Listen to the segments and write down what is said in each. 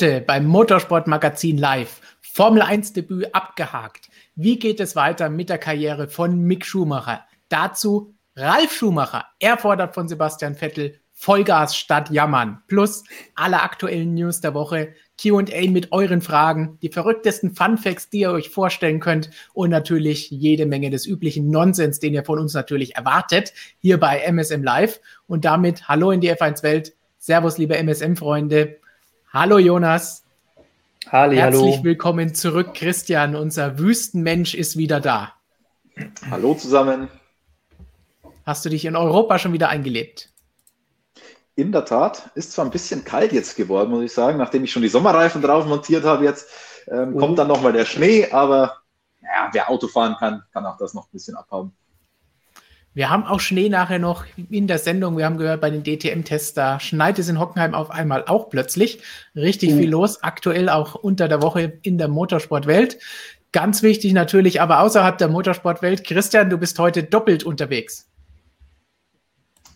Heute beim Motorsportmagazin Live. Formel 1 Debüt abgehakt. Wie geht es weiter mit der Karriere von Mick Schumacher? Dazu Ralf Schumacher. Er fordert von Sebastian Vettel Vollgas statt Jammern. Plus alle aktuellen News der Woche, QA mit euren Fragen, die verrücktesten Fun Facts, die ihr euch vorstellen könnt und natürlich jede Menge des üblichen Nonsens, den ihr von uns natürlich erwartet, hier bei MSM Live. Und damit Hallo in die F1 Welt. Servus, liebe MSM-Freunde. Hallo Jonas. Halli, Herzlich hallo. willkommen zurück, Christian. Unser Wüstenmensch ist wieder da. Hallo zusammen. Hast du dich in Europa schon wieder eingelebt? In der Tat, ist zwar ein bisschen kalt jetzt geworden, muss ich sagen, nachdem ich schon die Sommerreifen drauf montiert habe jetzt, ähm, kommt dann nochmal der Schnee, aber ja, wer Auto fahren kann, kann auch das noch ein bisschen abhaben. Wir haben auch Schnee nachher noch in der Sendung. Wir haben gehört, bei den DTM-Tests, da schneit es in Hockenheim auf einmal auch plötzlich. Richtig viel los, aktuell auch unter der Woche in der Motorsportwelt. Ganz wichtig natürlich, aber außerhalb der Motorsportwelt. Christian, du bist heute doppelt unterwegs.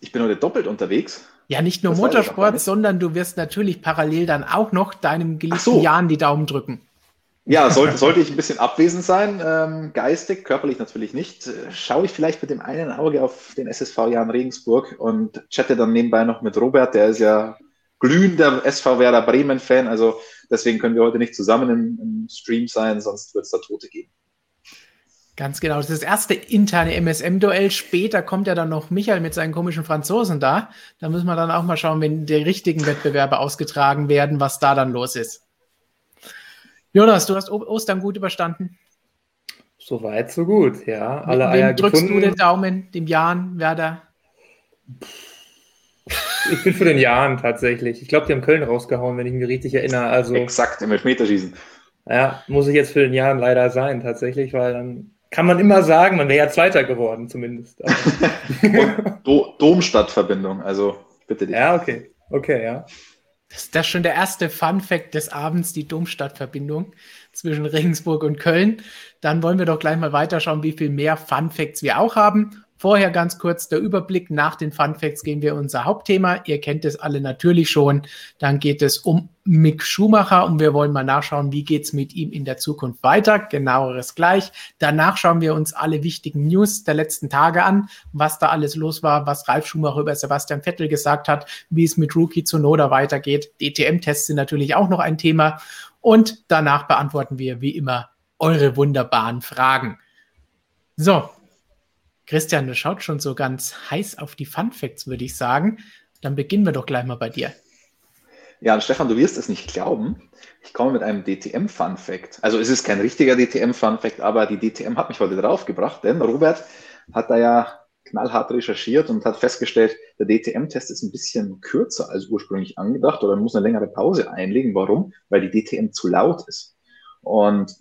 Ich bin heute doppelt unterwegs. Ja, nicht nur Das Motorsport, nicht. sondern du wirst natürlich parallel dann auch noch deinem geliebten so. Jan die Daumen drücken. Ja, sollte, sollte ich ein bisschen abwesend sein, ähm, geistig, körperlich natürlich nicht, schaue ich vielleicht mit dem einen Auge auf den SSV Jan Regensburg und chatte dann nebenbei noch mit Robert, der ist ja glühender SV Werder Bremen-Fan, also deswegen können wir heute nicht zusammen im, im Stream sein, sonst wird es da Tote geben. Ganz genau. Das ist das erste interne MSM-Duell. Später kommt ja dann noch Michael mit seinen komischen Franzosen da. Da müssen wir dann auch mal schauen, wenn die richtigen Wettbewerbe ausgetragen werden, was da dann los ist. Jonas, du hast O- Ostern gut überstanden. So weit, so gut, ja. Alle Wem Eier drückst du den gefunden. Daumen? Dem Jan, Werder? Ich bin für den Jan tatsächlich. Ich glaube, die haben Köln rausgehauen, wenn ich mich richtig erinnere. Also, Exakt, im Elfmeterschießen. ja, muss ich jetzt für den Jan leider sein, tatsächlich, weil dann kann man immer sagen, man wäre ja Zweiter geworden, zumindest. Do Domstadtverbindung, also bitte dich. ja, okay. Okay, ja. Ist das schon der erste Fun-Fact des Abends, die Domstadtverbindung zwischen Regensburg und Köln. Dann wollen wir doch gleich mal weiterschauen, wie viel mehr Fun-Facts wir auch haben. Vorher ganz kurz der Überblick. Nach den Fun Facts gehen wir unser Hauptthema. Ihr kennt es alle natürlich schon. Dann geht es um Mick Schumacher und wir wollen mal nachschauen, wie geht es mit ihm in der Zukunft weiter. Genaueres gleich. Danach schauen wir uns alle wichtigen News der letzten Tage an, was da alles los war, was Ralf Schumacher über Sebastian Vettel gesagt hat, wie es mit Rookie Tsunoda weitergeht. DTM-Tests sind natürlich auch noch ein Thema. Und danach beantworten wir wie immer eure wunderbaren Fragen. So, Christian, du schaut schon so ganz heiß auf die Fun Facts, würde ich sagen. Dann beginnen wir doch gleich mal bei dir. Ja, Stefan, du wirst es nicht glauben. Ich komme mit einem DTM-Fun-Fact. Also es ist kein richtiger DTM-Fun-Fact, aber die DTM hat mich heute draufgebracht, denn Robert hat da ja knallhart recherchiert und hat festgestellt, der DTM-Test ist ein bisschen kürzer als ursprünglich angedacht oder man muss eine längere Pause einlegen. Warum? Weil die DTM zu laut ist. Und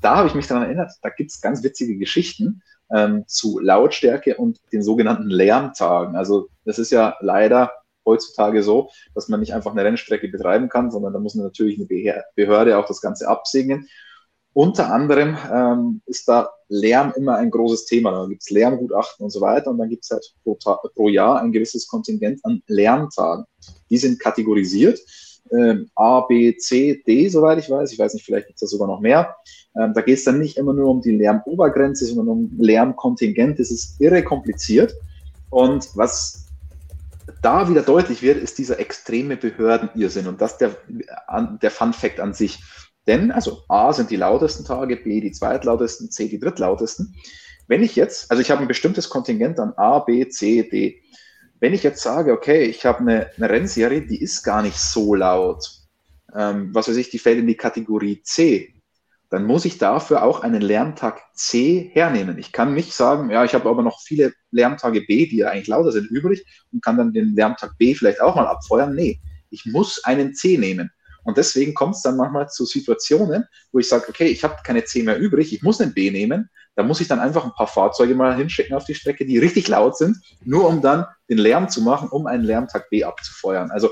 da habe ich mich daran erinnert, da gibt es ganz witzige Geschichten ähm, zu Lautstärke und den sogenannten Lärmtagen. Also das ist ja leider heutzutage so, dass man nicht einfach eine Rennstrecke betreiben kann, sondern da muss natürlich eine Behörde auch das Ganze absegnen. Unter anderem ähm, ist da Lärm immer ein großes Thema. Da gibt es Lärmgutachten und so weiter und dann gibt es halt pro, pro Jahr ein gewisses Kontingent an Lärmtagen. Die sind kategorisiert. Ähm, A, B, C, D, soweit ich weiß. Ich weiß nicht, vielleicht gibt es da sogar noch mehr. Ähm, da geht es dann nicht immer nur um die Lärmobergrenze, sondern um Lärmkontingent. Das ist irre kompliziert. Und was da wieder deutlich wird, ist dieser extreme Behördenirrsinn und das der, der Fun Fact an sich. Denn, also A sind die lautesten Tage, B die zweitlautesten, C die drittlautesten. Wenn ich jetzt, also ich habe ein bestimmtes Kontingent an A, B, C, D. Wenn ich jetzt sage, okay, ich habe eine, eine Rennserie, die ist gar nicht so laut, ähm, was weiß ich, die fällt in die Kategorie C, dann muss ich dafür auch einen Lärmtag C hernehmen. Ich kann nicht sagen, ja, ich habe aber noch viele Lärmtage B, die ja eigentlich lauter sind, übrig und kann dann den Lärmtag B vielleicht auch mal abfeuern. Nee, ich muss einen C nehmen. Und deswegen kommt es dann manchmal zu Situationen, wo ich sage, okay, ich habe keine C mehr übrig, ich muss einen B nehmen. Da muss ich dann einfach ein paar Fahrzeuge mal hinschicken auf die Strecke, die richtig laut sind, nur um dann den Lärm zu machen, um einen Lärmtag B abzufeuern. Also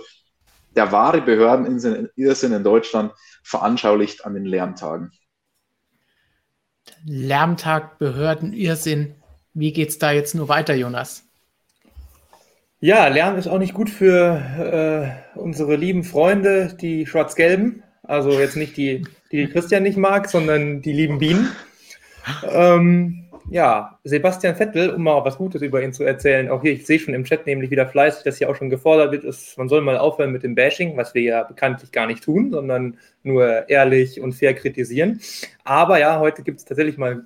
der wahre Behördenirrsinn in Deutschland veranschaulicht an den Lärmtagen. Lärmtag, Behörden, Irrsinn. Wie geht's da jetzt nur weiter, Jonas? Ja, Lärm ist auch nicht gut für äh, unsere lieben Freunde, die Schwarz-Gelben. Also jetzt nicht die, die Christian nicht mag, sondern die lieben Bienen. Ähm, ja, Sebastian Vettel, um mal was Gutes über ihn zu erzählen, auch hier, ich sehe schon im Chat nämlich wieder fleißig, dass hier auch schon gefordert wird, ist, man soll mal aufhören mit dem Bashing, was wir ja bekanntlich gar nicht tun, sondern nur ehrlich und fair kritisieren. Aber ja, heute gibt es tatsächlich mal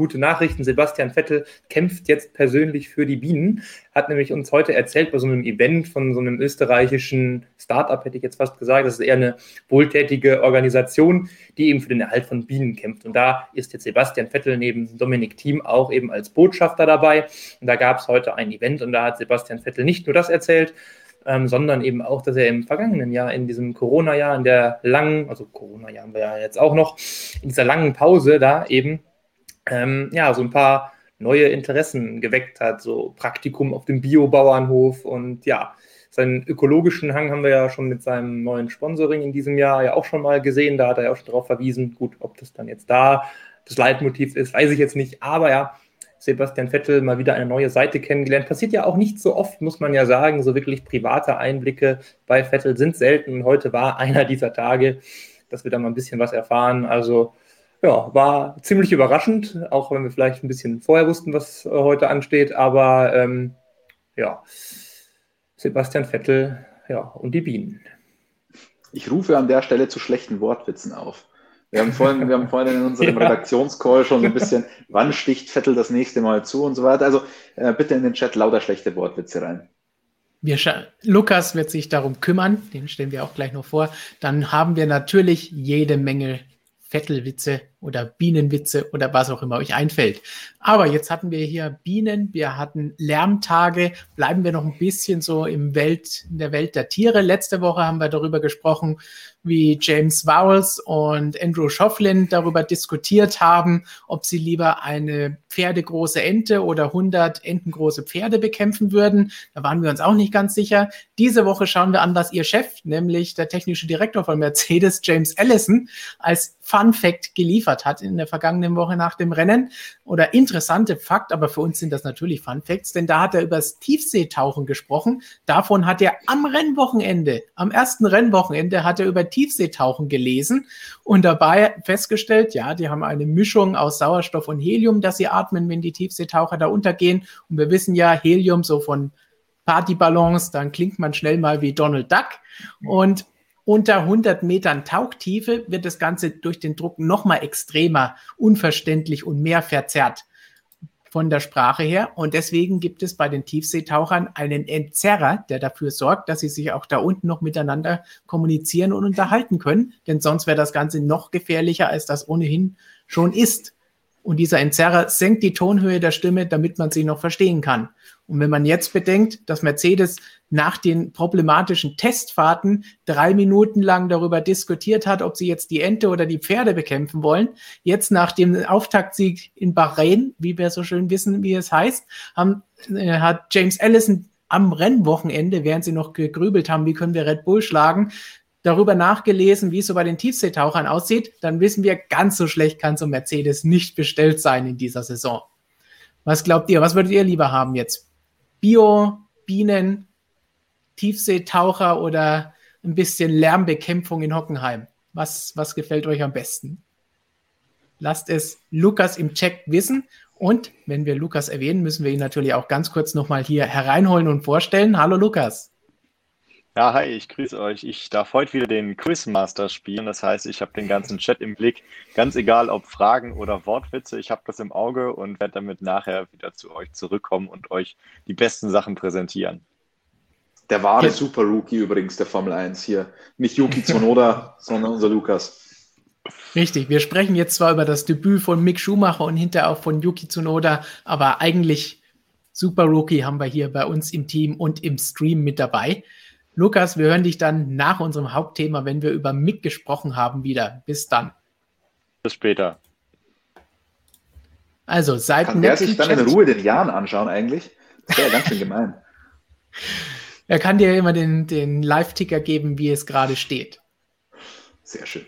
gute Nachrichten. Sebastian Vettel kämpft jetzt persönlich für die Bienen, hat nämlich uns heute erzählt bei so einem Event von so einem österreichischen Startup, hätte ich jetzt fast gesagt. Das ist eher eine wohltätige Organisation, die eben für den Erhalt von Bienen kämpft. Und da ist jetzt Sebastian Vettel neben Dominik Thiem auch eben als Botschafter dabei. Und da gab es heute ein Event und da hat Sebastian Vettel nicht nur das erzählt, ähm, sondern eben auch, dass er im vergangenen Jahr, in diesem Corona-Jahr, in der langen, also Corona-Jahr haben wir ja jetzt auch noch, in dieser langen Pause da eben ähm, ja, so ein paar neue Interessen geweckt hat, so Praktikum auf dem Biobauernhof und ja, seinen ökologischen Hang haben wir ja schon mit seinem neuen Sponsoring in diesem Jahr ja auch schon mal gesehen, da hat er ja auch schon darauf verwiesen. Gut, ob das dann jetzt da das Leitmotiv ist, weiß ich jetzt nicht, aber ja, Sebastian Vettel mal wieder eine neue Seite kennengelernt. Passiert ja auch nicht so oft, muss man ja sagen. So wirklich private Einblicke bei Vettel sind selten. Heute war einer dieser Tage, dass wir da mal ein bisschen was erfahren. Also ja, war ziemlich überraschend, auch wenn wir vielleicht ein bisschen vorher wussten, was äh, heute ansteht. Aber ähm, ja, Sebastian Vettel ja, und die Bienen. Ich rufe an der Stelle zu schlechten Wortwitzen auf. Wir haben vorhin, wir haben vorhin in unserem ja. Redaktionscall schon ein bisschen, wann sticht Vettel das nächste Mal zu und so weiter. Also äh, bitte in den Chat lauter schlechte Wortwitze rein. Wir Lukas wird sich darum kümmern, den stellen wir auch gleich noch vor. Dann haben wir natürlich jede Menge Vettelwitze oder Bienenwitze oder was auch immer euch einfällt. Aber jetzt hatten wir hier Bienen, wir hatten Lärmtage, bleiben wir noch ein bisschen so im Welt, in der Welt der Tiere. Letzte Woche haben wir darüber gesprochen, wie James Vowles und Andrew Schofflin darüber diskutiert haben, ob sie lieber eine pferdegroße Ente oder 100 entengroße Pferde bekämpfen würden. Da waren wir uns auch nicht ganz sicher. Diese Woche schauen wir an, was ihr Chef, nämlich der technische Direktor von Mercedes, James Allison, als Fun Fact geliefert hat in der vergangenen Woche nach dem Rennen. Oder interessante Fakt, aber für uns sind das natürlich Fun Facts, denn da hat er über das Tiefseetauchen gesprochen. Davon hat er am Rennwochenende, am ersten Rennwochenende hat er über Tiefseetauchen gelesen und dabei festgestellt, ja, die haben eine Mischung aus Sauerstoff und Helium, dass sie atmen, wenn die Tiefseetaucher da untergehen. Und wir wissen ja, Helium so von Partyballons, dann klingt man schnell mal wie Donald Duck. Und unter 100 Metern Tauchtiefe wird das Ganze durch den Druck nochmal extremer, unverständlich und mehr verzerrt von der Sprache her. Und deswegen gibt es bei den Tiefseetauchern einen Entzerrer, der dafür sorgt, dass sie sich auch da unten noch miteinander kommunizieren und unterhalten können. Denn sonst wäre das Ganze noch gefährlicher, als das ohnehin schon ist. Und dieser Entzerrer senkt die Tonhöhe der Stimme, damit man sie noch verstehen kann. Und wenn man jetzt bedenkt, dass Mercedes nach den problematischen Testfahrten drei Minuten lang darüber diskutiert hat, ob sie jetzt die Ente oder die Pferde bekämpfen wollen, jetzt nach dem Auftaktsieg in Bahrain, wie wir so schön wissen, wie es heißt, haben, äh, hat James Allison am Rennwochenende, während sie noch gegrübelt haben, wie können wir Red Bull schlagen, darüber nachgelesen, wie es so bei den Tiefseetauchern aussieht, dann wissen wir, ganz so schlecht kann so Mercedes nicht bestellt sein in dieser Saison. Was glaubt ihr? Was würdet ihr lieber haben jetzt? Bio, Bienen, Tiefseetaucher oder ein bisschen Lärmbekämpfung in Hockenheim? Was, was gefällt euch am besten? Lasst es Lukas im Chat wissen. Und wenn wir Lukas erwähnen, müssen wir ihn natürlich auch ganz kurz nochmal hier hereinholen und vorstellen. Hallo Lukas. Ja, hi, ich grüße euch. Ich darf heute wieder den Quizmaster spielen. Das heißt, ich habe den ganzen Chat im Blick. Ganz egal, ob Fragen oder Wortwitze, ich habe das im Auge und werde damit nachher wieder zu euch zurückkommen und euch die besten Sachen präsentieren. Der wahre ja. Super Rookie übrigens der Formel 1 hier. Nicht Yuki Tsunoda, sondern unser Lukas. Richtig, wir sprechen jetzt zwar über das Debüt von Mick Schumacher und hinterher auch von Yuki Tsunoda, aber eigentlich Super Rookie haben wir hier bei uns im Team und im Stream mit dabei. Lukas, wir hören dich dann nach unserem Hauptthema, wenn wir über Mick gesprochen haben, wieder. Bis dann. Bis später. Also, seit Kann der sich dann in Ruhe den Jahren anschauen eigentlich? Das wäre ja ganz schön gemein. Er kann dir immer den, den Live-Ticker geben, wie es gerade steht. Sehr schön.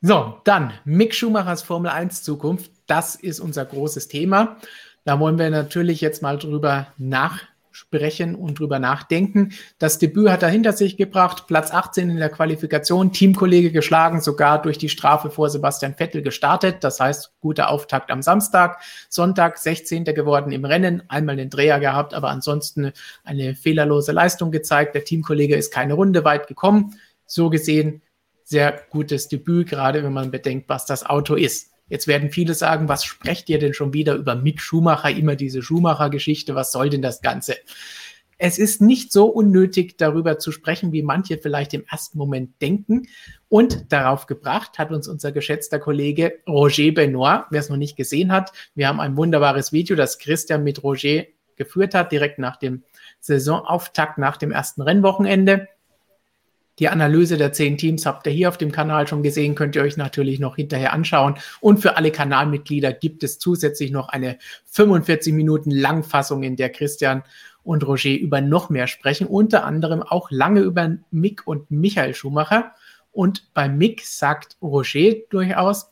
So, dann Mick Schumachers Formel 1 Zukunft. Das ist unser großes Thema. Da wollen wir natürlich jetzt mal drüber nach sprechen und drüber nachdenken. Das Debüt hat er hinter sich gebracht, Platz 18 in der Qualifikation, Teamkollege geschlagen, sogar durch die Strafe vor Sebastian Vettel gestartet. Das heißt, guter Auftakt am Samstag. Sonntag 16. geworden im Rennen, einmal den Dreher gehabt, aber ansonsten eine fehlerlose Leistung gezeigt. Der Teamkollege ist keine Runde weit gekommen. So gesehen sehr gutes Debüt, gerade wenn man bedenkt, was das Auto ist. Jetzt werden viele sagen, was sprecht ihr denn schon wieder über Mick Schumacher, immer diese Schumacher-Geschichte, was soll denn das Ganze? Es ist nicht so unnötig, darüber zu sprechen, wie manche vielleicht im ersten Moment denken. Und darauf gebracht hat uns unser geschätzter Kollege Roger Benoit, wer es noch nicht gesehen hat. Wir haben ein wunderbares Video, das Christian mit Roger geführt hat, direkt nach dem Saisonauftakt, nach dem ersten Rennwochenende. Die Analyse der zehn Teams habt ihr hier auf dem Kanal schon gesehen, könnt ihr euch natürlich noch hinterher anschauen. Und für alle Kanalmitglieder gibt es zusätzlich noch eine 45 Minuten Langfassung, in der Christian und Roger über noch mehr sprechen, unter anderem auch lange über Mick und Michael Schumacher. Und bei Mick sagt Roger durchaus,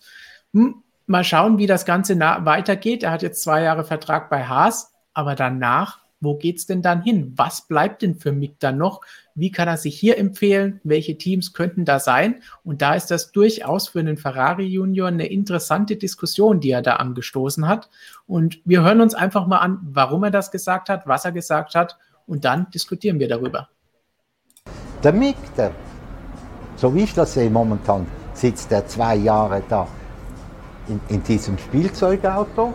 hm, mal schauen, wie das Ganze weitergeht. Er hat jetzt zwei Jahre Vertrag bei Haas, aber danach wo geht's denn dann hin? Was bleibt denn für Mick dann noch? Wie kann er sich hier empfehlen? Welche Teams könnten da sein? Und da ist das durchaus für einen Ferrari Junior eine interessante Diskussion, die er da angestoßen hat. Und wir hören uns einfach mal an, warum er das gesagt hat, was er gesagt hat. Und dann diskutieren wir darüber. Der Mick, der, so wie ich das sehe momentan, sitzt er zwei Jahre da in, in diesem Spielzeugauto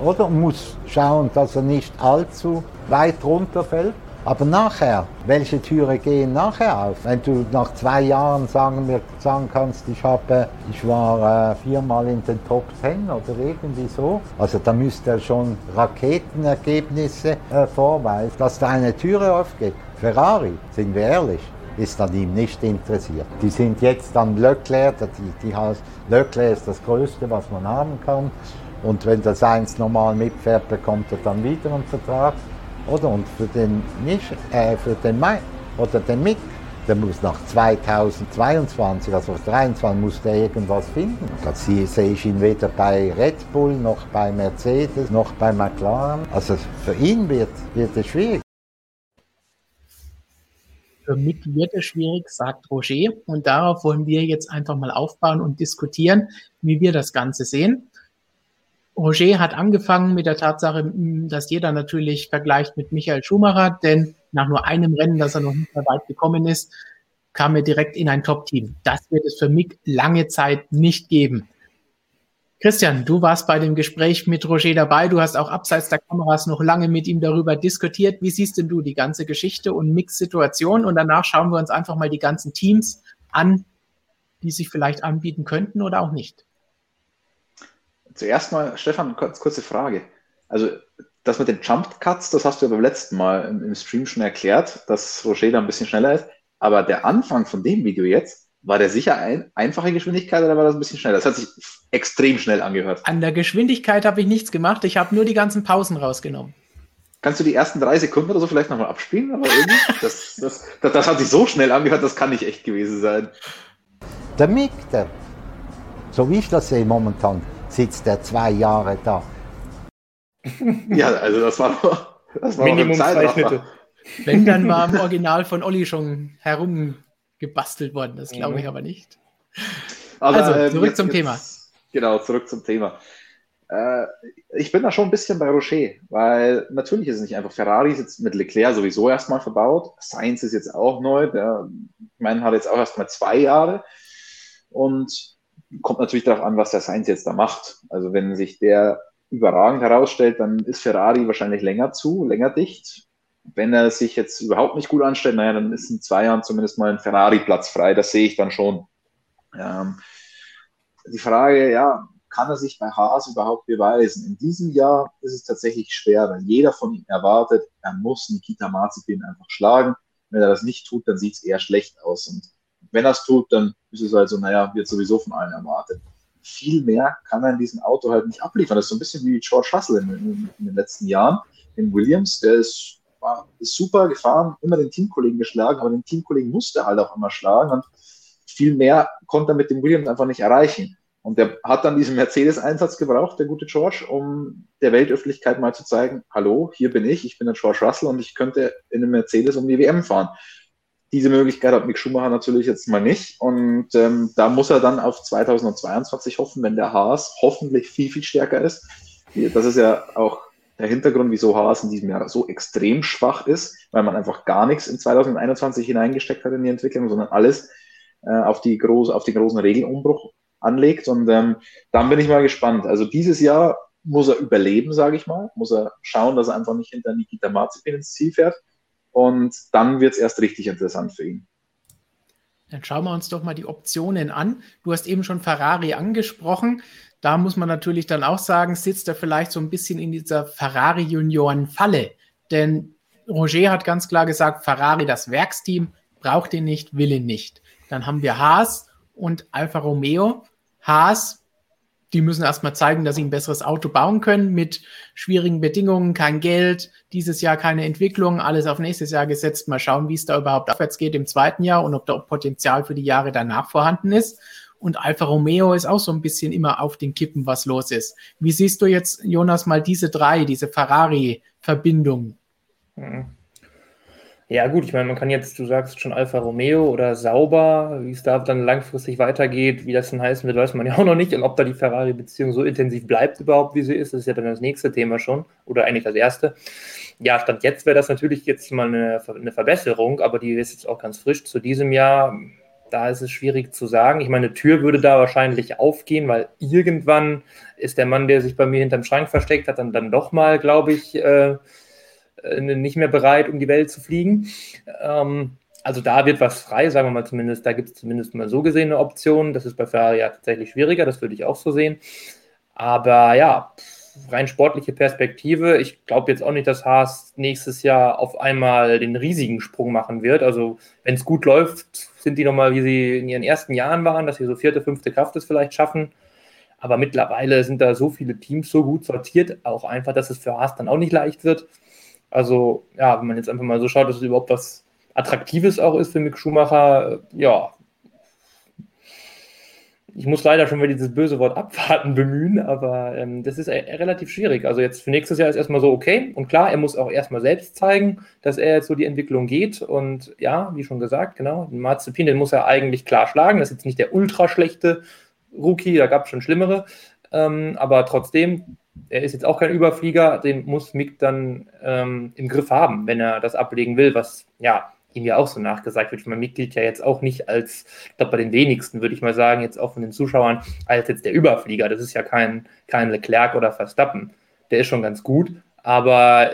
oder? Muss schauen, dass er nicht allzu weit runterfällt. Aber nachher, welche Türe gehen nachher auf? Wenn du nach zwei Jahren sagen, wir, sagen kannst, ich, habe, ich war äh, viermal in den Top Ten oder irgendwie so, also da müsste er schon Raketenergebnisse äh, vorweisen, dass da eine Türe aufgeht. Ferrari, sind wir ehrlich, ist an ihm nicht interessiert. Die sind jetzt an Leclerc, die, die, Leclerc ist das Größte, was man haben kann. Und wenn das eins normal mitfährt, bekommt er dann wieder einen Vertrag. Oder? Und für den, nicht, äh, für den Mai oder den Mick, der muss nach 2022, also 2023, muss der irgendwas finden. Da sehe ich ihn weder bei Red Bull, noch bei Mercedes, noch bei McLaren. Also für ihn wird, wird es schwierig. Für Mick wird es schwierig, sagt Roger. Und darauf wollen wir jetzt einfach mal aufbauen und diskutieren, wie wir das Ganze sehen. Roger hat angefangen mit der Tatsache, dass jeder natürlich vergleicht mit Michael Schumacher, denn nach nur einem Rennen, das er noch nicht mehr weit gekommen ist, kam er direkt in ein Top-Team. Das wird es für Mick lange Zeit nicht geben. Christian, du warst bei dem Gespräch mit Roger dabei. Du hast auch abseits der Kameras noch lange mit ihm darüber diskutiert. Wie siehst denn du die ganze Geschichte und Micks Situation? Und danach schauen wir uns einfach mal die ganzen Teams an, die sich vielleicht anbieten könnten oder auch nicht. Zuerst mal, Stefan, kurz, kurze Frage. Also, das mit den Jump Cuts, das hast du ja beim letzten Mal im, im Stream schon erklärt, dass Roger da ein bisschen schneller ist. Aber der Anfang von dem Video jetzt, war der sicher ein, einfache Geschwindigkeit oder war das ein bisschen schneller? Das hat sich extrem schnell angehört. An der Geschwindigkeit habe ich nichts gemacht. Ich habe nur die ganzen Pausen rausgenommen. Kannst du die ersten drei Sekunden oder so vielleicht nochmal abspielen? Aber das, das, das, das, hat sich so schnell angehört, das kann nicht echt gewesen sein. Der Mick, der, so wie ich das sehe momentan, sitzt er zwei Jahre da. Ja, also das war das war Minimum zwei Schnitte. Wenn, dann war im Original von Olli schon herumgebastelt worden. Das glaube ich mhm. aber nicht. Aber, also, ähm, zurück jetzt, zum jetzt, Thema. Genau, zurück zum Thema. Äh, ich bin da schon ein bisschen bei Rocher, weil natürlich ist es nicht einfach. Ferrari ist jetzt mit Leclerc sowieso erstmal verbaut. Sainz ist jetzt auch neu. Der, ich meine, hat jetzt auch erstmal zwei Jahre. Und kommt natürlich darauf an, was der Sainz jetzt da macht. Also wenn sich der überragend herausstellt, dann ist Ferrari wahrscheinlich länger zu, länger dicht. Wenn er sich jetzt überhaupt nicht gut anstellt, naja, dann ist in zwei Jahren zumindest mal ein Ferrari-Platz frei. Das sehe ich dann schon. Ähm, die Frage, ja, kann er sich bei Haas überhaupt beweisen? In diesem Jahr ist es tatsächlich schwer, weil jeder von ihm erwartet, er muss Nikita Mazepin einfach schlagen. Wenn er das nicht tut, dann sieht es eher schlecht aus. Und wenn er es tut, dann es halt so, naja, wird sowieso von allen erwartet. Viel mehr kann er in diesem Auto halt nicht abliefern. Das ist so ein bisschen wie George Russell in, in, in den letzten Jahren. In Williams, der ist, war, ist super gefahren, immer den Teamkollegen geschlagen, aber den Teamkollegen musste halt auch immer schlagen und viel mehr konnte er mit dem Williams einfach nicht erreichen. Und der hat dann diesen Mercedes-Einsatz gebraucht, der gute George, um der Weltöffentlichkeit mal zu zeigen, hallo, hier bin ich, ich bin der George Russell und ich könnte in einem Mercedes um die WM fahren. Diese Möglichkeit hat Mick Schumacher natürlich jetzt mal nicht. Und ähm, da muss er dann auf 2022 hoffen, wenn der Haas hoffentlich viel, viel stärker ist. Das ist ja auch der Hintergrund, wieso Haas in diesem Jahr so extrem schwach ist, weil man einfach gar nichts in 2021 hineingesteckt hat in die Entwicklung, sondern alles äh, auf, die groß, auf den großen Regelumbruch anlegt. Und ähm, dann bin ich mal gespannt. Also dieses Jahr muss er überleben, sage ich mal. Muss er schauen, dass er einfach nicht hinter Nikita Marzipin ins Ziel fährt. Und dann wird es erst richtig interessant für ihn. Dann schauen wir uns doch mal die Optionen an. Du hast eben schon Ferrari angesprochen. Da muss man natürlich dann auch sagen, sitzt er vielleicht so ein bisschen in dieser Ferrari-Junioren-Falle. Denn Roger hat ganz klar gesagt, Ferrari, das Werksteam, braucht ihn nicht, will ihn nicht. Dann haben wir Haas und Alfa Romeo. Haas, die müssen erstmal zeigen, dass sie ein besseres Auto bauen können mit schwierigen Bedingungen, kein Geld, dieses Jahr keine Entwicklung, alles auf nächstes Jahr gesetzt. Mal schauen, wie es da überhaupt aufwärts geht im zweiten Jahr und ob da Potenzial für die Jahre danach vorhanden ist. Und Alfa Romeo ist auch so ein bisschen immer auf den Kippen, was los ist. Wie siehst du jetzt, Jonas, mal diese drei, diese Ferrari-Verbindung? Mhm. Ja, gut, ich meine, man kann jetzt, du sagst schon Alfa Romeo oder Sauber, wie es da dann langfristig weitergeht, wie das dann heißen wird, weiß man ja auch noch nicht. Und ob da die Ferrari-Beziehung so intensiv bleibt überhaupt, wie sie ist, das ist ja dann das nächste Thema schon. Oder eigentlich das erste. Ja, Stand jetzt wäre das natürlich jetzt mal eine, eine Verbesserung, aber die ist jetzt auch ganz frisch zu diesem Jahr. Da ist es schwierig zu sagen. Ich meine, eine Tür würde da wahrscheinlich aufgehen, weil irgendwann ist der Mann, der sich bei mir hinterm Schrank versteckt hat, dann, dann doch mal, glaube ich, äh, nicht mehr bereit, um die Welt zu fliegen. Ähm, also da wird was frei, sagen wir mal zumindest. Da gibt es zumindest mal so gesehen eine Option. Das ist bei Ferrari ja tatsächlich schwieriger, das würde ich auch so sehen. Aber ja, rein sportliche Perspektive. Ich glaube jetzt auch nicht, dass Haas nächstes Jahr auf einmal den riesigen Sprung machen wird. Also wenn es gut läuft, sind die nochmal, wie sie in ihren ersten Jahren waren, dass sie so vierte, fünfte Kraft es vielleicht schaffen. Aber mittlerweile sind da so viele Teams so gut sortiert, auch einfach, dass es für Haas dann auch nicht leicht wird. Also, ja, wenn man jetzt einfach mal so schaut, dass es überhaupt was Attraktives auch ist für Mick Schumacher, äh, ja. Ich muss leider schon wieder dieses böse Wort abwarten bemühen, aber ähm, das ist äh, relativ schwierig. Also jetzt für nächstes Jahr ist erstmal so okay. Und klar, er muss auch erstmal selbst zeigen, dass er jetzt so die Entwicklung geht. Und ja, wie schon gesagt, genau, den Marzipin, den muss er eigentlich klar schlagen. Das ist jetzt nicht der ultra schlechte Rookie, da gab es schon schlimmere. Ähm, aber trotzdem, er ist jetzt auch kein Überflieger, den muss Mick dann ähm, im Griff haben, wenn er das ablegen will, was ja ihm ja auch so nachgesagt wird. Ich meine, Mick gilt ja jetzt auch nicht als, ich glaube, bei den wenigsten würde ich mal sagen, jetzt auch von den Zuschauern, als jetzt der Überflieger. Das ist ja kein, kein Leclerc oder Verstappen. Der ist schon ganz gut, aber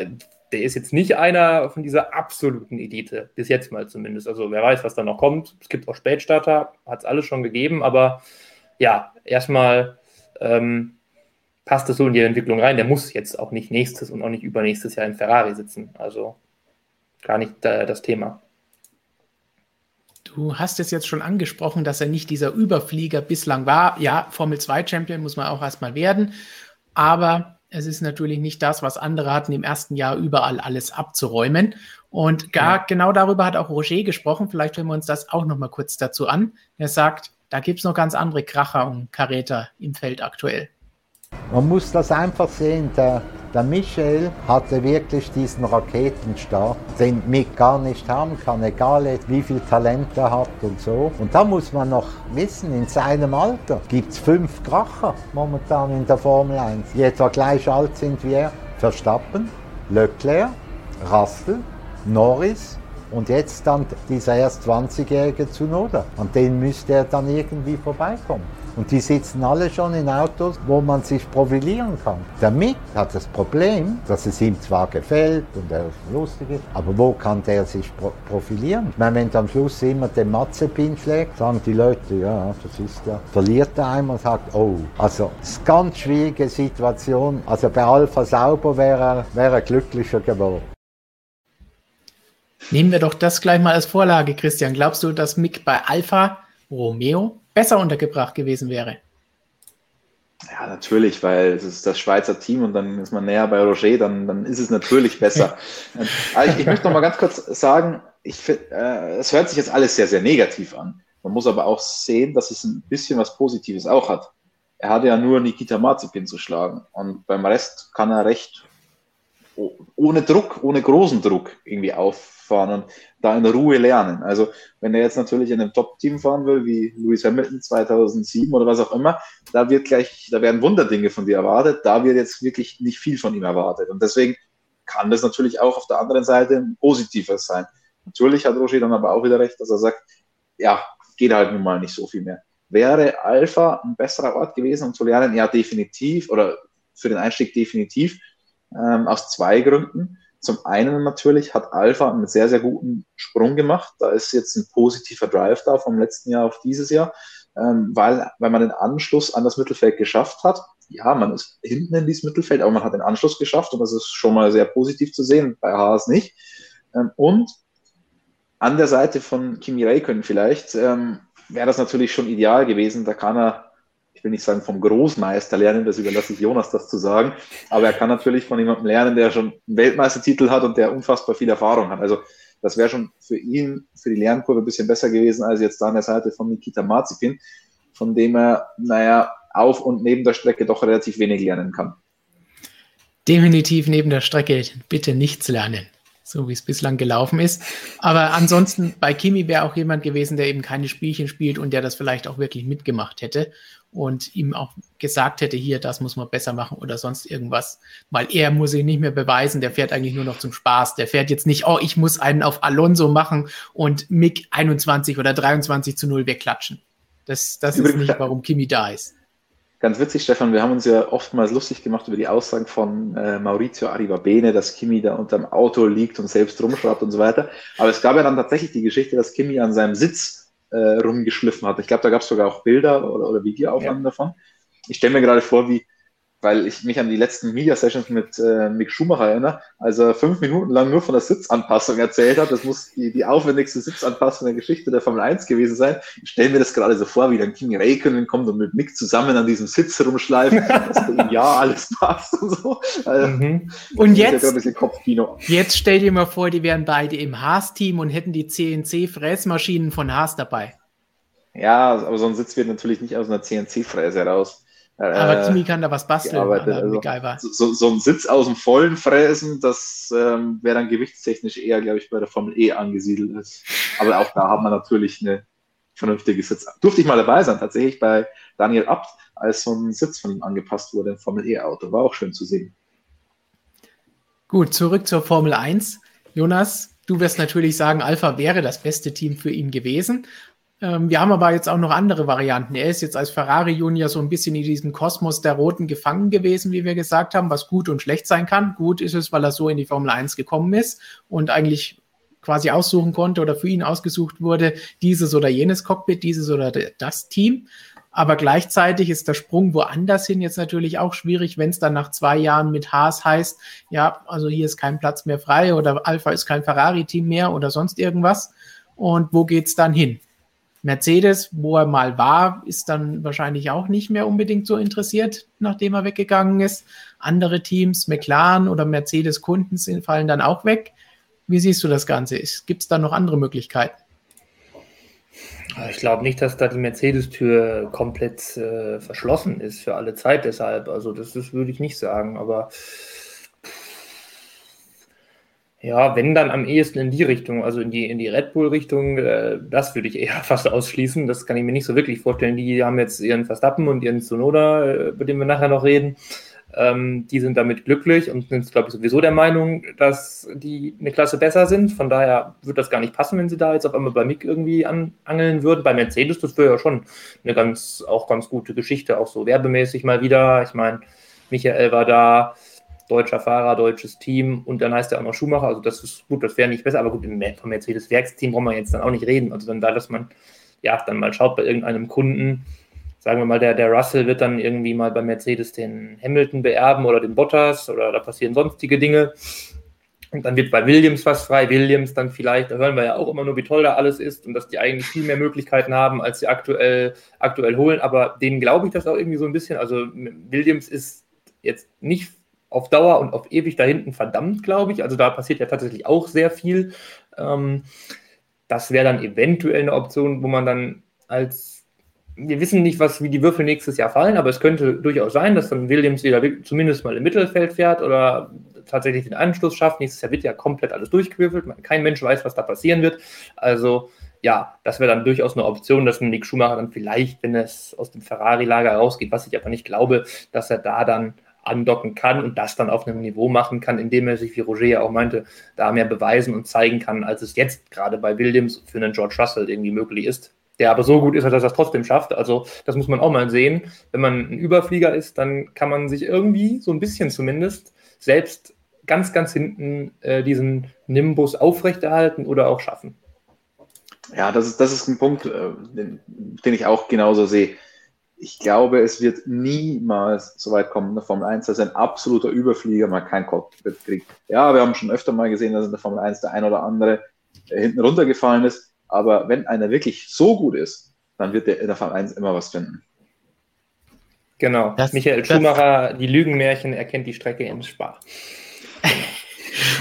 der ist jetzt nicht einer von dieser absoluten Elite, bis jetzt mal zumindest. Also wer weiß, was da noch kommt. Es gibt auch Spätstarter, hat es alles schon gegeben, aber ja, erstmal ähm, passt es so in die Entwicklung rein. Der muss jetzt auch nicht nächstes und auch nicht übernächstes Jahr im Ferrari sitzen. Also gar nicht äh, das Thema. Du hast es jetzt schon angesprochen, dass er nicht dieser Überflieger bislang war. Ja, Formel 2 Champion muss man auch erstmal werden. Aber es ist natürlich nicht das, was andere hatten, im ersten Jahr überall alles abzuräumen. Und gar ja. genau darüber hat auch Roger gesprochen. Vielleicht hören wir uns das auch noch mal kurz dazu an. Er sagt, da gibt es noch ganz andere Kracher und Karäter im Feld aktuell. Man muss das einfach sehen, der, der Michel hatte wirklich diesen Raketenstart, den Mick gar nicht haben kann, egal wie viel Talent er hat und so. Und da muss man noch wissen, in seinem Alter gibt es fünf Kracher momentan in der Formel 1, die etwa gleich alt sind wie er. Verstappen, Leclerc, Russell, Norris und jetzt dann dieser erst 20-jährige Zunoda. An den müsste er dann irgendwie vorbeikommen. Und die sitzen alle schon in Autos, wo man sich profilieren kann. Der Mick hat das Problem, dass es ihm zwar gefällt und er ist lustig, aber wo kann der sich pro profilieren? Ich meine, wenn du am Schluss immer den Matzepin schlägt, sagen die Leute, ja, das ist ja, verliert er einmal und sagt, oh. Also, es ist eine ganz schwierige Situation. Also bei Alpha Sauber wäre er, wäre er glücklicher geworden. Nehmen wir doch das gleich mal als Vorlage, Christian. Glaubst du, dass Mick bei Alpha Romeo besser untergebracht gewesen wäre? Ja, natürlich, weil es ist das Schweizer Team und dann ist man näher bei Roger, dann, dann ist es natürlich besser. ich, ich, möchte noch mal ganz kurz sagen, ich, äh, es hört sich jetzt alles sehr, sehr negativ an. Man muss aber auch sehen, dass es ein bisschen was Positives auch hat. er hatte ja nur Nikita Mazepin zu schlagen. Und beim Rest kann er recht ohne Druck, ohne großen Druck irgendwie auffahren und da in Ruhe lernen. Also wenn er jetzt natürlich in einem Top-Team fahren will, wie Lewis Hamilton 2007 oder was auch immer, da wird gleich, da werden Wunderdinge von dir erwartet, da wird jetzt wirklich nicht viel von ihm erwartet. Und deswegen kann das natürlich auch auf der anderen Seite ein positives sein. Natürlich hat Roger dann aber auch wieder recht, dass er sagt, ja, geht halt nun mal nicht so viel mehr. Wäre Alpha ein besserer Ort gewesen, um zu lernen? Ja, definitiv oder für den Einstieg definitiv ähm, aus zwei Gründen. Zum einen natürlich hat Alpha einen sehr, sehr guten Sprung gemacht. Da ist jetzt ein positiver Drive da vom letzten Jahr auf dieses Jahr, ähm, weil, weil man den Anschluss an das Mittelfeld geschafft hat. Ja, man ist hinten in dieses Mittelfeld, aber man hat den Anschluss geschafft und das ist schon mal sehr positiv zu sehen, bei Haas nicht. Ähm, und an der Seite von Kimi Räikkönen vielleicht ähm, wäre das natürlich schon ideal gewesen. Da kann er ich will nicht sagen vom Großmeister lernen, das überlasse ich Jonas, das zu sagen, aber er kann natürlich von jemandem lernen, der schon einen Weltmeistertitel hat und der unfassbar viel Erfahrung hat. Also das wäre schon für ihn, für die Lernkurve ein bisschen besser gewesen, als jetzt da an der Seite von Nikita Mazepin, von dem er, naja, auf und neben der Strecke doch relativ wenig lernen kann. Definitiv neben der Strecke bitte nichts lernen so wie es bislang gelaufen ist. Aber ansonsten bei Kimi wäre auch jemand gewesen, der eben keine Spielchen spielt und der das vielleicht auch wirklich mitgemacht hätte und ihm auch gesagt hätte, hier, das muss man besser machen oder sonst irgendwas. Weil er muss sich nicht mehr beweisen, der fährt eigentlich nur noch zum Spaß. Der fährt jetzt nicht, oh, ich muss einen auf Alonso machen und Mick 21 oder 23 zu 0 wegklatschen. Das, das ist nicht, warum Kimi da ist. Ganz witzig, Stefan, wir haben uns ja oftmals lustig gemacht über die Aussagen von äh, Maurizio Arrivabene, dass Kimi da unterm Auto liegt und selbst rumschraubt und so weiter. Aber es gab ja dann tatsächlich die Geschichte, dass Kimi an seinem Sitz äh, rumgeschliffen hat. Ich glaube, da gab es sogar auch Bilder oder, oder Videoaufnahmen ja. davon. Ich stelle mir gerade vor, wie, weil ich mich an die letzten Media Sessions mit äh, Mick Schumacher erinnere, als er fünf Minuten lang nur von der Sitzanpassung erzählt hat. Das muss die, die aufwendigste Sitzanpassung der Geschichte der Formel 1 gewesen sein. Ich stelle mir das gerade so vor, wie dann King Räikkönen kommt und mit Mick zusammen an diesem Sitz rumschleift, dass bei ihm ja alles passt und so. Also, mhm. Und jetzt, jetzt stell dir mal vor, die wären beide im Haas-Team und hätten die CNC-Fräsmaschinen von Haas dabei. Ja, aber so ein Sitz wird natürlich nicht aus einer CNC-Fräse raus. Aber Kimi kann da was basteln. Also, so, so, ein Sitz aus dem Vollen fräsen, das ähm, wäre dann gewichtstechnisch eher, glaube ich, bei der Formel E angesiedelt ist. Aber auch da hat man natürlich eine vernünftige Sitz. Durfte ich mal dabei sein, tatsächlich bei Daniel Abt, als so ein Sitz von ihm angepasst wurde, ein Formel E-Auto. War auch schön zu sehen. Gut, zurück zur Formel 1. Jonas, du wirst natürlich sagen, Alpha wäre das beste Team für ihn gewesen. Ähm, wir haben aber jetzt auch noch andere Varianten. Er ist jetzt als Ferrari Junior so ein bisschen in diesem Kosmos der Roten gefangen gewesen, wie wir gesagt haben, was gut und schlecht sein kann. Gut ist es, weil er so in die Formel 1 gekommen ist und eigentlich quasi aussuchen konnte oder für ihn ausgesucht wurde, dieses oder jenes Cockpit, dieses oder das Team. Aber gleichzeitig ist der Sprung woanders hin jetzt natürlich auch schwierig, wenn es dann nach zwei Jahren mit Haas heißt, ja, also hier ist kein Platz mehr frei oder Alpha ist kein Ferrari-Team mehr oder sonst irgendwas. Und wo geht's dann hin? Mercedes, wo er mal war, ist dann wahrscheinlich auch nicht mehr unbedingt so interessiert, nachdem er weggegangen ist. Andere Teams, McLaren oder Mercedes-Kunden fallen dann auch weg. Wie siehst du das Ganze? Gibt es da noch andere Möglichkeiten? Ich glaube nicht, dass da die Mercedes-Tür komplett äh, verschlossen ist für alle Zeit deshalb. Also das, das würde ich nicht sagen. Aber ja, wenn dann am ehesten in die Richtung, also in die, in die Red Bull-Richtung, äh, das würde ich eher fast ausschließen. Das kann ich mir nicht so wirklich vorstellen. Die haben jetzt ihren Verstappen und ihren Sonoda, äh, über den wir nachher noch reden. Ähm, die sind damit glücklich und sind, glaube ich, sowieso der Meinung, dass die eine Klasse besser sind. Von daher wird das gar nicht passen, wenn sie da jetzt auf einmal bei Mick irgendwie an, angeln würden. Bei Mercedes, das wäre ja schon eine ganz, auch ganz gute Geschichte, auch so werbemäßig mal wieder. Ich meine, Michael war da, deutscher Fahrer, deutsches Team und dann heißt er auch noch Schumacher. Also das ist gut, das wäre nicht besser, aber gut, vom Mercedes-Werksteam brauchen wir jetzt dann auch nicht reden. Also dann da, dass man ja dann mal schaut bei irgendeinem Kunden, sagen wir mal, der, der Russell wird dann irgendwie mal bei Mercedes den Hamilton beerben oder den Bottas oder da passieren sonstige Dinge. Und dann wird bei Williams was frei. Williams dann vielleicht, da hören wir ja auch immer nur, wie toll da alles ist und dass die eigentlich viel mehr Möglichkeiten haben, als sie aktuell, aktuell holen. Aber denen glaube ich das auch irgendwie so ein bisschen. Also Williams ist jetzt nicht auf Dauer und auf ewig da hinten verdammt, glaube ich. Also da passiert ja tatsächlich auch sehr viel. Ähm, das wäre dann eventuell eine Option, wo man dann als wir wissen nicht, was, wie die Würfel nächstes Jahr fallen, aber es könnte durchaus sein, dass dann Williams wieder zumindest mal im Mittelfeld fährt oder tatsächlich den Anschluss schafft. Nächstes Jahr wird ja komplett alles durchgewürfelt. Kein Mensch weiß, was da passieren wird. Also ja, das wäre dann durchaus eine Option, dass ein Nick Schumacher dann vielleicht, wenn es aus dem Ferrari-Lager rausgeht, was ich aber nicht glaube, dass er da dann andocken kann und das dann auf einem Niveau machen kann, indem er sich, wie Roger ja auch meinte, da mehr beweisen und zeigen kann, als es jetzt gerade bei Williams für einen George Russell irgendwie möglich ist der aber so gut ist, dass er das trotzdem schafft. Also das muss man auch mal sehen. Wenn man ein Überflieger ist, dann kann man sich irgendwie, so ein bisschen zumindest, selbst ganz, ganz hinten äh, diesen Nimbus aufrechterhalten oder auch schaffen. Ja, das ist, das ist ein Punkt, äh, den, den ich auch genauso sehe. Ich glaube, es wird niemals so weit kommen in der Formel 1, dass ein absoluter Überflieger mal kein Cockpit kriegt. Ja, wir haben schon öfter mal gesehen, dass in der Formel 1 der ein oder andere äh, hinten runtergefallen ist. Aber wenn einer wirklich so gut ist, dann wird der in der Formel 1 immer was finden. Genau. Das, Michael Schumacher, die Lügenmärchen, erkennt die Strecke im Spar.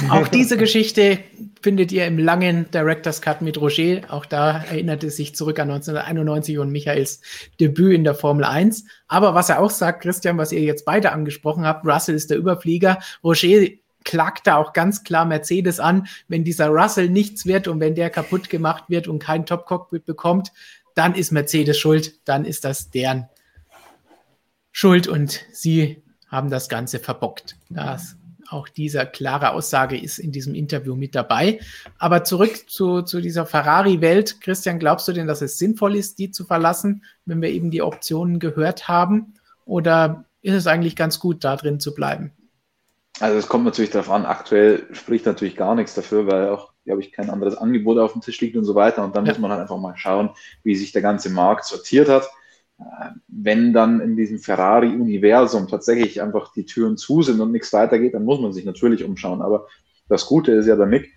Auch diese Geschichte findet ihr im langen Director's Cut mit Roger. Auch da erinnert es sich zurück an 1991 und Michaels Debüt in der Formel 1. Aber was er auch sagt, Christian, was ihr jetzt beide angesprochen habt, Russell ist der Überflieger. Roger klagt da auch ganz klar Mercedes an, wenn dieser Russell nichts wird und wenn der kaputt gemacht wird und kein Top-Cockpit bekommt, dann ist Mercedes schuld, dann ist das deren Schuld und sie haben das Ganze verbockt. Das, auch dieser klare Aussage ist in diesem Interview mit dabei. Aber zurück zu, zu dieser Ferrari-Welt. Christian, glaubst du denn, dass es sinnvoll ist, die zu verlassen, wenn wir eben die Optionen gehört haben? Oder ist es eigentlich ganz gut, da drin zu bleiben? Also es kommt natürlich darauf an, aktuell spricht natürlich gar nichts dafür, weil auch, glaube ich, kein anderes Angebot auf dem Tisch liegt und so weiter. Und dann ja. muss man halt einfach mal schauen, wie sich der ganze Markt sortiert hat. Wenn dann in diesem Ferrari-Universum tatsächlich einfach die Türen zu sind und nichts weitergeht, dann muss man sich natürlich umschauen. Aber das Gute ist ja der Mick,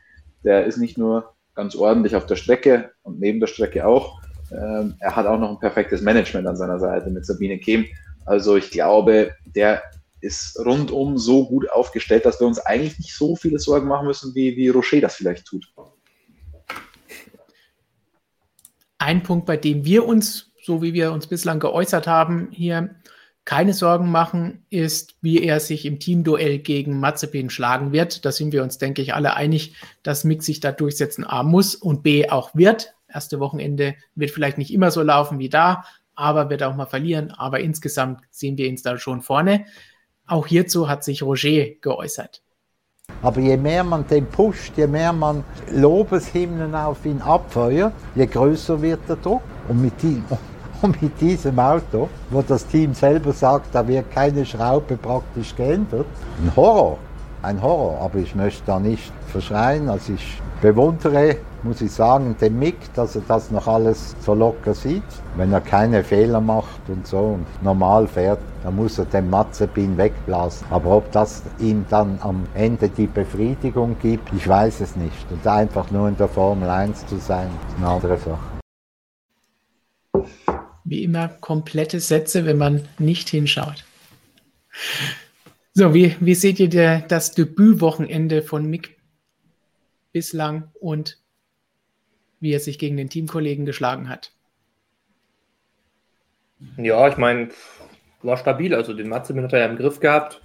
der ist nicht nur ganz ordentlich auf der Strecke und neben der Strecke auch, ähm, er hat auch noch ein perfektes Management an seiner Seite mit Sabine Kehm. Also ich glaube, der ist rundum so gut aufgestellt, dass wir uns eigentlich nicht so viele Sorgen machen müssen, wie, wie Rocher das vielleicht tut. Ein Punkt, bei dem wir uns, so wie wir uns bislang geäußert haben, hier keine Sorgen machen, ist, wie er sich im Teamduell gegen Mazepin schlagen wird. Da sind wir uns, denke ich, alle einig, dass Mick sich da durchsetzen A muss und B auch wird. Erste Wochenende wird vielleicht nicht immer so laufen wie da, aber wird auch mal verlieren. Aber insgesamt sehen wir ihn da schon vorne. Auch hierzu hat sich Roger geäußert. Aber je mehr man den pusht, je mehr man Lobeshymnen auf ihn abfeuert, je größer wird der Druck. Und mit, und mit diesem Auto, wo das Team selber sagt, da wird keine Schraube praktisch geändert, ein Horror, ein Horror. Aber ich möchte da nicht verschreien. Also ich bewundere muss ich sagen, dem Mick, dass er das noch alles so locker sieht. Wenn er keine Fehler macht und so und normal fährt, dann muss er den Matzebin wegblasen. Aber ob das ihm dann am Ende die Befriedigung gibt, ich weiß es nicht. Und einfach nur in der Formel 1 zu sein, ist eine andere Sache. Wie immer komplette Sätze, wenn man nicht hinschaut. So, wie, wie seht ihr der, das Debütwochenende von Mick bislang und wie er sich gegen den Teamkollegen geschlagen hat. Ja, ich meine, war stabil. Also den Mazepin hat er ja im Griff gehabt.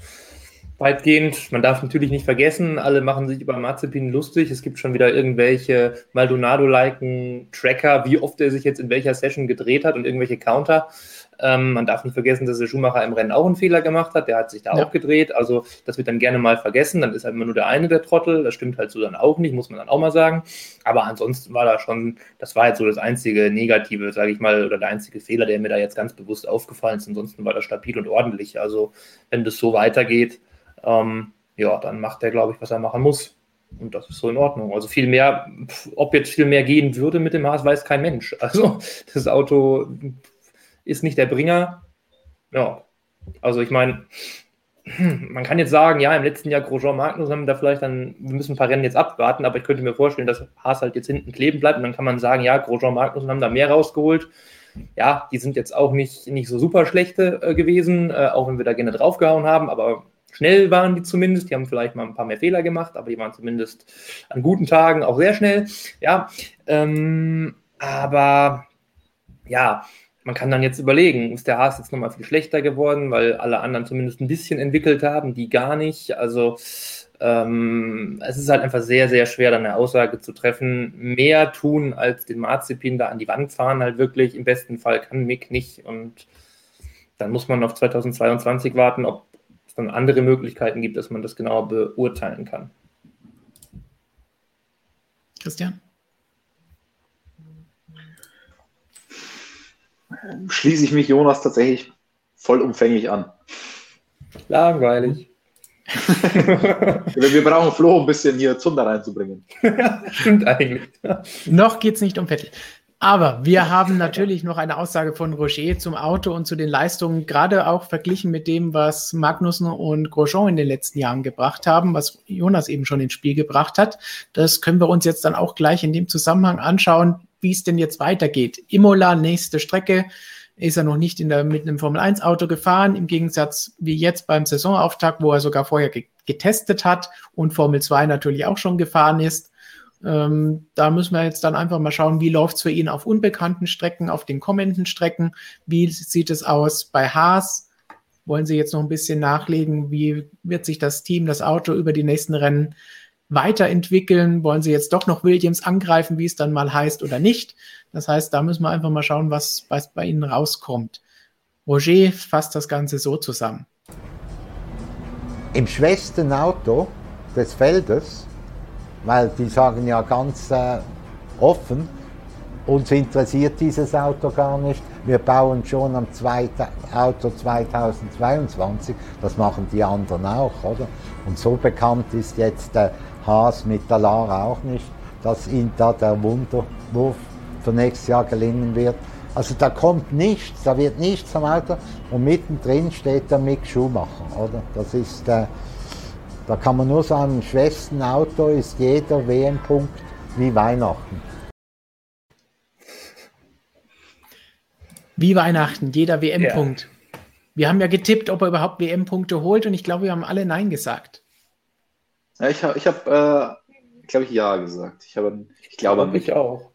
Weitgehend. Man darf natürlich nicht vergessen, alle machen sich über Mazepin lustig. Es gibt schon wieder irgendwelche Maldonado-liken Tracker, wie oft er sich jetzt in welcher Session gedreht hat und irgendwelche Counter. Ähm, man darf nicht vergessen, dass der Schumacher im Rennen auch einen Fehler gemacht hat. Der hat sich da ja. auch gedreht. Also das wird dann gerne mal vergessen. Dann ist halt immer nur der eine der Trottel. Das stimmt halt so dann auch nicht, muss man dann auch mal sagen. Aber ansonsten war da schon, das war jetzt so das einzige Negative, sage ich mal, oder der einzige Fehler, der mir da jetzt ganz bewusst aufgefallen ist. Ansonsten war das stabil und ordentlich. Also wenn das so weitergeht, ähm, ja, dann macht er, glaube ich, was er machen muss. Und das ist so in Ordnung. Also viel mehr, ob jetzt viel mehr gehen würde mit dem Haas, weiß kein Mensch. Also das Auto ist nicht der Bringer. Ja, also ich meine, man kann jetzt sagen, ja, im letzten Jahr Grosjean Magnus haben da vielleicht dann, wir müssen ein paar Rennen jetzt abwarten, aber ich könnte mir vorstellen, dass Haas halt jetzt hinten kleben bleibt und dann kann man sagen, ja, Grosjean Magnus haben da mehr rausgeholt. Ja, die sind jetzt auch nicht, nicht so super schlechte äh, gewesen, äh, auch wenn wir da gerne draufgehauen haben, aber schnell waren die zumindest. Die haben vielleicht mal ein paar mehr Fehler gemacht, aber die waren zumindest an guten Tagen auch sehr schnell. Ja, ähm, aber ja, man kann dann jetzt überlegen, ist der Haas jetzt nochmal viel schlechter geworden, weil alle anderen zumindest ein bisschen entwickelt haben, die gar nicht. Also ähm, es ist halt einfach sehr, sehr schwer, dann eine Aussage zu treffen. Mehr tun als den Marzipin da an die Wand fahren, halt wirklich. Im besten Fall kann Mick nicht. Und dann muss man auf 2022 warten, ob dann andere Möglichkeiten gibt, dass man das genauer beurteilen kann. Christian? Schließe ich mich Jonas tatsächlich vollumfänglich an. Langweilig. Wir brauchen Flo ein bisschen hier Zunder reinzubringen. Stimmt eigentlich. Noch geht es nicht um Vettel. Aber wir haben natürlich noch eine Aussage von Roger zum Auto und zu den Leistungen, gerade auch verglichen mit dem, was Magnussen und Grosjean in den letzten Jahren gebracht haben, was Jonas eben schon ins Spiel gebracht hat. Das können wir uns jetzt dann auch gleich in dem Zusammenhang anschauen, wie es denn jetzt weitergeht. Imola, nächste Strecke ist er noch nicht in der, mit einem Formel-1-Auto gefahren, im Gegensatz wie jetzt beim Saisonauftakt, wo er sogar vorher ge getestet hat und Formel 2 natürlich auch schon gefahren ist. Ähm, da müssen wir jetzt dann einfach mal schauen, wie läuft es für ihn auf unbekannten Strecken, auf den kommenden Strecken, wie sieht es aus bei Haas. Wollen Sie jetzt noch ein bisschen nachlegen, wie wird sich das Team, das Auto über die nächsten Rennen weiterentwickeln? Wollen Sie jetzt doch noch Williams angreifen, wie es dann mal heißt oder nicht? Das heißt, da müssen wir einfach mal schauen, was, was bei Ihnen rauskommt. Roger fasst das Ganze so zusammen. Im schwächsten Auto des Feldes, weil die sagen ja ganz äh, offen, uns interessiert dieses Auto gar nicht. Wir bauen schon am zweiten Auto 2022. Das machen die anderen auch, oder? Und so bekannt ist jetzt der Haas mit der Lara auch nicht, dass ihm da der Wunderwurf für nächstes Jahr gelingen wird. Also da kommt nichts, da wird nichts am Auto und mittendrin steht der Mick Schumacher, oder? Das ist, äh, da kann man nur sagen, im schwächsten Auto ist jeder WM-Punkt wie Weihnachten. Wie Weihnachten, jeder WM-Punkt. Ja. Wir haben ja getippt, ob er überhaupt WM-Punkte holt und ich glaube, wir haben alle Nein gesagt. Ja, ich habe, ich hab, äh, glaube ich, Ja gesagt. Ich, hab, ich glaube an mich. Ich auch.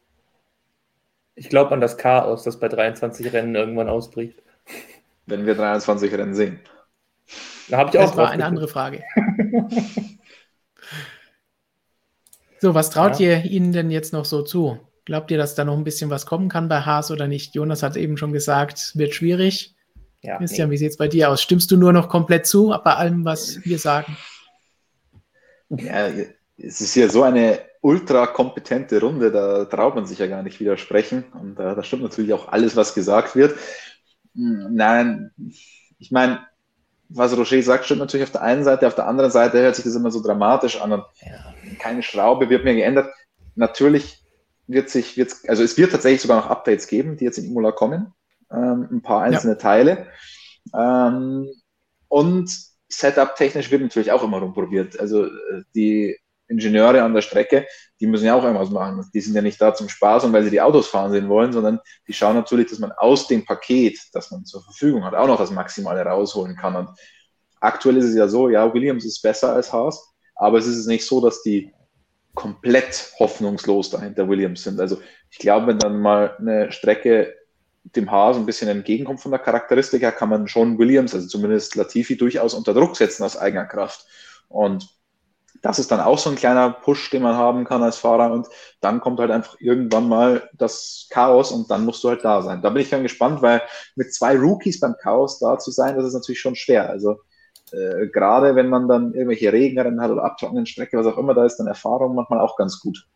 Ich glaube an das Chaos, das bei 23 Rennen irgendwann ausbricht. Wenn wir 23 Rennen sehen. Da habe ich auch. Das war eine andere Frage. so, was traut ja. ihr ihnen denn jetzt noch so zu? Glaubt ihr, dass da noch ein bisschen was kommen kann bei Haas oder nicht? Jonas hat eben schon gesagt, es wird schwierig. Ja, Christian, nee. wie sieht es bei dir aus? Stimmst du nur noch komplett zu bei allem, was wir sagen? Ja, es ist ja so eine ultra kompetente Runde, da traut man sich ja gar nicht widersprechen. Und äh, da stimmt natürlich auch alles, was gesagt wird. Hm, nein, ich meine, was Roger sagt, stimmt natürlich auf der einen Seite, auf der anderen Seite hört sich das immer so dramatisch an und keine Schraube wird mehr geändert. Natürlich wird sich, wird's, also es wird tatsächlich sogar noch Updates geben, die jetzt in Imola kommen, ähm, ein paar einzelne ja. Teile. Ähm, und Setup-technisch wird natürlich auch immer rumprobiert. Also äh, die Ingenieure an der Strecke, die müssen ja auch irgendwas machen. Die sind ja nicht da zum Spaß und weil sie die Autos fahren sehen wollen, sondern die schauen natürlich, dass man aus dem Paket, das man zur Verfügung hat, auch noch das Maximale rausholen kann. Und aktuell ist es ja so, ja, Williams ist besser als Haas, aber es ist nicht so, dass die komplett hoffnungslos dahinter Williams sind. Also ich glaube, wenn dann mal eine Strecke dem Haas ein bisschen entgegenkommt von der Charakteristik her, kann man schon Williams, also zumindest Latifi, durchaus unter Druck setzen aus eigener Kraft. Und das ist dann auch so ein kleiner Push, den man haben kann als Fahrer. Und dann kommt halt einfach irgendwann mal das Chaos und dann musst du halt da sein. Da bin ich dann gespannt, weil mit zwei Rookies beim Chaos da zu sein, das ist natürlich schon schwer. Also äh, gerade wenn man dann irgendwelche Regenrennen hat oder abtrocknenden Strecke, was auch immer, da ist dann Erfahrung manchmal auch ganz gut.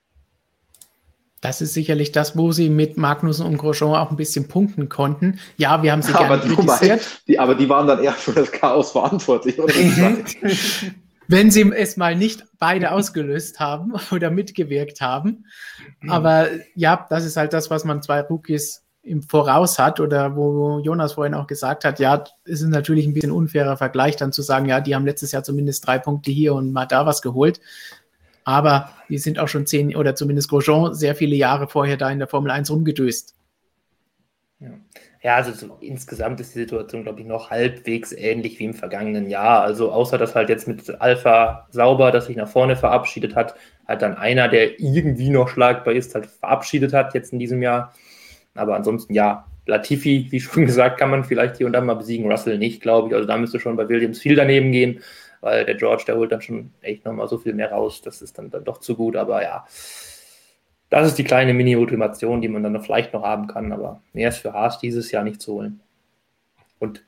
Das ist sicherlich das, wo sie mit Magnussen und Grosjean auch ein bisschen punkten konnten. Ja, wir haben sie aber gerne kritisiert. Die, aber die waren dann eher für das Chaos verantwortlich, oder? wenn sie es mal nicht beide ausgelöst haben oder mitgewirkt haben. Mhm. Aber ja, das ist halt das, was man zwei Rookies im Voraus hat oder wo Jonas vorhin auch gesagt hat, ja, es ist natürlich ein bisschen unfairer Vergleich dann zu sagen, ja, die haben letztes Jahr zumindest drei Punkte hier und mal da was geholt. Aber die sind auch schon zehn oder zumindest Grosjean sehr viele Jahre vorher da in der Formel 1 rumgedöst. Ja. Also so insgesamt ist die Situation, glaube ich, noch halbwegs ähnlich wie im vergangenen Jahr. Also außer dass halt jetzt mit Alpha sauber, das sich nach vorne verabschiedet hat, halt dann einer, der irgendwie noch schlagbar ist, halt verabschiedet hat jetzt in diesem Jahr. Aber ansonsten ja, Latifi, wie schon gesagt, kann man vielleicht hier und da mal besiegen, Russell nicht, glaube ich. Also da müsste schon bei Williams viel daneben gehen, weil der George, der holt dann schon echt nochmal so viel mehr raus. Das ist dann, dann doch zu gut, aber ja. Das ist die kleine Mini-Motivation, die man dann vielleicht noch haben kann, aber mehr ist für Haas dieses Jahr nicht zu holen. Und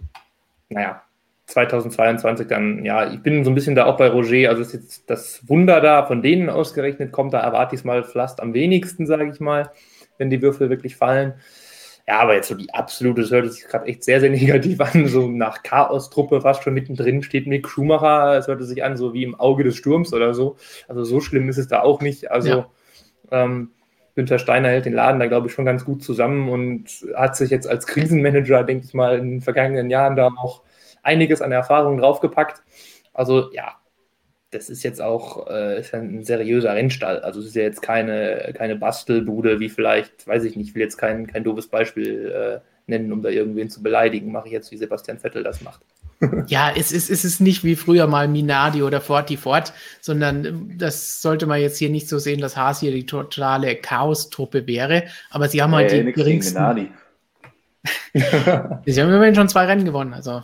naja, 2022 dann, ja, ich bin so ein bisschen da auch bei Roger, also ist jetzt das Wunder da von denen ausgerechnet kommt, da erwarte ich es mal fast am wenigsten, sage ich mal, wenn die Würfel wirklich fallen. Ja, aber jetzt so die absolute, das hört sich gerade echt sehr, sehr negativ an, so nach Chaos-Truppe fast schon mittendrin steht Mick Schumacher, es hörte sich an, so wie im Auge des Sturms oder so. Also so schlimm ist es da auch nicht. Also ja. Ähm, Günther Steiner hält den Laden da, glaube ich, schon ganz gut zusammen und hat sich jetzt als Krisenmanager, denke ich mal, in den vergangenen Jahren da auch einiges an Erfahrung draufgepackt. Also ja, das ist jetzt auch äh, ist ein seriöser Rennstall. Also es ist ja jetzt keine, keine Bastelbude, wie vielleicht, weiß ich nicht, ich will jetzt kein, kein doofes Beispiel äh, nennen, um da irgendwen zu beleidigen. Mache ich jetzt, wie Sebastian Vettel das macht. Ja, es ist, es ist nicht wie früher mal Minardi oder Forti Fort, sondern das sollte man jetzt hier nicht so sehen, dass Haas hier die totale Chaos-Truppe wäre. Aber sie haben halt äh, die geringsten. sie haben immerhin schon zwei Rennen gewonnen, also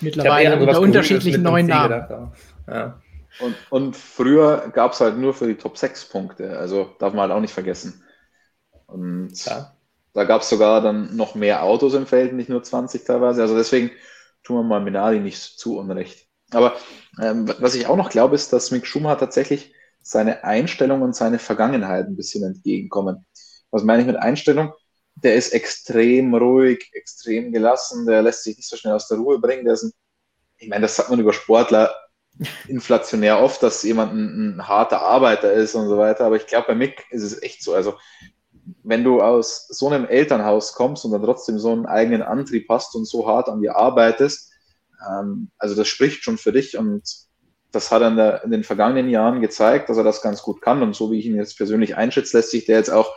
mittlerweile unter unterschiedlichen neuen Namen. Ja. Und, und früher gab es halt nur für die Top 6 Punkte, also darf man halt auch nicht vergessen. Und ja. da gab es sogar dann noch mehr Autos im Feld, nicht nur 20 teilweise. Also deswegen tun wir mal Minardi nicht zu unrecht. Aber ähm, was ich auch noch glaube, ist, dass Mick Schumacher tatsächlich seine Einstellung und seine Vergangenheit ein bisschen entgegenkommen. Was meine ich mit Einstellung? Der ist extrem ruhig, extrem gelassen, der lässt sich nicht so schnell aus der Ruhe bringen. Der ist ein, ich meine, das sagt man über Sportler inflationär oft, dass jemand ein, ein, harter Arbeiter ist und so weiter. Aber ich glaube, bei Mick ist es echt so. Also, wenn du aus so einem Elternhaus kommst und dann trotzdem so einen eigenen Antrieb hast und so hart an dir arbeitest, ähm, also das spricht schon für dich und das hat er in, der, in, den vergangenen Jahren gezeigt, dass er das ganz gut kann. Und so wie ich ihn jetzt persönlich einschätze, lässt sich der jetzt auch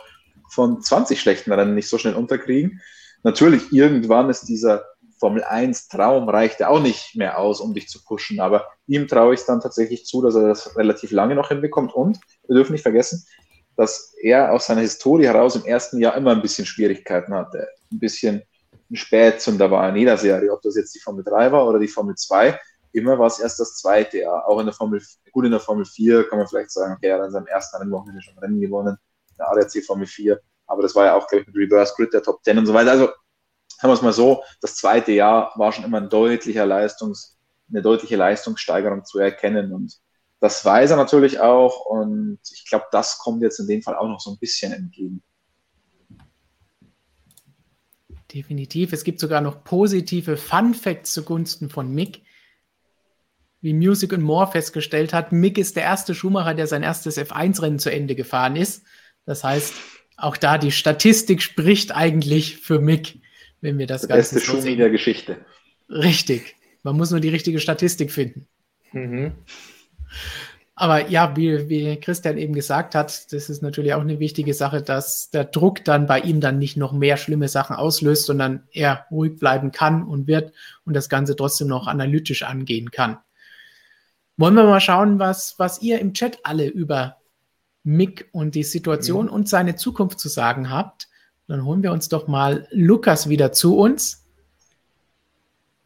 von 20 schlechten Rennen nicht so schnell unterkriegen. Natürlich, irgendwann ist dieser Formel 1 Traum reicht ja auch nicht mehr aus, um dich zu pushen. Aber ihm traue ich es dann tatsächlich zu, dass er das relativ lange noch hinbekommt. Und wir dürfen nicht vergessen, dass er aus seiner Historie heraus im ersten Jahr immer ein bisschen Schwierigkeiten hatte. Ein bisschen ein Spätzünder war in jeder Serie, ob das jetzt die Formel 3 war oder die Formel 2. Immer war es erst das zweite Jahr. Auch in der Formel, gut in der Formel 4 kann man vielleicht sagen, okay, er hat in seinem ersten Rennwochenende schon Rennen gewonnen, in der ADAC Formel 4. Aber das war ja auch, glaube ich, mit Reverse Grid der Top 10 und so weiter. Also sagen wir es mal so, das zweite Jahr war schon immer ein deutlicher Leistungs, eine deutliche Leistungssteigerung zu erkennen und das weiß er natürlich auch und ich glaube, das kommt jetzt in dem Fall auch noch so ein bisschen entgegen. Definitiv. Es gibt sogar noch positive Fun Facts zugunsten von Mick. Wie Music and More festgestellt hat, Mick ist der erste Schuhmacher, der sein erstes F1-Rennen zu Ende gefahren ist. Das heißt, auch da die Statistik spricht eigentlich für Mick wenn wir das der Ganze. Beste Schumi der Geschichte. Richtig. Man muss nur die richtige Statistik finden. Mhm. Aber ja, wie, wie Christian eben gesagt hat, das ist natürlich auch eine wichtige Sache, dass der Druck dann bei ihm dann nicht noch mehr schlimme Sachen auslöst, sondern er ruhig bleiben kann und wird und das Ganze trotzdem noch analytisch angehen kann. Wollen wir mal schauen, was, was ihr im Chat alle über Mick und die Situation mhm. und seine Zukunft zu sagen habt. Dann holen wir uns doch mal Lukas wieder zu uns,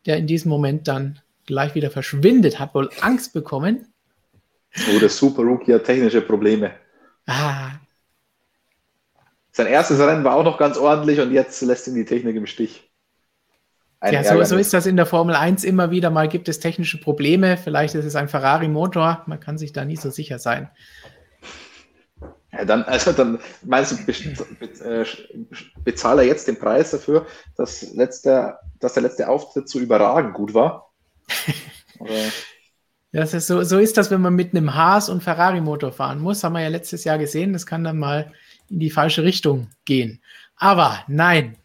der in diesem Moment dann gleich wieder verschwindet, hat wohl Angst bekommen. Oh, der Super Rookie hat technische Probleme. Ah. Sein erstes Rennen war auch noch ganz ordentlich und jetzt lässt ihn die Technik im Stich. Ein ja, so, so, ist das in der Formel 1 immer wieder. Mal gibt es technische Probleme. Vielleicht ist es ein Ferrari-Motor. Man kann sich da nie so sicher sein. Ja, dann, also dann meinst du, be, äh, bezahle er jetzt den Preis dafür, dass, letzte, dass der letzte Auftritt so überragend gut war? Das ist so, so ist das, wenn man mit einem Haas- und Ferrari-Motor fahren muss. Haben wir ja letztes Jahr gesehen. Das kann dann mal in die falsche Richtung gehen. Aber nein,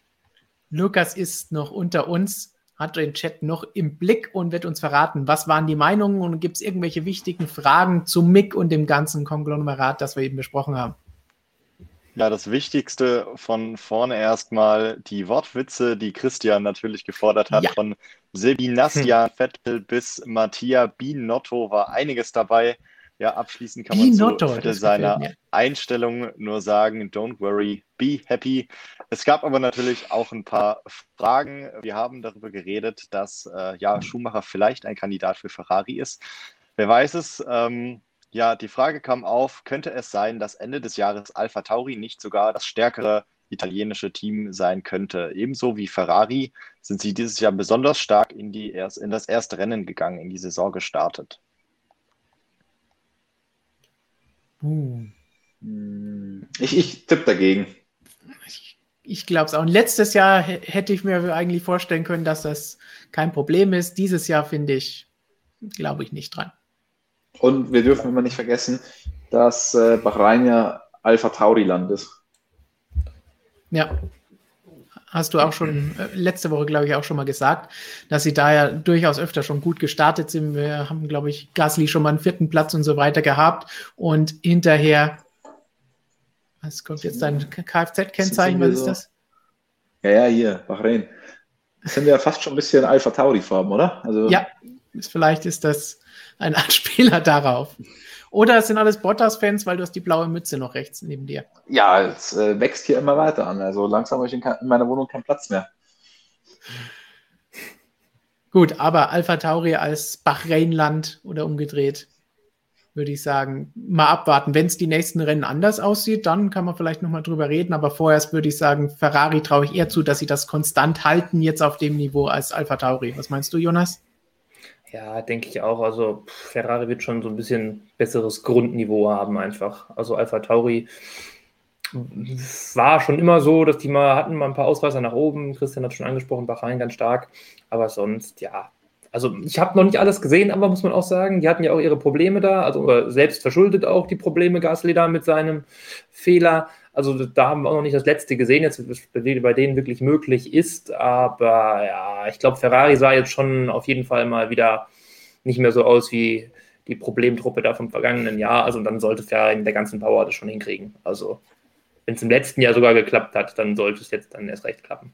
Lukas ist noch unter uns hat den Chat noch im Blick und wird uns verraten, was waren die Meinungen und gibt es irgendwelche wichtigen Fragen zu Mick und dem ganzen Konglomerat, das wir eben besprochen haben. Ja, das Wichtigste von vorne erstmal die Wortwitze, die Christian natürlich gefordert hat. Ja. Von Sebi Nastia hm. Vettel bis Mattia Binotto war einiges dabei. Ja, abschließend kann man zu seiner Einstellung nur sagen, don't worry, be happy. Es gab aber natürlich auch ein paar Fragen. Wir haben darüber geredet, dass äh, ja, Schumacher vielleicht ein Kandidat für Ferrari ist. Wer weiß es? Ähm, ja, die Frage kam auf, könnte es sein, dass Ende des Jahres Alpha Tauri nicht sogar das stärkere italienische Team sein könnte? Ebenso wie Ferrari sind sie dieses Jahr besonders stark in, die, in das erste Rennen gegangen, in die Saison gestartet. Uh. Ich, ich tippe dagegen. Ich, ich glaube es auch. Und letztes Jahr hätte ich mir eigentlich vorstellen können, dass das kein Problem ist. Dieses Jahr finde ich, glaube ich nicht dran. Und wir dürfen immer nicht vergessen, dass äh, Bahrain ja Alpha Tauri-Land ist. Ja, hast du auch schon äh, letzte Woche, glaube ich, auch schon mal gesagt, dass sie da ja durchaus öfter schon gut gestartet sind. Wir haben, glaube ich, Gasly schon mal einen vierten Platz und so weiter gehabt und hinterher, was kommt jetzt dein Kfz-Kennzeichen? Was ist das? Ja, ja, hier, Bahrain. Das sind ja fast schon ein bisschen Alpha Tauri-Farben, oder? Also ja, vielleicht ist das ein Anspieler darauf. Oder es sind alles Bottas-Fans, weil du hast die blaue Mütze noch rechts neben dir. Ja, es äh, wächst hier immer weiter an. Also langsam habe ich in, in meiner Wohnung keinen Platz mehr. Gut, aber Alpha Tauri als Bahrainland oder umgedreht, würde ich sagen, mal abwarten. Wenn es die nächsten Rennen anders aussieht, dann kann man vielleicht nochmal drüber reden. Aber vorerst würde ich sagen, Ferrari traue ich eher zu, dass sie das konstant halten jetzt auf dem Niveau als Alpha Tauri. Was meinst du, Jonas? Ja, denke ich auch. Also Ferrari wird schon so ein bisschen besseres Grundniveau haben einfach. Also Alpha Tauri war schon immer so, dass die mal hatten mal ein paar Ausreißer nach oben. Christian hat schon angesprochen, Bahrain ganz stark. Aber sonst, ja. Also ich habe noch nicht alles gesehen, aber muss man auch sagen, die hatten ja auch ihre Probleme da, also selbst verschuldet auch die Probleme Gasly da mit seinem Fehler. Also da haben wir auch noch nicht das letzte gesehen, jetzt bei denen wirklich möglich ist. Aber ja, ich glaube, Ferrari sah jetzt schon auf jeden Fall mal wieder nicht mehr so aus wie die Problemtruppe da vom vergangenen Jahr. Also dann sollte Ferrari mit der ganzen Power das schon hinkriegen. Also wenn es im letzten Jahr sogar geklappt hat, dann sollte es jetzt dann erst recht klappen.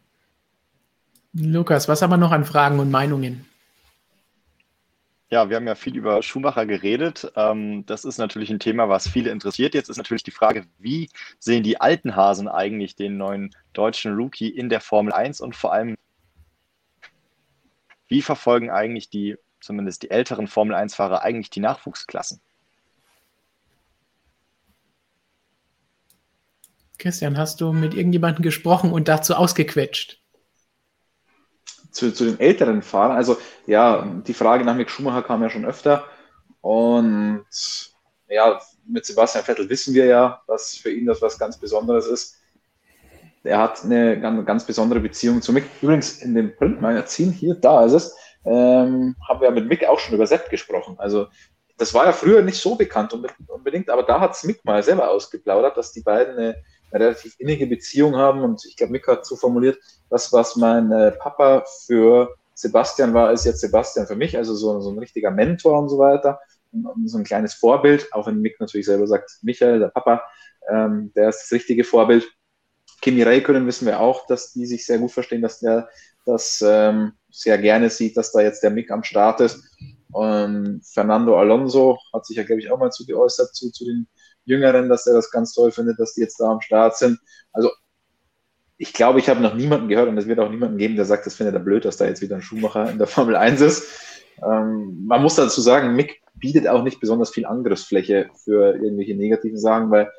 Lukas, was haben wir noch an Fragen und Meinungen? Ja, wir haben ja viel über Schumacher geredet. Ähm, das ist natürlich ein Thema, was viele interessiert. Jetzt ist natürlich die Frage, wie sehen die alten Hasen eigentlich den neuen deutschen Rookie in der Formel 1 und vor allem, wie verfolgen eigentlich die, zumindest die älteren Formel 1-Fahrer, eigentlich die Nachwuchsklassen? Christian, hast du mit irgendjemandem gesprochen und dazu ausgequetscht? Zu, zu den älteren Fahrern, also ja, die Frage nach Mick Schumacher kam ja schon öfter. Und ja, mit Sebastian Vettel wissen wir ja, dass für ihn das was ganz Besonderes ist. Er hat eine ganz, ganz besondere Beziehung zu Mick. Übrigens, in dem Printmagazin hier, da ist es, ähm, haben wir mit Mick auch schon über Sepp gesprochen. Also, das war ja früher nicht so bekannt unbedingt, aber da hat es Mick mal selber ausgeplaudert, dass die beiden eine eine relativ innige Beziehung haben. Und ich glaube, Mika hat so formuliert, das, was mein äh, Papa für Sebastian war, ist jetzt Sebastian für mich, also so, so ein richtiger Mentor und so weiter. Und, so ein kleines Vorbild, auch wenn Mick natürlich selber sagt, Michael, der Papa, ähm, der ist das richtige Vorbild. Kimi Räikkönen wissen wir auch, dass die sich sehr gut verstehen, dass der das ähm, sehr gerne sieht, dass da jetzt der Mick am Start ist. Und Fernando Alonso hat sich ja, glaube ich, auch mal zu geäußert zu, zu den Jüngeren, dass er das ganz toll findet, dass die jetzt da am Start sind. Also ich glaube, ich habe noch niemanden gehört und es wird auch niemanden geben, der sagt, das findet er blöd, dass da jetzt wieder ein Schuhmacher in der Formel 1 ist. Ähm, man muss dazu sagen, Mick bietet auch nicht besonders viel Angriffsfläche für irgendwelche negativen Sachen, weil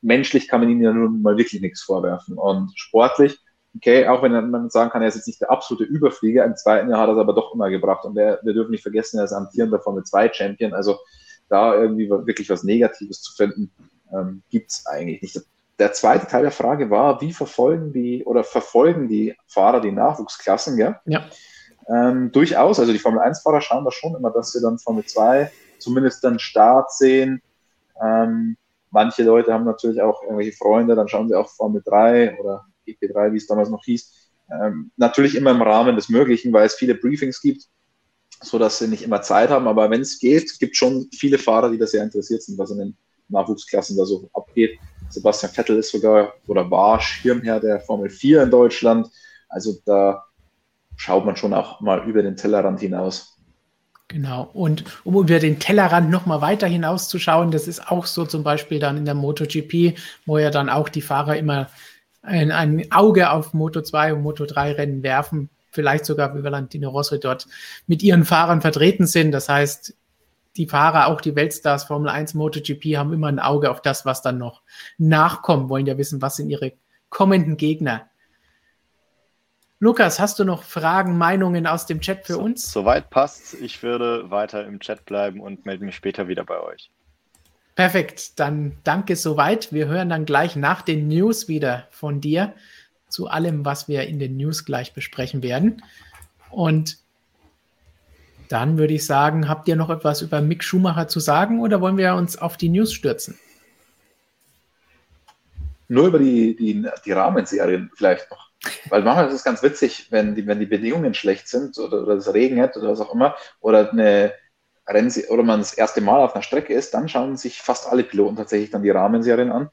menschlich kann man ihm ja nun mal wirklich nichts vorwerfen. Und sportlich, okay, auch wenn man sagen kann, er ist jetzt nicht der absolute Überflieger, im zweiten Jahr hat er es aber doch immer gebracht. Und wir, wir dürfen nicht vergessen, er ist amtierender Formel 2 Champion. Also da irgendwie wirklich was Negatives zu finden, ähm, gibt es eigentlich nicht. Der zweite Teil der Frage war, wie verfolgen die oder verfolgen die Fahrer die Nachwuchsklassen, ja? Ja. Ähm, durchaus, also die Formel 1-Fahrer schauen da schon immer, dass sie dann Formel 2 zumindest dann Start sehen. Ähm, manche Leute haben natürlich auch irgendwelche Freunde, dann schauen sie auch Formel 3 oder GP3, wie es damals noch hieß. Ähm, natürlich immer im Rahmen des Möglichen, weil es viele Briefings gibt so dass sie nicht immer Zeit haben. Aber wenn es geht, gibt schon viele Fahrer, die da sehr interessiert sind, was in den Nachwuchsklassen da so abgeht. Sebastian Vettel ist sogar oder war Schirmherr der Formel 4 in Deutschland. Also da schaut man schon auch mal über den Tellerrand hinaus. Genau. Und um über den Tellerrand nochmal weiter hinauszuschauen, das ist auch so zum Beispiel dann in der MotoGP, wo ja dann auch die Fahrer immer ein, ein Auge auf Moto 2 und Moto 3 Rennen werfen, vielleicht sogar wie Valentino Rossi dort mit ihren Fahrern vertreten sind. Das heißt, die Fahrer, auch die Weltstars Formel 1, MotoGP, haben immer ein Auge auf das, was dann noch nachkommt, wollen ja wissen, was sind ihre kommenden Gegner. Lukas, hast du noch Fragen, Meinungen aus dem Chat für so, uns? Soweit passt. Ich würde weiter im Chat bleiben und melde mich später wieder bei euch. Perfekt, dann danke soweit. Wir hören dann gleich nach den News wieder von dir zu allem, was wir in den News gleich besprechen werden. Und dann würde ich sagen, habt ihr noch etwas über Mick Schumacher zu sagen oder wollen wir uns auf die News stürzen? Nur über die, die, die Rahmenserien vielleicht noch. Weil manchmal ist es ganz witzig, wenn die, wenn die Bedingungen schlecht sind oder, oder es regnet oder was auch immer, oder eine Rennse oder man das erste Mal auf einer Strecke ist, dann schauen sich fast alle Piloten tatsächlich dann die Rahmenserien an,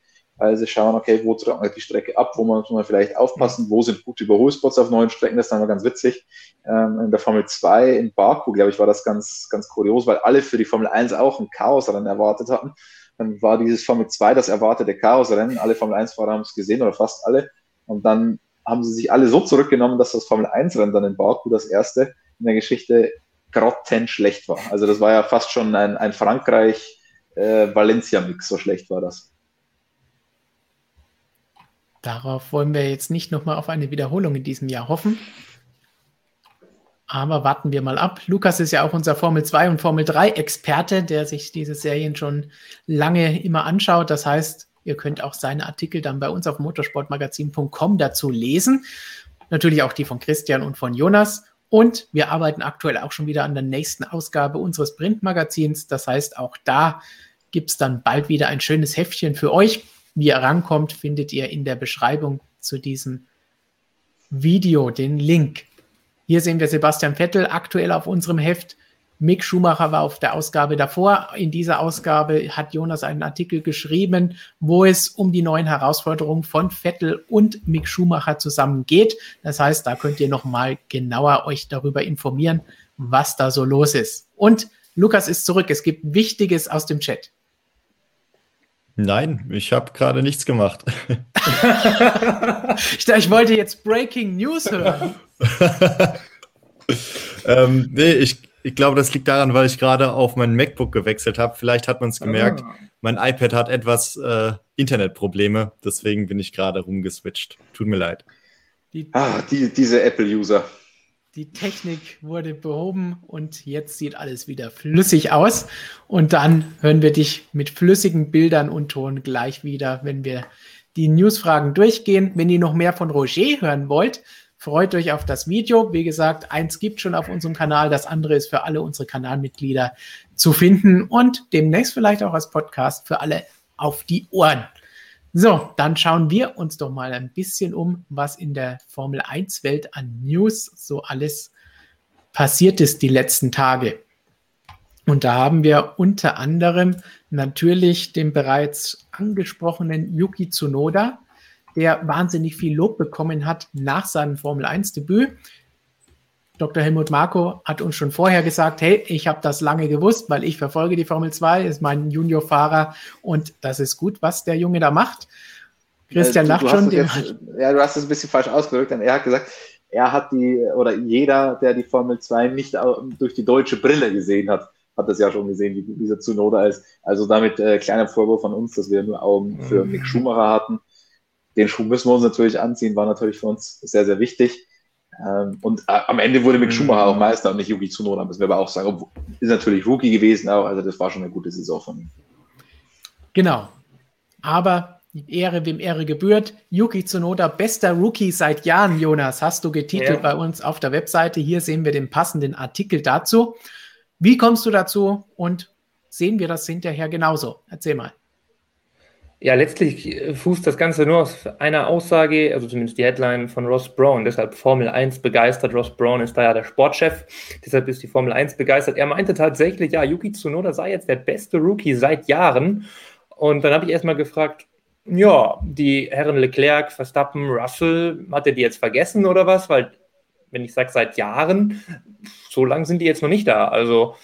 sie schauen, okay, wo trocknet die Strecke ab, wo muss man vielleicht aufpassen, wo sind gute Überholspots auf neuen Strecken, das ist dann ganz witzig. Ähm, in der Formel 2 in Baku, glaube ich, war das ganz, ganz kurios, weil alle für die Formel 1 auch ein Chaosrennen erwartet hatten. Dann war dieses Formel 2 das erwartete Chaosrennen, alle Formel 1-Fahrer haben es gesehen oder fast alle. Und dann haben sie sich alle so zurückgenommen, dass das Formel 1-Rennen dann in Baku, das erste in der Geschichte, grottenschlecht war. Also das war ja fast schon ein, ein Frankreich-Valencia-Mix, äh, so schlecht war das. Darauf wollen wir jetzt nicht nochmal auf eine Wiederholung in diesem Jahr hoffen. Aber warten wir mal ab. Lukas ist ja auch unser Formel 2 und Formel 3 Experte, der sich diese Serien schon lange immer anschaut. Das heißt, Ihr könnt auch seine Artikel dann bei uns auf motorsportmagazin.com dazu lesen. Natürlich auch die von Christian und von Jonas. Und wir arbeiten aktuell auch schon wieder an der nächsten Ausgabe unseres Printmagazins. Das heißt, auch da gibt es dann bald wieder ein schönes Heftchen für euch. Wie ihr rankommt, findet ihr in der Beschreibung zu diesem Video den Link. Hier sehen wir Sebastian Vettel aktuell auf unserem Heft Mick Schumacher war auf der Ausgabe davor. In dieser Ausgabe hat Jonas einen Artikel geschrieben, wo es um die neuen Herausforderungen von Vettel und Mick Schumacher zusammen geht. Das heißt, da könnt ihr nochmal genauer euch darüber informieren, was da so los ist. Und Lukas ist zurück. Es gibt Wichtiges aus dem Chat. Nein, ich habe gerade nichts gemacht. ich, ich wollte jetzt Breaking News hören. ähm, nee, ich, ich glaube, das liegt daran, weil ich gerade auf mein MacBook gewechselt habe. Vielleicht hat man es gemerkt. Ah. Mein iPad hat etwas äh, Internetprobleme, deswegen bin ich gerade rumgeswitcht. Tut mir leid. Die, ah, die, diese Apple-User. Die Technik wurde behoben und jetzt sieht alles wieder flüssig aus. Und dann hören wir dich mit flüssigen Bildern und Ton gleich wieder, wenn wir die Newsfragen durchgehen. Wenn ihr noch mehr von Roger hören wollt, Freut euch auf das Video. Wie gesagt, eins gibt schon auf unserem Kanal, das andere ist für alle unsere Kanalmitglieder zu finden und demnächst vielleicht auch als Podcast für alle auf die Ohren. So, dann schauen wir uns doch mal ein bisschen um, was in der Formel 1 Welt an News so alles passiert ist die letzten Tage. Und da haben wir unter anderem natürlich den bereits angesprochenen Yuki Tsunoda, der wahnsinnig viel Lob bekommen hat nach seinem Formel 1-Debüt. Dr. Helmut Marko hat uns schon vorher gesagt, hey, ich habe das lange gewusst, weil ich verfolge die Formel 2, ist mein Juniorfahrer und das ist gut, was der Junge da macht. Christian äh, lacht schon. Jetzt, ja, du hast es ein bisschen falsch ausgedrückt, denn er hat gesagt, er hat die, oder jeder, der die Formel 2 nicht durch die deutsche Brille gesehen hat, hat das ja schon gesehen, wie dieser Zunoda ist. Also damit äh, kleiner Vorwurf von uns, dass wir nur Augen für mhm. Mick Schumacher hatten den Schuh müssen wir uns natürlich anziehen, war natürlich für uns sehr, sehr wichtig. Ähm, und äh, am Ende wurde Mick Schumacher auch Meister und nicht Yuki Tsunoda, müssen wir aber auch sagen. Obwohl, ist natürlich Rookie gewesen auch, also das war schon eine gute Saison von ihm. Genau. Aber Ehre, wem Ehre gebührt. Yuki Tsunoda, bester Rookie seit Jahren, Jonas, hast du getitelt ja. bei uns auf der Webseite. Hier sehen wir den passenden Artikel dazu. Wie kommst du dazu und sehen wir das hinterher genauso? Erzähl mal. Ja, letztlich äh, fußt das Ganze nur auf einer Aussage, also zumindest die Headline von Ross Brown. Deshalb Formel 1 begeistert. Ross Brown ist da ja der Sportchef. Deshalb ist die Formel 1 begeistert. Er meinte tatsächlich, ja, Yuki Tsunoda sei jetzt der beste Rookie seit Jahren. Und dann habe ich erstmal gefragt, ja, die Herren Leclerc, Verstappen, Russell, hat er die jetzt vergessen oder was? Weil wenn ich sage seit Jahren, so lange sind die jetzt noch nicht da. Also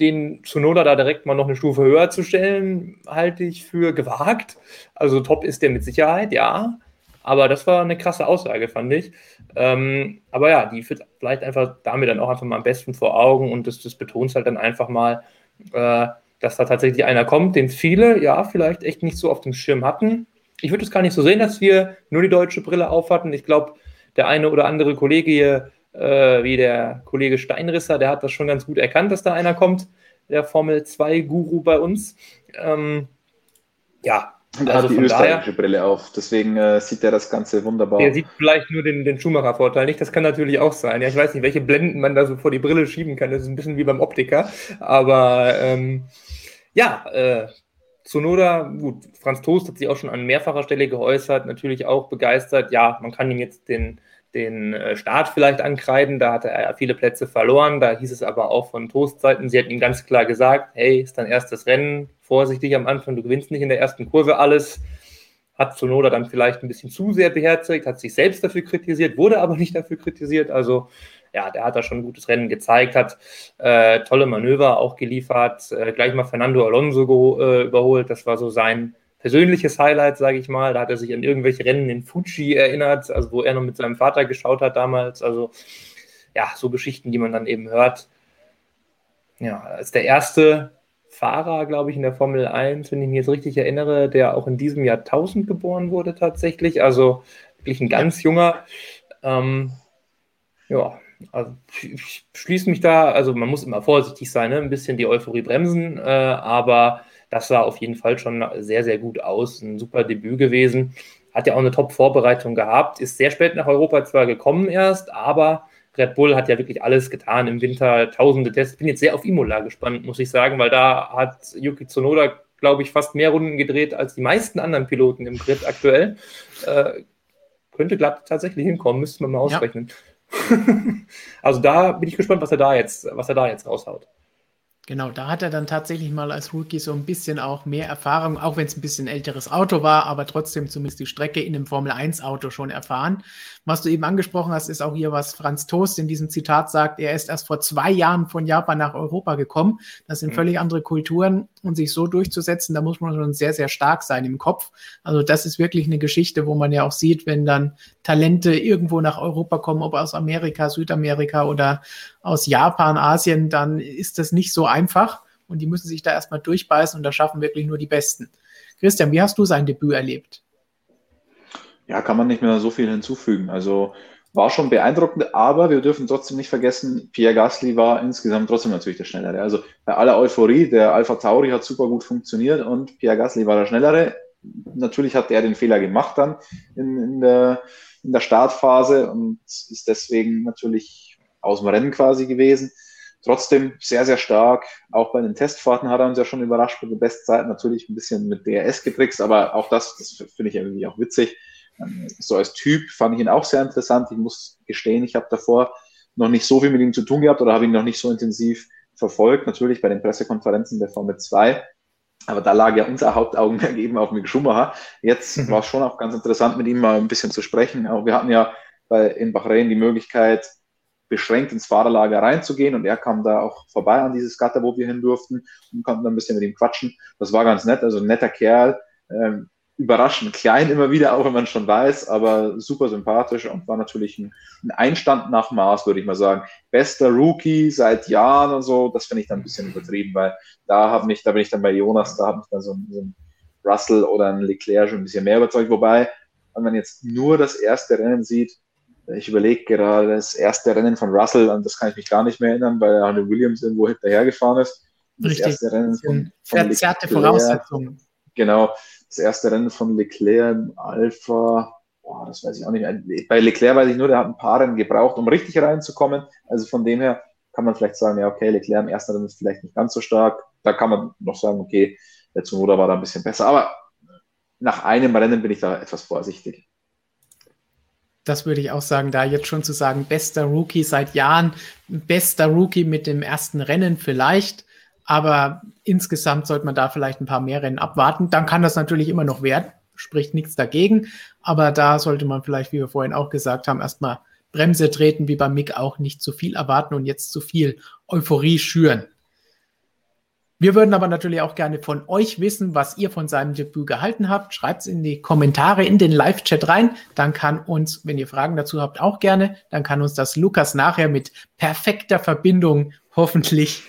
den Tsunoda da direkt mal noch eine Stufe höher zu stellen, halte ich für gewagt. Also top ist der mit Sicherheit, ja. Aber das war eine krasse Aussage, fand ich. Ähm, aber ja, die führt vielleicht einfach damit dann auch einfach mal am besten vor Augen und das, das betont halt dann einfach mal, äh, dass da tatsächlich einer kommt, den viele ja vielleicht echt nicht so auf dem Schirm hatten. Ich würde es gar nicht so sehen, dass wir nur die deutsche Brille aufhatten. Ich glaube, der eine oder andere Kollege hier, äh, wie der Kollege Steinrisser, der hat das schon ganz gut erkannt, dass da einer kommt, der Formel 2-Guru bei uns. Ähm, ja, und er also hat die österreichische Brille auf, deswegen äh, sieht er das Ganze wunderbar. Er sieht vielleicht nur den, den Schumacher-Vorteil nicht, das kann natürlich auch sein. Ja, ich weiß nicht, welche Blenden man da so vor die Brille schieben kann, das ist ein bisschen wie beim Optiker, aber ähm, ja, äh, Sonoda, gut, Franz Toast hat sich auch schon an mehrfacher Stelle geäußert, natürlich auch begeistert. Ja, man kann ihm jetzt den, den äh, Start vielleicht ankreiden, da hatte er viele Plätze verloren, da hieß es aber auch von Toastseiten, sie hatten ihm ganz klar gesagt, hey, ist dein erstes Rennen, vorsichtig am Anfang, du gewinnst nicht in der ersten Kurve alles. Hat Sonoda dann vielleicht ein bisschen zu sehr beherzigt, hat sich selbst dafür kritisiert, wurde aber nicht dafür kritisiert. Also ja, der hat da schon ein gutes Rennen gezeigt, hat äh, tolle Manöver auch geliefert, äh, gleich mal Fernando Alonso äh, überholt. Das war so sein persönliches Highlight, sage ich mal. Da hat er sich an irgendwelche Rennen in Fuji erinnert, also wo er noch mit seinem Vater geschaut hat damals. Also ja, so Geschichten, die man dann eben hört. Ja, als der erste Fahrer, glaube ich, in der Formel 1, wenn ich mich jetzt richtig erinnere, der auch in diesem Jahr 1000 geboren wurde tatsächlich. Also wirklich ein ganz junger. Ähm, ja, also ich schließe mich da, also man muss immer vorsichtig sein, ne? ein bisschen die Euphorie bremsen, äh, aber das sah auf jeden Fall schon sehr, sehr gut aus. Ein super Debüt gewesen. Hat ja auch eine Top-Vorbereitung gehabt, ist sehr spät nach Europa zwar gekommen erst, aber Red Bull hat ja wirklich alles getan im Winter, tausende Tests. Bin jetzt sehr auf Imola gespannt, muss ich sagen, weil da hat Yuki Tsunoda, glaube ich, fast mehr Runden gedreht als die meisten anderen Piloten im Grid aktuell. Äh, könnte glatt tatsächlich hinkommen, müsste man mal ausrechnen. Ja. also da bin ich gespannt, was er da jetzt, was er da jetzt raushaut. Genau, da hat er dann tatsächlich mal als Rookie so ein bisschen auch mehr Erfahrung, auch wenn es ein bisschen älteres Auto war, aber trotzdem zumindest die Strecke in einem Formel-1-Auto schon erfahren. Was du eben angesprochen hast, ist auch hier, was Franz Toast in diesem Zitat sagt. Er ist erst vor zwei Jahren von Japan nach Europa gekommen. Das sind mhm. völlig andere Kulturen und sich so durchzusetzen, da muss man schon sehr, sehr stark sein im Kopf. Also das ist wirklich eine Geschichte, wo man ja auch sieht, wenn dann Talente irgendwo nach Europa kommen, ob aus Amerika, Südamerika oder aus Japan, Asien, dann ist das nicht so einfach und die müssen sich da erstmal durchbeißen und da schaffen wirklich nur die Besten. Christian, wie hast du sein Debüt erlebt? Ja, kann man nicht mehr so viel hinzufügen. Also war schon beeindruckend, aber wir dürfen trotzdem nicht vergessen, Pierre Gasly war insgesamt trotzdem natürlich der Schnellere. Also bei aller Euphorie, der Alpha Tauri hat super gut funktioniert und Pierre Gasly war der Schnellere. Natürlich hat er den Fehler gemacht dann in, in, der, in der Startphase und ist deswegen natürlich aus dem Rennen quasi gewesen. Trotzdem sehr, sehr stark. Auch bei den Testfahrten hat er uns ja schon überrascht mit der Bestzeit. Natürlich ein bisschen mit DRS getrickst, aber auch das, das finde ich irgendwie auch witzig. Ähm, so als Typ fand ich ihn auch sehr interessant. Ich muss gestehen, ich habe davor noch nicht so viel mit ihm zu tun gehabt oder habe ihn noch nicht so intensiv verfolgt. Natürlich bei den Pressekonferenzen der Formel 2. Aber da lag ja unser Hauptaugenmerk eben auf Mick Schumacher. Jetzt mhm. war es schon auch ganz interessant, mit ihm mal ein bisschen zu sprechen. Aber wir hatten ja bei, in Bahrain die Möglichkeit, beschränkt ins Fahrerlager reinzugehen und er kam da auch vorbei an dieses Gatter, wo wir hin durften und konnten dann ein bisschen mit ihm quatschen. Das war ganz nett, also ein netter Kerl, ähm, überraschend klein immer wieder, auch wenn man schon weiß, aber super sympathisch und war natürlich ein, ein Einstand nach Maß, würde ich mal sagen. Bester Rookie seit Jahren und so, das finde ich dann ein bisschen übertrieben, weil da habe ich, da bin ich dann bei Jonas, da habe ich dann so, so ein Russell oder ein Leclerc schon ein bisschen mehr überzeugt, wobei, wenn man jetzt nur das erste Rennen sieht, ich überlege gerade das erste Rennen von Russell, an das kann ich mich gar nicht mehr erinnern, weil Arne Williams irgendwo hinterhergefahren ist. Das Richtig. erste Rennen von, von Verzerrte Voraussetzungen. Genau, das erste Rennen von Leclerc im Alpha, boah, das weiß ich auch nicht. Bei Leclerc weiß ich nur, der hat ein paar Rennen gebraucht, um richtig reinzukommen. Also von dem her kann man vielleicht sagen, ja, okay, Leclerc im ersten Rennen ist vielleicht nicht ganz so stark. Da kann man noch sagen, okay, der Zunoda war da ein bisschen besser. Aber nach einem Rennen bin ich da etwas vorsichtig. Das würde ich auch sagen, da jetzt schon zu sagen, bester Rookie seit Jahren, bester Rookie mit dem ersten Rennen vielleicht, aber insgesamt sollte man da vielleicht ein paar mehr Rennen abwarten. Dann kann das natürlich immer noch werden, spricht nichts dagegen, aber da sollte man vielleicht, wie wir vorhin auch gesagt haben, erstmal Bremse treten, wie beim Mick auch nicht zu viel erwarten und jetzt zu viel Euphorie schüren. Wir würden aber natürlich auch gerne von euch wissen, was ihr von seinem Debüt gehalten habt. Schreibt es in die Kommentare in den Live-Chat rein. Dann kann uns, wenn ihr Fragen dazu habt, auch gerne, dann kann uns das Lukas nachher mit perfekter Verbindung hoffentlich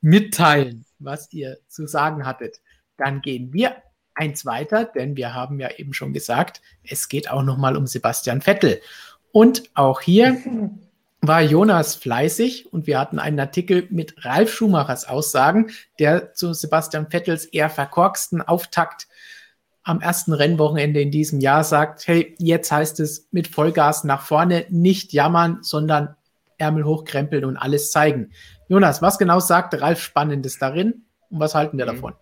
mitteilen, was ihr zu sagen hattet. Dann gehen wir eins weiter, denn wir haben ja eben schon gesagt, es geht auch nochmal um Sebastian Vettel. Und auch hier war Jonas fleißig und wir hatten einen Artikel mit Ralf Schumachers Aussagen, der zu Sebastian Vettels eher verkorksten Auftakt am ersten Rennwochenende in diesem Jahr sagt, hey, jetzt heißt es mit Vollgas nach vorne, nicht jammern, sondern Ärmel hochkrempeln und alles zeigen. Jonas, was genau sagte Ralf Spannendes darin und was halten wir mhm. davon?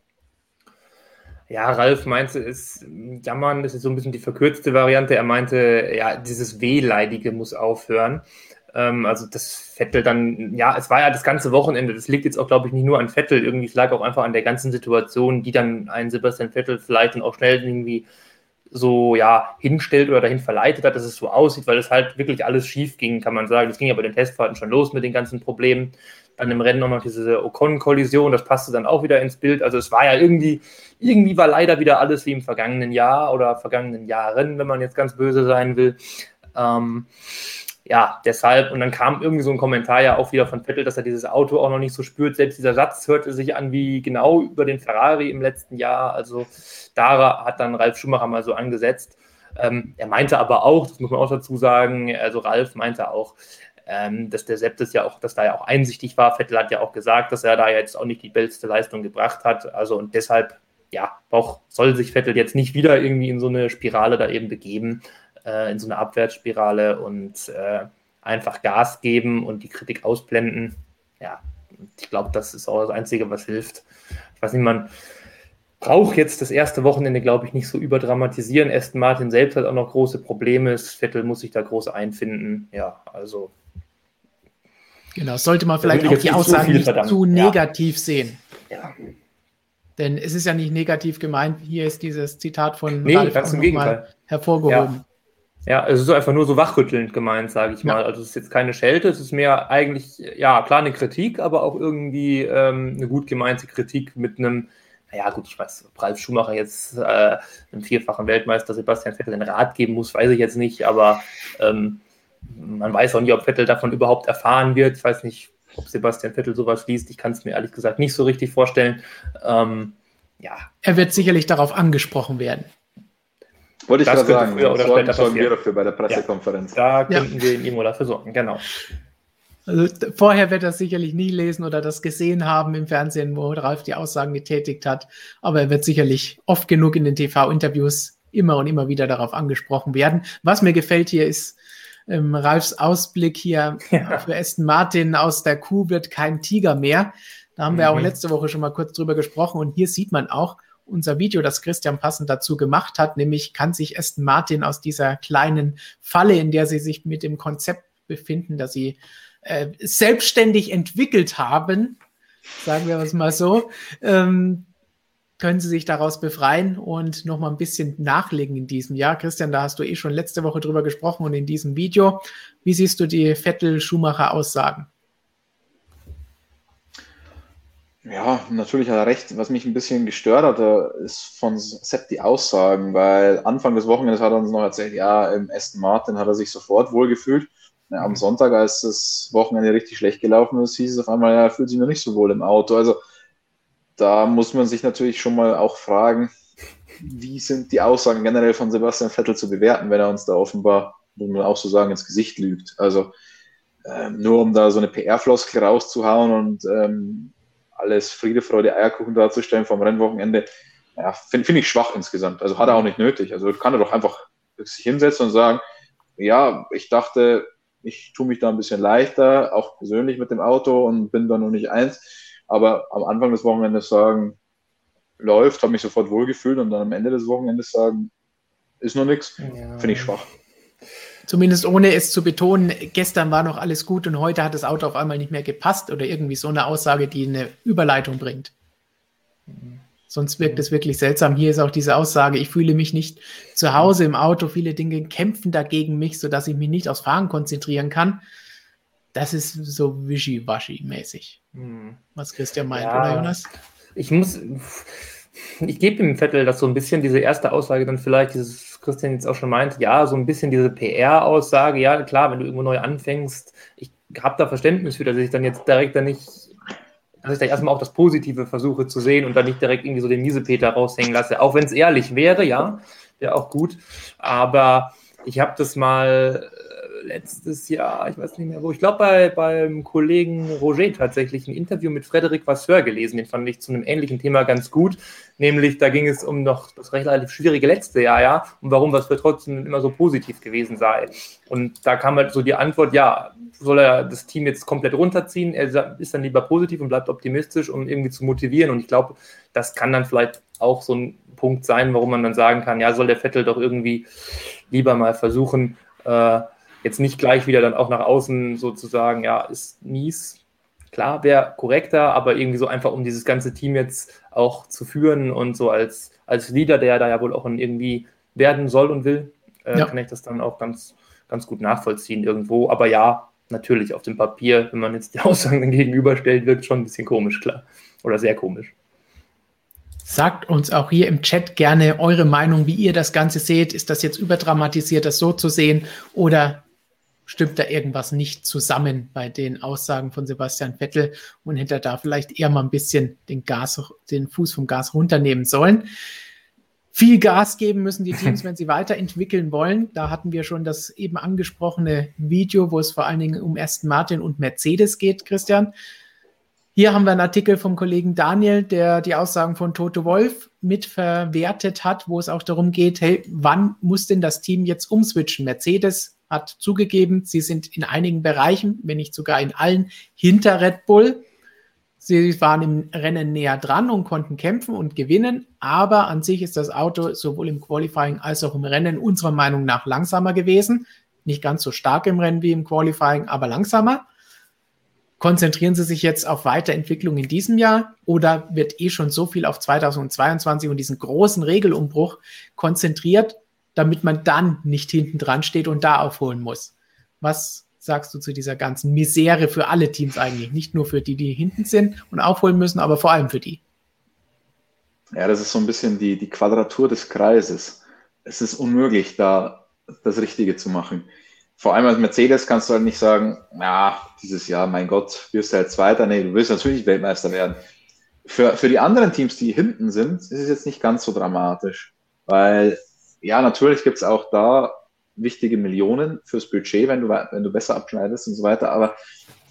Ja, Ralf meinte, es jammern, das ist so ein bisschen die verkürzte Variante. Er meinte, ja, dieses Wehleidige muss aufhören. Ähm, also das Vettel dann, ja, es war ja das ganze Wochenende, das liegt jetzt auch, glaube ich, nicht nur an Vettel, irgendwie, es lag auch einfach an der ganzen Situation, die dann einen Sebastian Vettel vielleicht dann auch schnell irgendwie so ja hinstellt oder dahin verleitet hat, dass es so aussieht, weil es halt wirklich alles schief ging, kann man sagen. Das ging ja bei den Testfahrten schon los mit den ganzen Problemen. Dann im Rennen noch diese Ocon-Kollision, das passte dann auch wieder ins Bild. Also es war ja irgendwie, irgendwie war leider wieder alles wie im vergangenen Jahr oder vergangenen Jahren, wenn man jetzt ganz böse sein will. Ähm, ja, deshalb, und dann kam irgendwie so ein Kommentar ja auch wieder von Vettel, dass er dieses Auto auch noch nicht so spürt. Selbst dieser Satz hörte sich an wie genau über den Ferrari im letzten Jahr. Also da hat dann Ralf Schumacher mal so angesetzt. Ähm, er meinte aber auch, das muss man auch dazu sagen, also Ralf meinte auch, ähm, dass der Sepp das ja auch, dass da ja auch einsichtig war. Vettel hat ja auch gesagt, dass er da jetzt auch nicht die beste Leistung gebracht hat. Also und deshalb, ja, auch soll sich Vettel jetzt nicht wieder irgendwie in so eine Spirale da eben begeben äh, in so eine Abwärtsspirale und äh, einfach Gas geben und die Kritik ausblenden. Ja, ich glaube, das ist auch das Einzige, was hilft. Ich weiß nicht, man braucht jetzt das erste Wochenende, glaube ich, nicht so überdramatisieren. Aston Martin selbst hat auch noch große Probleme. Vettel muss sich da groß einfinden. Ja, also. Genau, sollte man vielleicht auch die Aussagen nicht zu negativ ja. sehen. Ja. Denn es ist ja nicht negativ gemeint. Hier ist dieses Zitat von nee, Ralf ganz im Gegenteil. hervorgehoben. Ja. Ja, es ist einfach nur so wachrüttelnd gemeint, sage ich mal. Also es ist jetzt keine Schelte, es ist mehr eigentlich, ja, klar eine Kritik, aber auch irgendwie ähm, eine gut gemeinte Kritik mit einem, naja gut, ich weiß, ob Ralf Schumacher jetzt äh, einem vierfachen Weltmeister Sebastian Vettel den Rat geben muss, weiß ich jetzt nicht, aber ähm, man weiß auch nicht, ob Vettel davon überhaupt erfahren wird. Ich weiß nicht, ob Sebastian Vettel sowas liest. Ich kann es mir ehrlich gesagt nicht so richtig vorstellen. Ähm, ja. Er wird sicherlich darauf angesprochen werden. Wollte ich gerade sagen, früher oder sorgen, später sorgen wir dafür bei der Pressekonferenz. Ja, da könnten ja. wir in Imo dafür sorgen, genau. Also vorher wird er sicherlich nie lesen oder das gesehen haben im Fernsehen, wo Ralf die Aussagen getätigt hat. Aber er wird sicherlich oft genug in den TV-Interviews immer und immer wieder darauf angesprochen werden. Was mir gefällt hier ist ähm, Ralfs Ausblick hier ja. für Aston Martin aus der Kuh wird kein Tiger mehr. Da haben wir mhm. auch letzte Woche schon mal kurz drüber gesprochen und hier sieht man auch, unser Video, das Christian passend dazu gemacht hat, nämlich kann sich Aston Martin aus dieser kleinen Falle, in der sie sich mit dem Konzept befinden, dass sie äh, selbstständig entwickelt haben, sagen wir es mal so, ähm, können sie sich daraus befreien und noch mal ein bisschen nachlegen in diesem Jahr. Christian, da hast du eh schon letzte Woche drüber gesprochen und in diesem Video. Wie siehst du die Vettel-Schumacher-Aussagen? Ja, natürlich hat er recht. Was mich ein bisschen gestört hat, ist von Sepp die Aussagen, weil Anfang des Wochenendes hat er uns noch erzählt, ja, im Aston Martin hat er sich sofort wohlgefühlt. Ja, am Sonntag, als das Wochenende richtig schlecht gelaufen ist, hieß es auf einmal, ja, er fühlt sich noch nicht so wohl im Auto. Also da muss man sich natürlich schon mal auch fragen, wie sind die Aussagen generell von Sebastian Vettel zu bewerten, wenn er uns da offenbar, muss man auch so sagen, ins Gesicht lügt. Also ähm, nur um da so eine PR-Floskel rauszuhauen und ähm, alles Friede, Freude, Eierkuchen darzustellen vom Rennwochenende, ja, finde find ich schwach insgesamt. Also hat er auch nicht nötig. Also kann er doch einfach sich hinsetzen und sagen, ja, ich dachte, ich tue mich da ein bisschen leichter, auch persönlich mit dem Auto und bin da noch nicht eins. Aber am Anfang des Wochenendes sagen, läuft, habe mich sofort wohlgefühlt und dann am Ende des Wochenendes sagen, ist noch nichts, ja. finde ich schwach zumindest ohne es zu betonen, gestern war noch alles gut und heute hat das Auto auf einmal nicht mehr gepasst oder irgendwie so eine Aussage, die eine Überleitung bringt. Sonst wirkt es wirklich seltsam. Hier ist auch diese Aussage, ich fühle mich nicht zu Hause im Auto. Viele Dinge kämpfen dagegen mich, sodass ich mich nicht aufs Fahren konzentrieren kann. Das ist so wischiwaschi-mäßig. Hm. Was Christian meint, ja, oder Jonas? Ich muss, ich gebe dem Vettel das so ein bisschen, diese erste Aussage dann vielleicht, dieses Christian jetzt auch schon meint, ja, so ein bisschen diese PR-Aussage, ja, klar, wenn du irgendwo neu anfängst, ich habe da Verständnis für, dass ich dann jetzt direkt dann nicht, dass ich da erstmal auch das Positive versuche zu sehen und dann nicht direkt irgendwie so den Miesepeter raushängen lasse, auch wenn es ehrlich wäre, ja, wäre auch gut, aber ich habe das mal letztes Jahr, ich weiß nicht mehr wo, ich glaube bei, beim Kollegen Roger tatsächlich ein Interview mit Frederic Vasseur gelesen, den fand ich zu einem ähnlichen Thema ganz gut, nämlich da ging es um noch das relativ schwierige letzte Jahr, ja, und warum das für trotzdem immer so positiv gewesen sei. Und da kam halt so die Antwort, ja, soll er das Team jetzt komplett runterziehen, er ist dann lieber positiv und bleibt optimistisch, um irgendwie zu motivieren. Und ich glaube, das kann dann vielleicht auch so ein Punkt sein, warum man dann sagen kann, ja, soll der Vettel doch irgendwie lieber mal versuchen, äh, jetzt nicht gleich wieder dann auch nach außen sozusagen, ja, ist mies. Klar, wäre korrekter, aber irgendwie so einfach, um dieses ganze Team jetzt auch zu führen und so als, als Leader, der da ja wohl auch irgendwie werden soll und will, äh, ja. kann ich das dann auch ganz, ganz gut nachvollziehen irgendwo. Aber ja, natürlich auf dem Papier, wenn man jetzt die Aussagen dann gegenüberstellt, wirkt schon ein bisschen komisch, klar. Oder sehr komisch. Sagt uns auch hier im Chat gerne eure Meinung, wie ihr das Ganze seht. Ist das jetzt überdramatisiert, das so zu sehen? Oder stimmt da irgendwas nicht zusammen bei den Aussagen von Sebastian Vettel und hätte da vielleicht eher mal ein bisschen den Gas, den Fuß vom Gas runternehmen sollen. Viel Gas geben müssen die Teams, wenn sie weiterentwickeln wollen. Da hatten wir schon das eben angesprochene Video, wo es vor allen Dingen um Aston Martin und Mercedes geht, Christian. Hier haben wir einen Artikel vom Kollegen Daniel, der die Aussagen von Toto Wolf mitverwertet hat, wo es auch darum geht, hey, wann muss denn das Team jetzt umswitchen? Mercedes hat zugegeben, sie sind in einigen Bereichen, wenn nicht sogar in allen, hinter Red Bull. Sie waren im Rennen näher dran und konnten kämpfen und gewinnen, aber an sich ist das Auto sowohl im Qualifying als auch im Rennen unserer Meinung nach langsamer gewesen. Nicht ganz so stark im Rennen wie im Qualifying, aber langsamer. Konzentrieren Sie sich jetzt auf Weiterentwicklung in diesem Jahr oder wird eh schon so viel auf 2022 und diesen großen Regelumbruch konzentriert, damit man dann nicht hinten dran steht und da aufholen muss. Was sagst du zu dieser ganzen Misere für alle Teams eigentlich? Nicht nur für die, die hinten sind und aufholen müssen, aber vor allem für die. Ja, das ist so ein bisschen die, die Quadratur des Kreises. Es ist unmöglich, da das Richtige zu machen. Vor allem als Mercedes kannst du halt nicht sagen, ja, dieses Jahr, mein Gott, wirst du halt Zweiter. Nee, du willst natürlich Weltmeister werden. Für, für die anderen Teams, die hinten sind, ist es jetzt nicht ganz so dramatisch, weil ja, natürlich gibt es auch da wichtige Millionen fürs Budget, wenn du, wenn du besser abschneidest und so weiter. Aber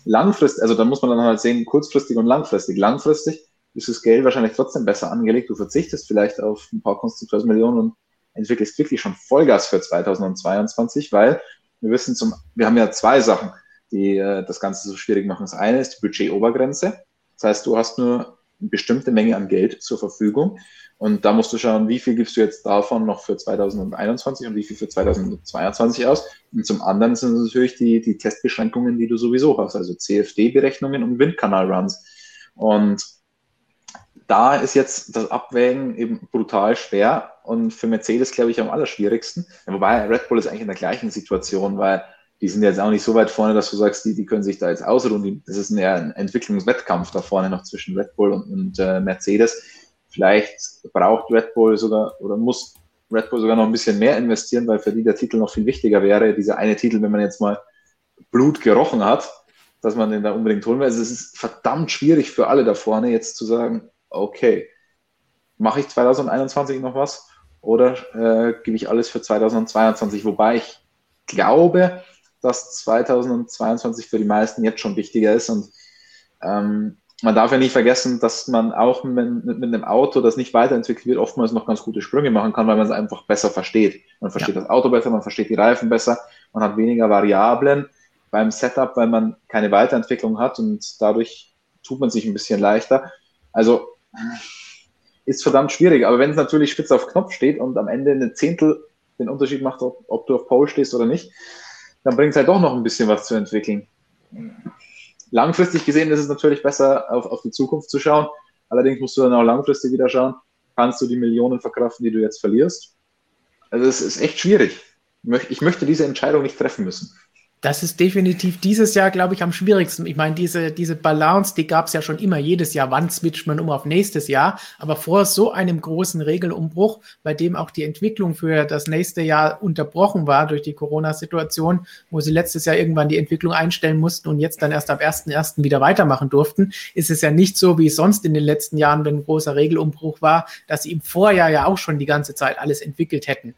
langfristig, also da muss man dann halt sehen, kurzfristig und langfristig. Langfristig ist das Geld wahrscheinlich trotzdem besser angelegt. Du verzichtest vielleicht auf ein paar Konstrukteursmillionen und entwickelst wirklich schon Vollgas für 2022, weil wir wissen zum, wir haben ja zwei Sachen, die äh, das Ganze so schwierig machen. Das eine ist die Budgetobergrenze. Das heißt, du hast nur bestimmte Menge an Geld zur Verfügung. Und da musst du schauen, wie viel gibst du jetzt davon noch für 2021 und wie viel für 2022 aus. Und zum anderen sind es natürlich die, die Testbeschränkungen, die du sowieso hast, also CFD-Berechnungen und Windkanal-Runs. Und da ist jetzt das Abwägen eben brutal schwer und für Mercedes, glaube ich, am allerschwierigsten. wobei Red Bull ist eigentlich in der gleichen Situation, weil die sind jetzt auch nicht so weit vorne, dass du sagst, die, die können sich da jetzt ausruhen. Das ist eher ein Entwicklungswettkampf da vorne noch zwischen Red Bull und, und äh, Mercedes. Vielleicht braucht Red Bull sogar oder muss Red Bull sogar noch ein bisschen mehr investieren, weil für die der Titel noch viel wichtiger wäre. Dieser eine Titel, wenn man jetzt mal Blut gerochen hat, dass man den da unbedingt holen will. Also es ist verdammt schwierig für alle da vorne jetzt zu sagen, okay, mache ich 2021 noch was oder äh, gebe ich alles für 2022? Wobei ich glaube, dass 2022 für die meisten jetzt schon wichtiger ist und ähm, man darf ja nicht vergessen, dass man auch mit, mit, mit, einem Auto, das nicht weiterentwickelt wird, oftmals noch ganz gute Sprünge machen kann, weil man es einfach besser versteht. Man versteht ja. das Auto besser, man versteht die Reifen besser, man hat weniger Variablen beim Setup, weil man keine Weiterentwicklung hat und dadurch tut man sich ein bisschen leichter. Also ist verdammt schwierig, aber wenn es natürlich spitz auf Knopf steht und am Ende eine Zehntel den Unterschied macht, ob, ob du auf Pole stehst oder nicht, dann bringt es halt doch noch ein bisschen was zu entwickeln langfristig gesehen ist es natürlich besser, auf, auf die Zukunft zu schauen. Allerdings musst du dann auch langfristig wieder schauen, kannst du die Millionen verkraften, die du jetzt verlierst? Also es ist echt schwierig. Ich möchte diese Entscheidung nicht treffen müssen das ist definitiv dieses Jahr, glaube ich, am schwierigsten. Ich meine, diese, diese Balance, die gab es ja schon immer jedes Jahr. Wann switcht man um auf nächstes Jahr? Aber vor so einem großen Regelumbruch, bei dem auch die Entwicklung für das nächste Jahr unterbrochen war durch die Corona-Situation, wo sie letztes Jahr irgendwann die Entwicklung einstellen mussten und jetzt dann erst ab 1.1. wieder weitermachen durften, ist es ja nicht so wie sonst in den letzten Jahren, wenn ein großer Regelumbruch war, dass sie im Vorjahr ja auch schon die ganze Zeit alles entwickelt hätten.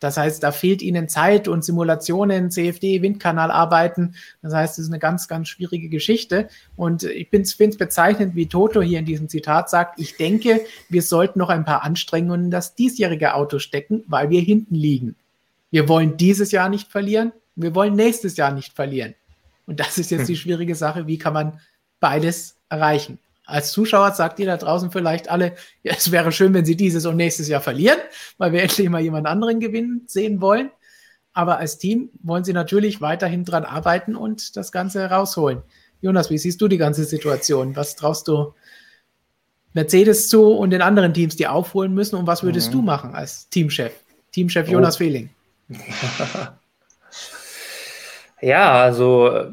Das heißt, da fehlt ihnen Zeit und Simulationen, CFD, Windkanal arbeiten. Das heißt, es ist eine ganz, ganz schwierige Geschichte. Und ich finde es bezeichnend, wie Toto hier in diesem Zitat sagt, ich denke, wir sollten noch ein paar Anstrengungen in das diesjährige Auto stecken, weil wir hinten liegen. Wir wollen dieses Jahr nicht verlieren, wir wollen nächstes Jahr nicht verlieren. Und das ist jetzt die schwierige Sache, wie kann man beides erreichen? Als Zuschauer sagt ihr da draußen vielleicht alle, ja, es wäre schön, wenn sie dieses und nächstes Jahr verlieren, weil wir endlich mal jemand anderen gewinnen sehen wollen. Aber als Team wollen sie natürlich weiterhin dran arbeiten und das Ganze herausholen. Jonas, wie siehst du die ganze Situation? Was traust du Mercedes zu und den anderen Teams, die aufholen müssen? Und was würdest mhm. du machen als Teamchef? Teamchef Jonas oh. Fehling. Ja, also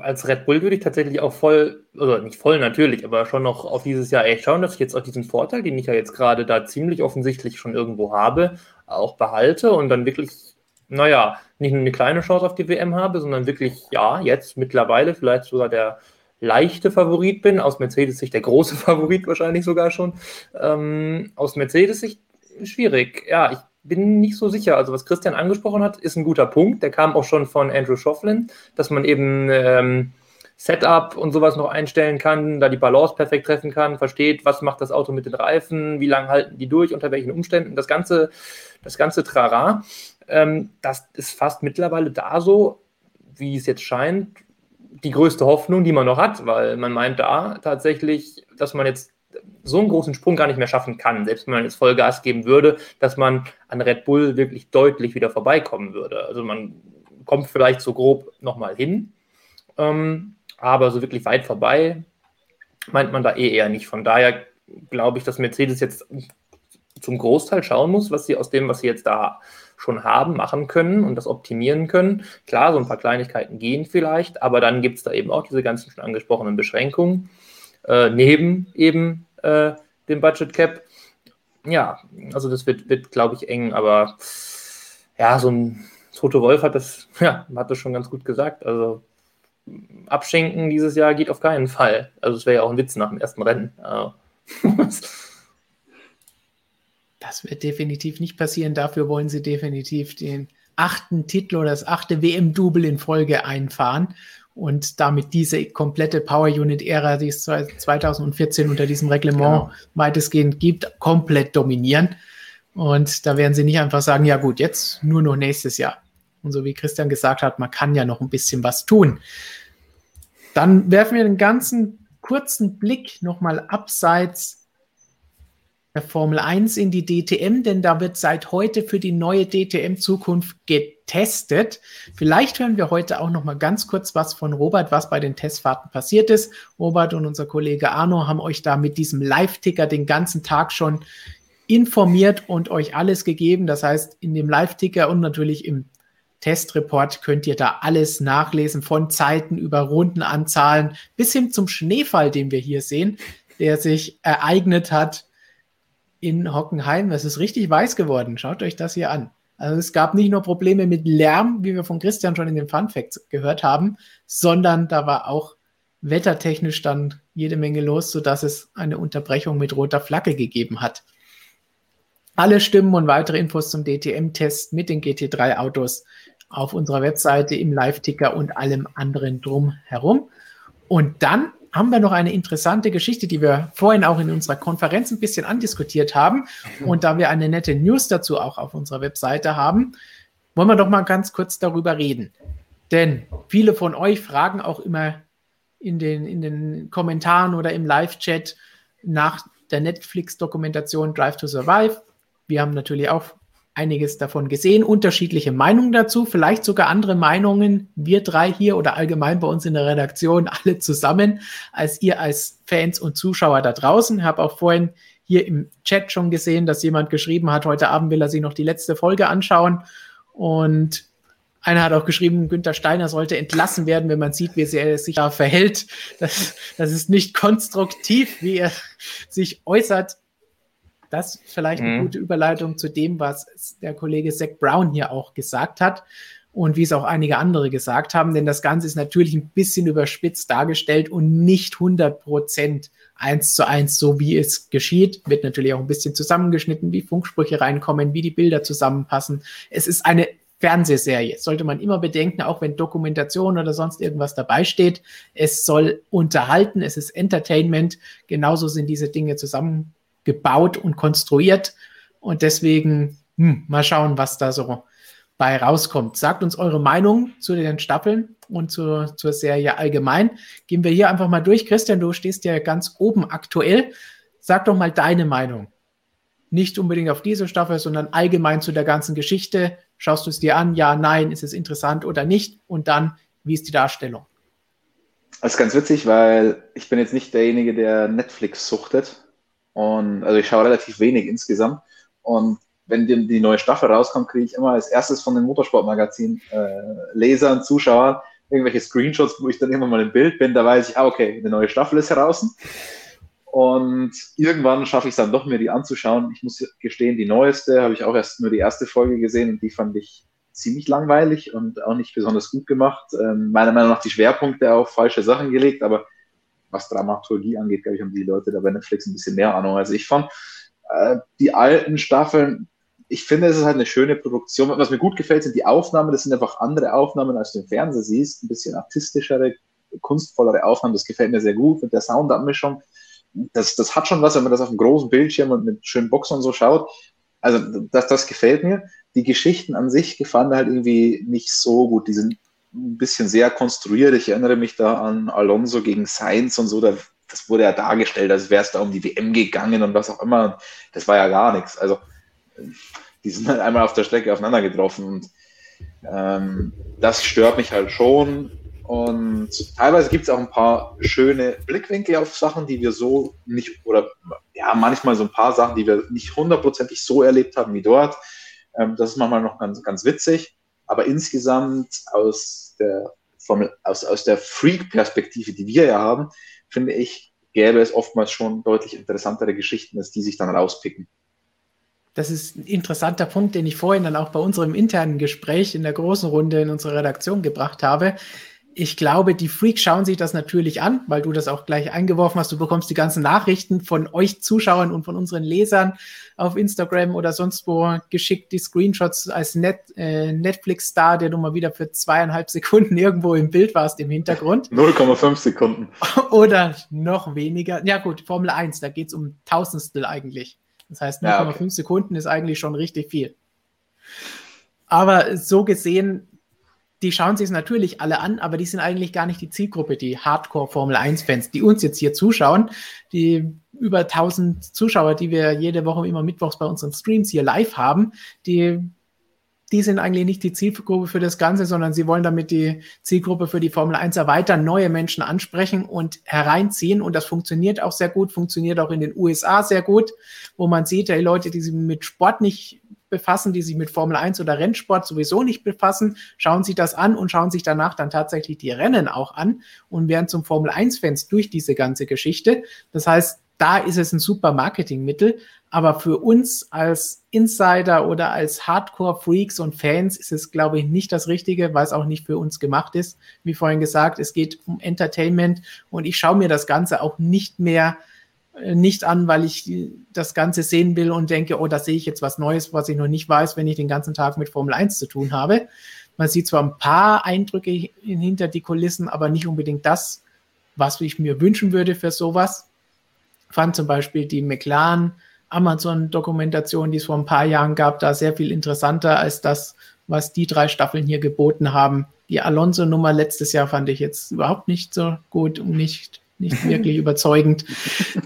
als Red Bull würde ich tatsächlich auch voll, also nicht voll natürlich, aber schon noch auf dieses Jahr echt schauen, dass ich jetzt auch diesen Vorteil, den ich ja jetzt gerade da ziemlich offensichtlich schon irgendwo habe, auch behalte und dann wirklich, naja, nicht nur eine kleine Chance auf die WM habe, sondern wirklich, ja, jetzt mittlerweile vielleicht sogar der leichte Favorit bin, aus Mercedes-Sicht der große Favorit wahrscheinlich sogar schon. Ähm, aus Mercedes-Sicht schwierig. Ja, ich bin nicht so sicher. Also was Christian angesprochen hat, ist ein guter Punkt. Der kam auch schon von Andrew Schofflin, dass man eben ähm, Setup und sowas noch einstellen kann, da die Balance perfekt treffen kann, versteht, was macht das Auto mit den Reifen, wie lange halten die durch, unter welchen Umständen. Das ganze, das ganze Trara, ähm, das ist fast mittlerweile da so, wie es jetzt scheint, die größte Hoffnung, die man noch hat, weil man meint da tatsächlich, dass man jetzt so einen großen Sprung gar nicht mehr schaffen kann, selbst wenn man jetzt Vollgas geben würde, dass man an Red Bull wirklich deutlich wieder vorbeikommen würde. Also man kommt vielleicht so grob nochmal hin, ähm, aber so wirklich weit vorbei meint man da eh eher nicht. Von daher glaube ich, dass Mercedes jetzt zum Großteil schauen muss, was sie aus dem, was sie jetzt da schon haben, machen können und das optimieren können. Klar, so ein paar Kleinigkeiten gehen vielleicht, aber dann gibt es da eben auch diese ganzen schon angesprochenen Beschränkungen äh, neben eben äh, dem Budget Cap. Ja, also das wird, wird glaube ich, eng, aber ja, so ein Toto Wolf hat das, ja, hat das schon ganz gut gesagt. Also abschenken dieses Jahr geht auf keinen Fall. Also es wäre ja auch ein Witz nach dem ersten Rennen. das wird definitiv nicht passieren. Dafür wollen sie definitiv den achten Titel oder das achte WM-Double in Folge einfahren und damit diese komplette Power Unit-Ära, die es 2014 unter diesem Reglement genau. weitestgehend gibt, komplett dominieren. Und da werden sie nicht einfach sagen, ja gut, jetzt nur noch nächstes Jahr. Und so wie Christian gesagt hat, man kann ja noch ein bisschen was tun. Dann werfen wir den ganzen kurzen Blick nochmal abseits der Formel 1 in die DTM, denn da wird seit heute für die neue DTM-Zukunft getestet. Vielleicht hören wir heute auch noch mal ganz kurz was von Robert, was bei den Testfahrten passiert ist. Robert und unser Kollege Arno haben euch da mit diesem Live-Ticker den ganzen Tag schon informiert und euch alles gegeben. Das heißt, in dem Live-Ticker und natürlich im Testreport könnt ihr da alles nachlesen, von Zeiten über Rundenanzahlen bis hin zum Schneefall, den wir hier sehen, der sich ereignet hat in Hockenheim. Es ist richtig weiß geworden. Schaut euch das hier an. Also es gab nicht nur Probleme mit Lärm, wie wir von Christian schon in den Fun Facts gehört haben, sondern da war auch wettertechnisch dann jede Menge los, sodass es eine Unterbrechung mit roter Flagge gegeben hat. Alle Stimmen und weitere Infos zum DTM-Test mit den GT3-Autos auf unserer Webseite im Live-Ticker und allem anderen drumherum. Und dann haben wir noch eine interessante Geschichte, die wir vorhin auch in unserer Konferenz ein bisschen andiskutiert haben. Und da wir eine nette News dazu auch auf unserer Webseite haben, wollen wir doch mal ganz kurz darüber reden. Denn viele von euch fragen auch immer in den, in den Kommentaren oder im Live-Chat nach der Netflix-Dokumentation Drive to Survive. Wir haben natürlich auch einiges davon gesehen, unterschiedliche Meinungen dazu, vielleicht sogar andere Meinungen, wir drei hier oder allgemein bei uns in der Redaktion, alle zusammen, als ihr als Fans und Zuschauer da draußen. Ich habe auch vorhin hier im Chat schon gesehen, dass jemand geschrieben hat, heute Abend will er sich noch die letzte Folge anschauen. Und einer hat auch geschrieben, Günther Steiner sollte entlassen werden, wenn man sieht, wie er sich da verhält. Das, das ist nicht konstruktiv, wie er sich äußert. Das ist vielleicht eine mhm. gute Überleitung zu dem, was der Kollege Zach Brown hier auch gesagt hat und wie es auch einige andere gesagt haben, denn das Ganze ist natürlich ein bisschen überspitzt dargestellt und nicht 100 Prozent eins zu eins, so wie es geschieht. Wird natürlich auch ein bisschen zusammengeschnitten, wie Funksprüche reinkommen, wie die Bilder zusammenpassen. Es ist eine Fernsehserie. Sollte man immer bedenken, auch wenn Dokumentation oder sonst irgendwas dabei steht. Es soll unterhalten, es ist Entertainment. Genauso sind diese Dinge zusammen gebaut und konstruiert. Und deswegen hm, mal schauen, was da so bei rauskommt. Sagt uns eure Meinung zu den Staffeln und zur, zur Serie allgemein. Gehen wir hier einfach mal durch. Christian, du stehst ja ganz oben aktuell. Sag doch mal deine Meinung. Nicht unbedingt auf diese Staffel, sondern allgemein zu der ganzen Geschichte. Schaust du es dir an? Ja, nein, ist es interessant oder nicht? Und dann, wie ist die Darstellung? Das ist ganz witzig, weil ich bin jetzt nicht derjenige, der Netflix suchtet. Und also ich schaue relativ wenig insgesamt. Und wenn die, die neue Staffel rauskommt, kriege ich immer als erstes von den Motorsportmagazin äh, Lesern, Zuschauern irgendwelche Screenshots, wo ich dann immer mal im Bild bin. Da weiß ich, ah, okay, eine neue Staffel ist heraus. Und irgendwann schaffe ich es dann doch, mir die anzuschauen. Ich muss gestehen, die neueste habe ich auch erst nur die erste Folge gesehen und die fand ich ziemlich langweilig und auch nicht besonders gut gemacht. Ähm, meiner Meinung nach die Schwerpunkte auf falsche Sachen gelegt, aber was Dramaturgie angeht, glaube ich, haben die Leute da bei Netflix ein bisschen mehr Ahnung als ich von. Äh, die alten Staffeln, ich finde, es ist halt eine schöne Produktion. Was mir gut gefällt, sind die Aufnahmen. Das sind einfach andere Aufnahmen, als du im Fernsehen siehst. Ein bisschen artistischere, kunstvollere Aufnahmen. Das gefällt mir sehr gut mit der Soundabmischung. Das, das hat schon was, wenn man das auf einem großen Bildschirm und mit schönen Boxen und so schaut. Also das, das gefällt mir. Die Geschichten an sich gefallen halt irgendwie nicht so gut. Die sind ein bisschen sehr konstruiert. Ich erinnere mich da an Alonso gegen Sainz und so. Da, das wurde ja dargestellt, als wäre es da um die WM gegangen und was auch immer. Das war ja gar nichts. Also die sind halt einmal auf der Strecke aufeinander getroffen und ähm, das stört mich halt schon. Und teilweise gibt es auch ein paar schöne Blickwinkel auf Sachen, die wir so nicht, oder ja, manchmal so ein paar Sachen, die wir nicht hundertprozentig so erlebt haben wie dort. Ähm, das ist manchmal noch ganz, ganz witzig. Aber insgesamt aus der, Formel, aus, aus der Freak-Perspektive, die wir ja haben, finde ich, gäbe es oftmals schon deutlich interessantere Geschichten, als die sich dann rauspicken. Das ist ein interessanter Punkt, den ich vorhin dann auch bei unserem internen Gespräch in der großen Runde in unserer Redaktion gebracht habe ich glaube, die Freaks schauen sich das natürlich an, weil du das auch gleich eingeworfen hast. Du bekommst die ganzen Nachrichten von euch Zuschauern und von unseren Lesern auf Instagram oder sonst wo geschickt, die Screenshots als Net, äh, Netflix-Star, der du mal wieder für zweieinhalb Sekunden irgendwo im Bild warst im Hintergrund. 0,5 Sekunden. Oder noch weniger. Ja gut, Formel 1, da geht es um Tausendstel eigentlich. Das heißt, 0,5 ja, okay. Sekunden ist eigentlich schon richtig viel. Aber so gesehen die schauen sich es natürlich alle an, aber die sind eigentlich gar nicht die Zielgruppe, die Hardcore Formel 1 Fans, die uns jetzt hier zuschauen, die über 1000 Zuschauer, die wir jede Woche immer mittwochs bei unseren Streams hier live haben, die die sind eigentlich nicht die Zielgruppe für das Ganze, sondern sie wollen damit die Zielgruppe für die Formel 1 erweitern, neue Menschen ansprechen und hereinziehen. Und das funktioniert auch sehr gut, funktioniert auch in den USA sehr gut, wo man sieht, hey, Leute, die sich mit Sport nicht befassen, die sich mit Formel 1 oder Rennsport sowieso nicht befassen, schauen sich das an und schauen sich danach dann tatsächlich die Rennen auch an und werden zum Formel 1-Fans durch diese ganze Geschichte. Das heißt, da ist es ein super Marketingmittel. Aber für uns als Insider oder als Hardcore-Freaks und Fans ist es, glaube ich, nicht das Richtige, weil es auch nicht für uns gemacht ist. Wie vorhin gesagt, es geht um Entertainment und ich schaue mir das Ganze auch nicht mehr nicht an, weil ich das Ganze sehen will und denke, oh, da sehe ich jetzt was Neues, was ich noch nicht weiß, wenn ich den ganzen Tag mit Formel 1 zu tun habe. Man sieht zwar ein paar Eindrücke hinter die Kulissen, aber nicht unbedingt das, was ich mir wünschen würde für sowas. Ich fand zum Beispiel die McLaren Amazon-Dokumentation, die es vor ein paar Jahren gab, da sehr viel interessanter als das, was die drei Staffeln hier geboten haben. Die Alonso-Nummer letztes Jahr fand ich jetzt überhaupt nicht so gut und nicht, nicht wirklich überzeugend.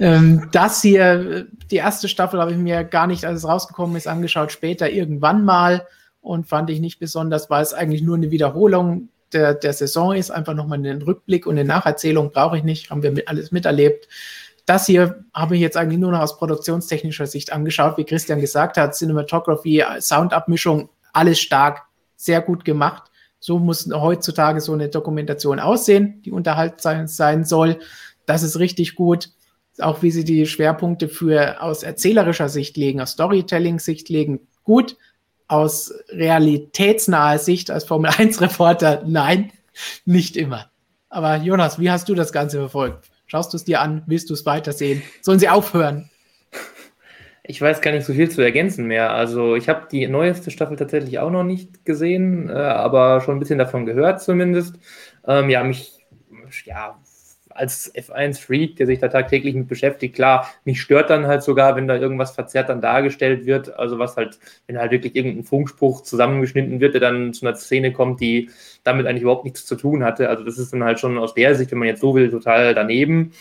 Ähm, das hier die erste Staffel habe ich mir gar nicht, als es rausgekommen ist, angeschaut, später irgendwann mal und fand ich nicht besonders, weil es eigentlich nur eine Wiederholung der, der Saison ist. Einfach nochmal einen Rückblick und eine Nacherzählung brauche ich nicht, haben wir mit, alles miterlebt. Das hier habe ich jetzt eigentlich nur noch aus produktionstechnischer Sicht angeschaut, wie Christian gesagt hat, Cinematography, Soundabmischung, alles stark, sehr gut gemacht. So muss heutzutage so eine Dokumentation aussehen, die unterhaltsam sein soll. Das ist richtig gut. Auch wie sie die Schwerpunkte für aus erzählerischer Sicht legen, aus Storytelling-Sicht legen, gut. Aus realitätsnaher Sicht als Formel 1-Reporter, nein, nicht immer. Aber Jonas, wie hast du das Ganze verfolgt? Schaust du es dir an? Willst du es weitersehen? Sollen sie aufhören? Ich weiß gar nicht so viel zu ergänzen mehr. Also ich habe die neueste Staffel tatsächlich auch noch nicht gesehen, äh, aber schon ein bisschen davon gehört zumindest. Ähm, ja, mich ja, als F1-Freak, der sich da tagtäglich mit beschäftigt, klar, mich stört dann halt sogar, wenn da irgendwas verzerrt dann dargestellt wird. Also was halt, wenn halt wirklich irgendein Funkspruch zusammengeschnitten wird, der dann zu einer Szene kommt, die damit eigentlich überhaupt nichts zu tun hatte. Also das ist dann halt schon aus der Sicht, wenn man jetzt so will, total daneben.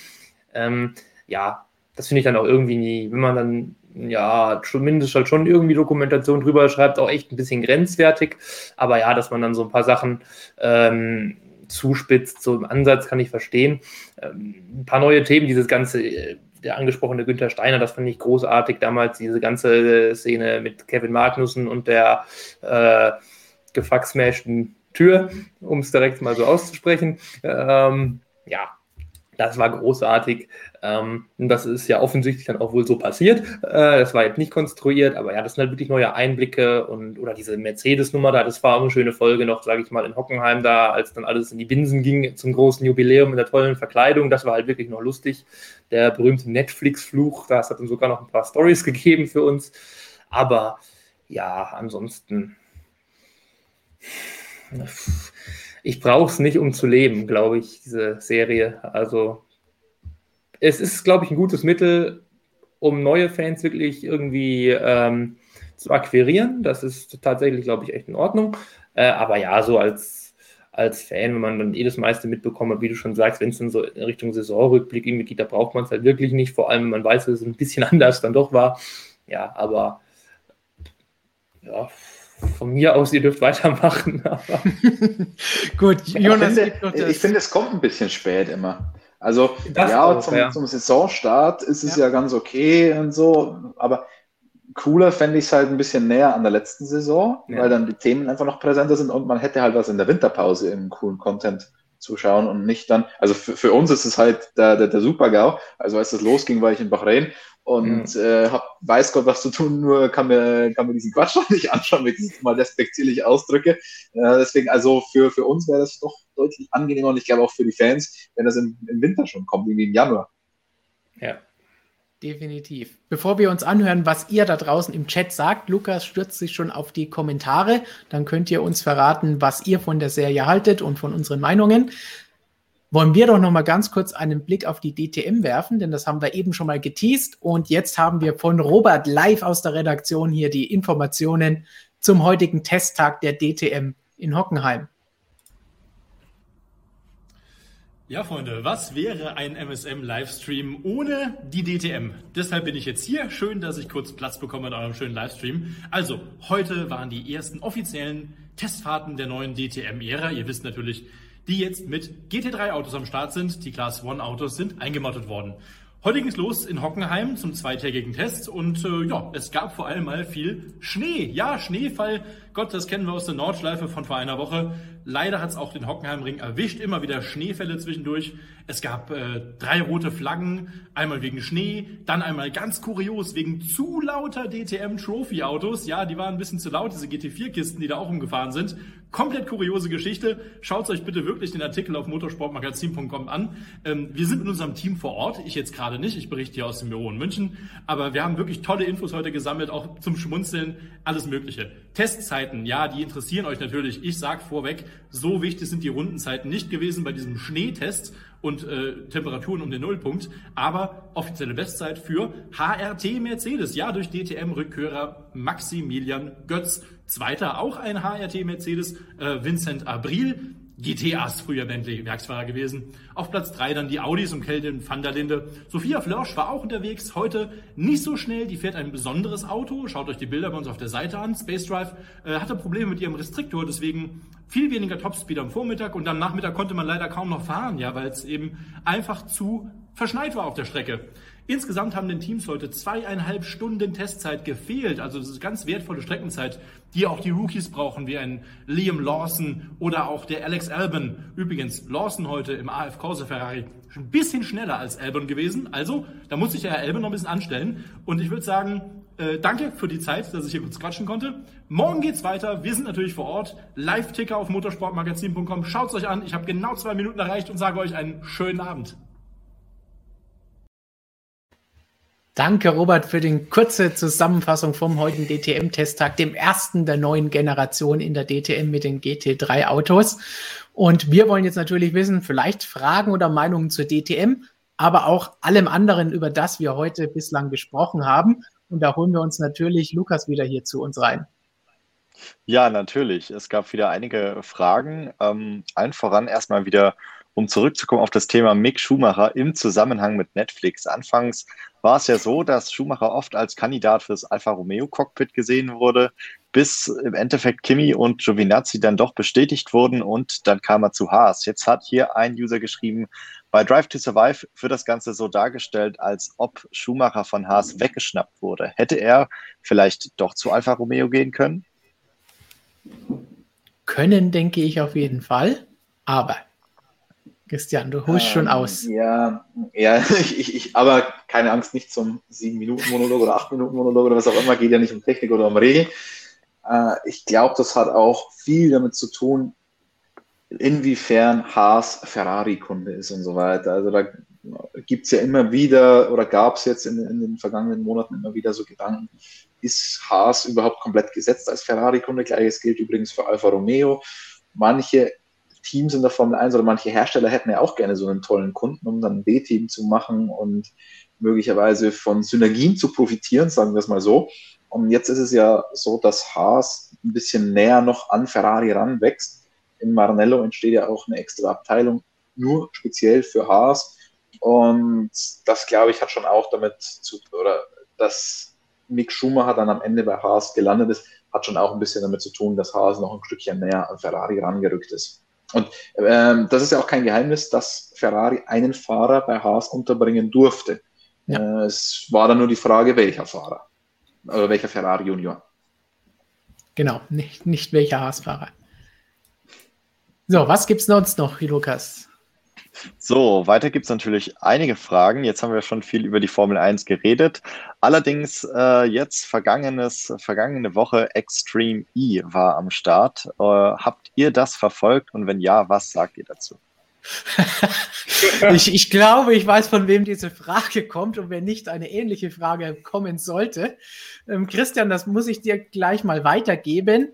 Ähm, ja, das finde ich dann auch irgendwie nie, wenn man dann ja, zumindest halt schon irgendwie Dokumentation drüber schreibt, auch echt ein bisschen grenzwertig. Aber ja, dass man dann so ein paar Sachen ähm, zuspitzt, so im Ansatz kann ich verstehen. Ähm, ein paar neue Themen, dieses ganze, äh, der angesprochene Günther Steiner, das fand ich großartig damals, diese ganze Szene mit Kevin Magnussen und der äh, gefaxmäschten Tür, um es direkt mal so auszusprechen. Ähm, ja, das war großartig. Ähm, das ist ja offensichtlich dann auch wohl so passiert. Äh, das war jetzt nicht konstruiert, aber ja, das sind halt wirklich neue Einblicke und oder diese Mercedes-Nummer da, das war auch eine schöne Folge noch, sage ich mal, in Hockenheim da, als dann alles in die Binsen ging zum großen Jubiläum in der tollen Verkleidung. Das war halt wirklich noch lustig. Der berühmte Netflix-Fluch, das hat dann sogar noch ein paar Stories gegeben für uns. Aber ja, ansonsten ich brauche es nicht, um zu leben, glaube ich, diese Serie. Also es ist, glaube ich, ein gutes Mittel, um neue Fans wirklich irgendwie ähm, zu akquirieren. Das ist tatsächlich, glaube ich, echt in Ordnung. Äh, aber ja, so als, als Fan, wenn man dann jedes meiste mitbekommt, wie du schon sagst, wenn es dann so in Richtung Saisonrückblick irgendwie geht, da braucht man es halt wirklich nicht, vor allem wenn man weiß, dass es ein bisschen anders dann doch war. Ja, aber ja, von mir aus, ihr dürft weitermachen. Gut, Jonas. Ich finde, ich finde, es kommt ein bisschen spät immer. Also, das ja, auch, zum, ja, zum, Saisonstart ist es ja. ja ganz okay und so, aber cooler fände ich es halt ein bisschen näher an der letzten Saison, ja. weil dann die Themen einfach noch präsenter sind und man hätte halt was in der Winterpause im coolen Content zuschauen und nicht dann, also für, für uns ist es halt der, der, der Super-GAU. Also als das losging, war ich in Bahrain und mhm. äh, hab, weiß Gott was zu tun, nur kann mir, kann mir diesen Quatsch noch nicht anschauen, wenn ich es mal despektierlich ausdrücke. Äh, deswegen, also für, für uns wäre das doch deutlich angenehmer und ich glaube auch für die Fans, wenn das im, im Winter schon kommt, wie im Januar. Ja, Definitiv. Bevor wir uns anhören, was ihr da draußen im Chat sagt, Lukas stürzt sich schon auf die Kommentare. Dann könnt ihr uns verraten, was ihr von der Serie haltet und von unseren Meinungen. Wollen wir doch noch mal ganz kurz einen Blick auf die DTM werfen, denn das haben wir eben schon mal geteased. Und jetzt haben wir von Robert live aus der Redaktion hier die Informationen zum heutigen Testtag der DTM in Hockenheim. Ja, Freunde, was wäre ein MSM-Livestream ohne die DTM? Deshalb bin ich jetzt hier. Schön, dass ich kurz Platz bekomme in eurem schönen Livestream. Also, heute waren die ersten offiziellen Testfahrten der neuen DTM-Ära. Ihr wisst natürlich, die jetzt mit GT3-Autos am Start sind. Die Class 1-Autos sind eingemottet worden. Heute ging es los in Hockenheim zum zweitägigen Test und äh, ja, es gab vor allem mal viel Schnee. Ja, Schneefall. Gott, das kennen wir aus der Nordschleife von vor einer Woche. Leider hat es auch den Hockenheimring erwischt, immer wieder Schneefälle zwischendurch. Es gab äh, drei rote Flaggen, einmal wegen Schnee, dann einmal ganz kurios wegen zu lauter DTM Trophy Autos. Ja, die waren ein bisschen zu laut, diese GT4-Kisten, die da auch umgefahren sind. Komplett kuriose Geschichte. Schaut euch bitte wirklich den Artikel auf motorsportmagazin.com an. Ähm, wir sind mit unserem Team vor Ort. Ich jetzt gerade nicht. Ich berichte hier aus dem Büro in München. Aber wir haben wirklich tolle Infos heute gesammelt, auch zum Schmunzeln, alles Mögliche. Testzeiten, ja, die interessieren euch natürlich. Ich sag vorweg, so wichtig sind die Rundenzeiten nicht gewesen bei diesem Schneetest und äh, Temperaturen um den Nullpunkt, aber offizielle Bestzeit für HRT Mercedes, ja, durch DTM-Rückkehrer Maximilian Götz. Zweiter auch ein HRT Mercedes, äh, Vincent Abril. GTAs, früher Bentley Werksfahrer gewesen. Auf Platz drei dann die Audis um Kelvin van der Linde. Sophia Flörsch war auch unterwegs, heute nicht so schnell, die fährt ein besonderes Auto. Schaut euch die Bilder bei uns auf der Seite an. Space Drive äh, hatte Probleme mit ihrem Restriktor, deswegen viel weniger Topspeed am Vormittag und am Nachmittag konnte man leider kaum noch fahren, ja, weil es eben einfach zu verschneit war auf der Strecke. Insgesamt haben den Teams heute zweieinhalb Stunden Testzeit gefehlt. Also das ist ganz wertvolle Streckenzeit, die auch die Rookies brauchen, wie ein Liam Lawson oder auch der Alex Albon. Übrigens, Lawson heute im AF Corse Ferrari ein bisschen schneller als Albon gewesen. Also, da muss sich der Herr Albon noch ein bisschen anstellen. Und ich würde sagen, äh, danke für die Zeit, dass ich hier kurz quatschen konnte. Morgen geht's weiter. Wir sind natürlich vor Ort. Live-Ticker auf motorsportmagazin.com. Schaut's euch an. Ich habe genau zwei Minuten erreicht und sage euch einen schönen Abend. Danke, Robert, für die kurze Zusammenfassung vom heutigen DTM-Testtag, dem ersten der neuen Generation in der DTM mit den GT3-Autos. Und wir wollen jetzt natürlich wissen, vielleicht Fragen oder Meinungen zur DTM, aber auch allem anderen, über das wir heute bislang gesprochen haben. Und da holen wir uns natürlich Lukas wieder hier zu uns rein. Ja, natürlich. Es gab wieder einige Fragen. Ähm, allen voran erstmal wieder um zurückzukommen auf das Thema Mick Schumacher im Zusammenhang mit Netflix. Anfangs war es ja so, dass Schumacher oft als Kandidat fürs Alfa Romeo Cockpit gesehen wurde, bis im Endeffekt Kimi und Giovinazzi dann doch bestätigt wurden und dann kam er zu Haas. Jetzt hat hier ein User geschrieben, bei Drive to Survive wird das Ganze so dargestellt, als ob Schumacher von Haas weggeschnappt wurde. Hätte er vielleicht doch zu Alfa Romeo gehen können? Können, denke ich auf jeden Fall. Aber Christian, du holst ähm, schon aus. Ja, ja ich, ich, aber keine Angst, nicht zum 7-Minuten-Monolog oder 8-Minuten-Monolog oder was auch immer, geht ja nicht um Technik oder um Regeln. Äh, ich glaube, das hat auch viel damit zu tun, inwiefern Haas Ferrari-Kunde ist und so weiter. Also da gibt es ja immer wieder oder gab es jetzt in, in, den vergangenen Monaten immer wieder so Gedanken, ist Haas überhaupt komplett gesetzt als Ferrari-Kunde? Gleiches gilt übrigens für Alfa Romeo. Manche Teams in der Formel 1 oder manche Hersteller hätten ja auch gerne so einen tollen Kunden, um dann ein B-Team zu machen und möglicherweise von Synergien zu profitieren, sagen wir es mal so. Und jetzt ist es ja so, dass Haas ein bisschen näher noch an Ferrari ranwächst. In Maranello entsteht ja auch eine extra Abteilung nur speziell für Haas. Und das, glaube ich, hat schon auch damit zu, oder dass Mick Schumacher dann am Ende bei Haas gelandet ist, hat schon auch ein bisschen damit zu tun, dass Haas noch ein Stückchen näher an Ferrari rangerückt ist. Und ähm, das ist ja auch kein Geheimnis, dass Ferrari einen Fahrer bei Haas unterbringen durfte. Ja. Äh, es war dann nur die Frage, welcher Fahrer. Oder welcher Ferrari Junior. Genau, nicht, nicht welcher Haas-Fahrer. So, was gibt es sonst noch, Lukas? So, weiter gibt es natürlich einige Fragen. Jetzt haben wir schon viel über die Formel 1 geredet. Allerdings äh, jetzt vergangenes, vergangene Woche Extreme E war am Start. Äh, habt ihr das verfolgt und wenn ja, was sagt ihr dazu? ich, ich glaube, ich weiß, von wem diese Frage kommt und wenn nicht eine ähnliche Frage kommen sollte. Ähm, Christian, das muss ich dir gleich mal weitergeben.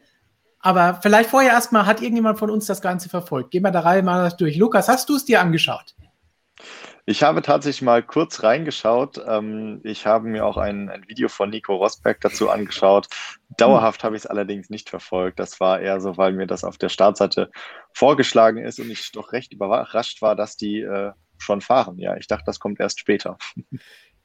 Aber vielleicht vorher erstmal, hat irgendjemand von uns das Ganze verfolgt? Gehen wir da rein mal durch. Lukas, hast du es dir angeschaut? Ich habe tatsächlich mal kurz reingeschaut. Ähm, ich habe mir auch ein, ein Video von Nico Rosberg dazu angeschaut. Dauerhaft habe ich es allerdings nicht verfolgt. Das war eher so, weil mir das auf der Startseite vorgeschlagen ist und ich doch recht überrascht war, dass die äh, schon fahren. Ja, ich dachte, das kommt erst später.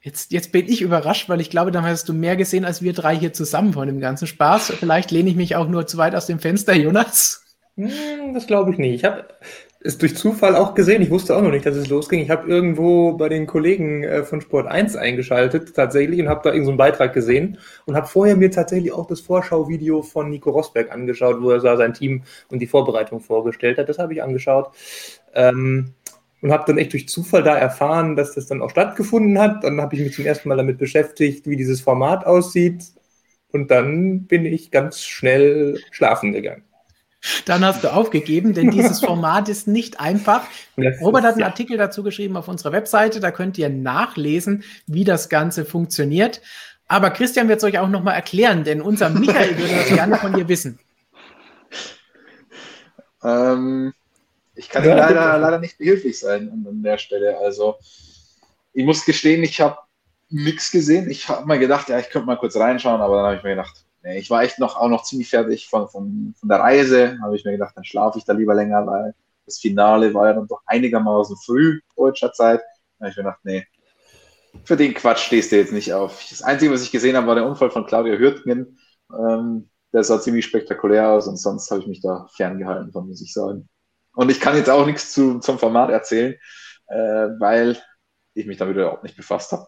Jetzt, jetzt bin ich überrascht, weil ich glaube, dann hast du mehr gesehen als wir drei hier zusammen von dem ganzen Spaß. Vielleicht lehne ich mich auch nur zu weit aus dem Fenster, Jonas. Hm, das glaube ich nicht. Ich habe es durch Zufall auch gesehen. Ich wusste auch noch nicht, dass es losging. Ich habe irgendwo bei den Kollegen äh, von Sport 1 eingeschaltet tatsächlich und habe da irgendeinen so Beitrag gesehen und habe vorher mir tatsächlich auch das Vorschauvideo von Nico Rosberg angeschaut, wo er sein Team und die Vorbereitung vorgestellt hat. Das habe ich angeschaut. Ähm, und habe dann echt durch Zufall da erfahren, dass das dann auch stattgefunden hat. Dann habe ich mich zum ersten Mal damit beschäftigt, wie dieses Format aussieht. Und dann bin ich ganz schnell schlafen gegangen. Dann hast du aufgegeben, denn dieses Format ist nicht einfach. Das Robert hat einen ja. Artikel dazu geschrieben auf unserer Webseite, da könnt ihr nachlesen, wie das Ganze funktioniert. Aber Christian wird es euch auch nochmal erklären, denn unser Michael würde das gerne von dir wissen. Ähm, ich kann ja, leider, leider nicht behilflich sein an der Stelle. Also, ich muss gestehen, ich habe nichts gesehen. Ich habe mal gedacht, ja, ich könnte mal kurz reinschauen, aber dann habe ich mir gedacht, ich war echt noch auch noch ziemlich fertig von, von, von der Reise. Habe ich mir gedacht, dann schlafe ich da lieber länger, weil Das Finale war ja dann doch einigermaßen früh deutscher Zeit. Da habe ich mir gedacht, nee, für den Quatsch stehst du jetzt nicht auf. Das Einzige, was ich gesehen habe, war der Unfall von Claudia Hürtgen. Ähm, der sah ziemlich spektakulär aus und sonst habe ich mich da ferngehalten von, muss ich sagen. Und ich kann jetzt auch nichts zu, zum Format erzählen, äh, weil ich mich damit überhaupt nicht befasst habe.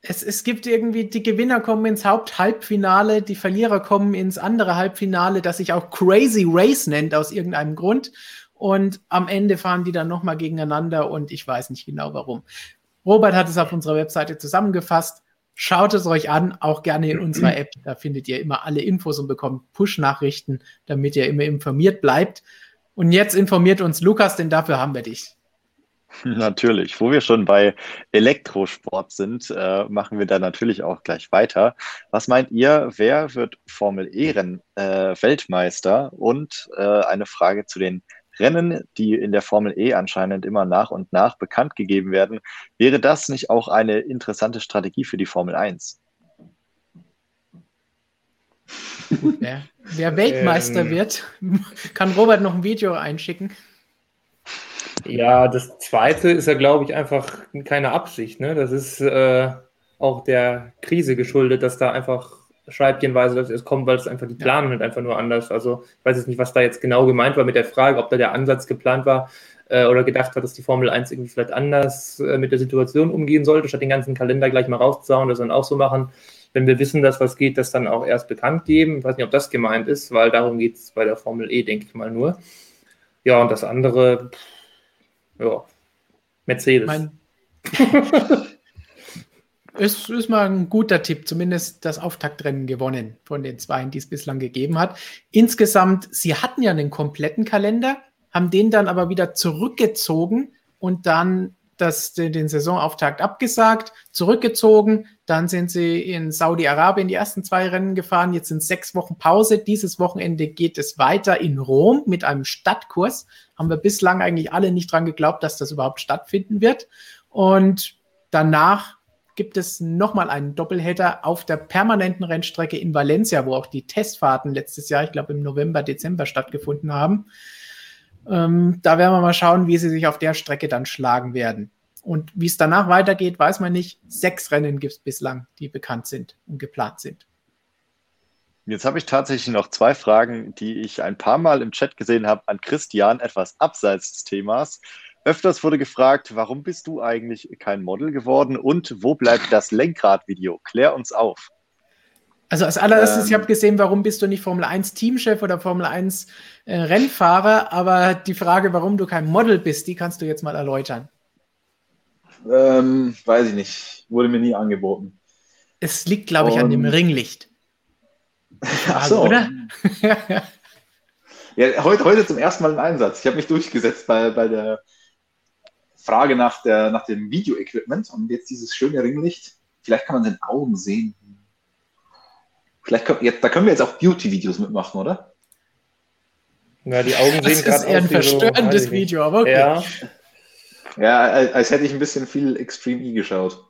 Es, es gibt irgendwie, die Gewinner kommen ins Haupthalbfinale, die Verlierer kommen ins andere Halbfinale, das sich auch Crazy Race nennt aus irgendeinem Grund. Und am Ende fahren die dann nochmal gegeneinander und ich weiß nicht genau warum. Robert hat es auf unserer Webseite zusammengefasst. Schaut es euch an, auch gerne in unserer App. Da findet ihr immer alle Infos und bekommt Push-Nachrichten, damit ihr immer informiert bleibt. Und jetzt informiert uns Lukas, denn dafür haben wir dich. Natürlich. Wo wir schon bei Elektrosport sind, äh, machen wir da natürlich auch gleich weiter. Was meint ihr, wer wird Formel E-Rennen äh, Weltmeister? Und äh, eine Frage zu den Rennen, die in der Formel E anscheinend immer nach und nach bekannt gegeben werden. Wäre das nicht auch eine interessante Strategie für die Formel 1? Wer, wer Weltmeister ähm, wird, kann Robert noch ein Video einschicken. Ja, das zweite ist ja, glaube ich, einfach keine Absicht. Ne? Das ist äh, auch der Krise geschuldet, dass da einfach scheibchenweise es kommt, weil es einfach die planen halt einfach nur anders. Also ich weiß jetzt nicht, was da jetzt genau gemeint war mit der Frage, ob da der Ansatz geplant war äh, oder gedacht hat, dass die Formel 1 irgendwie vielleicht anders äh, mit der Situation umgehen sollte, statt den ganzen Kalender gleich mal rauszuhauen, das dann auch so machen. Wenn wir wissen, dass was geht, das dann auch erst bekannt geben. Ich weiß nicht, ob das gemeint ist, weil darum geht es bei der Formel E, denke ich mal nur. Ja, und das andere, ja, Mercedes. Mein ist, ist mal ein guter Tipp, zumindest das Auftaktrennen gewonnen von den zwei, die es bislang gegeben hat. Insgesamt, sie hatten ja einen kompletten Kalender, haben den dann aber wieder zurückgezogen und dann das, den Saisonauftakt abgesagt, zurückgezogen. Dann sind sie in Saudi-Arabien die ersten zwei Rennen gefahren. Jetzt sind sechs Wochen Pause. Dieses Wochenende geht es weiter in Rom mit einem Stadtkurs. Haben wir bislang eigentlich alle nicht dran geglaubt, dass das überhaupt stattfinden wird. Und danach gibt es nochmal einen Doppelheader auf der permanenten Rennstrecke in Valencia, wo auch die Testfahrten letztes Jahr, ich glaube im November, Dezember stattgefunden haben. Ähm, da werden wir mal schauen, wie sie sich auf der Strecke dann schlagen werden. Und wie es danach weitergeht, weiß man nicht. Sechs Rennen gibt es bislang, die bekannt sind und geplant sind. Jetzt habe ich tatsächlich noch zwei Fragen, die ich ein paar Mal im Chat gesehen habe an Christian, etwas abseits des Themas. Öfters wurde gefragt, warum bist du eigentlich kein Model geworden und wo bleibt das Lenkradvideo? Klär uns auf. Also als allererstes, ähm, ich habe gesehen, warum bist du nicht Formel 1 Teamchef oder Formel 1 äh, Rennfahrer, aber die Frage, warum du kein Model bist, die kannst du jetzt mal erläutern. Ähm, weiß ich nicht, wurde mir nie angeboten. Es liegt, glaube ich, an dem Ringlicht. Ach so. Oder? ja, heute, heute zum ersten Mal im Einsatz. Ich habe mich durchgesetzt bei, bei der Frage nach, der, nach dem Video-Equipment und jetzt dieses schöne Ringlicht. Vielleicht kann man den Augen sehen. Vielleicht können, jetzt, da können wir jetzt auch Beauty-Videos mitmachen, oder? Ja, die Augen sehen gerade aus. Das ist eher ein verstörendes so, Video, aber okay. Ja. ja, als hätte ich ein bisschen viel Extreme E geschaut.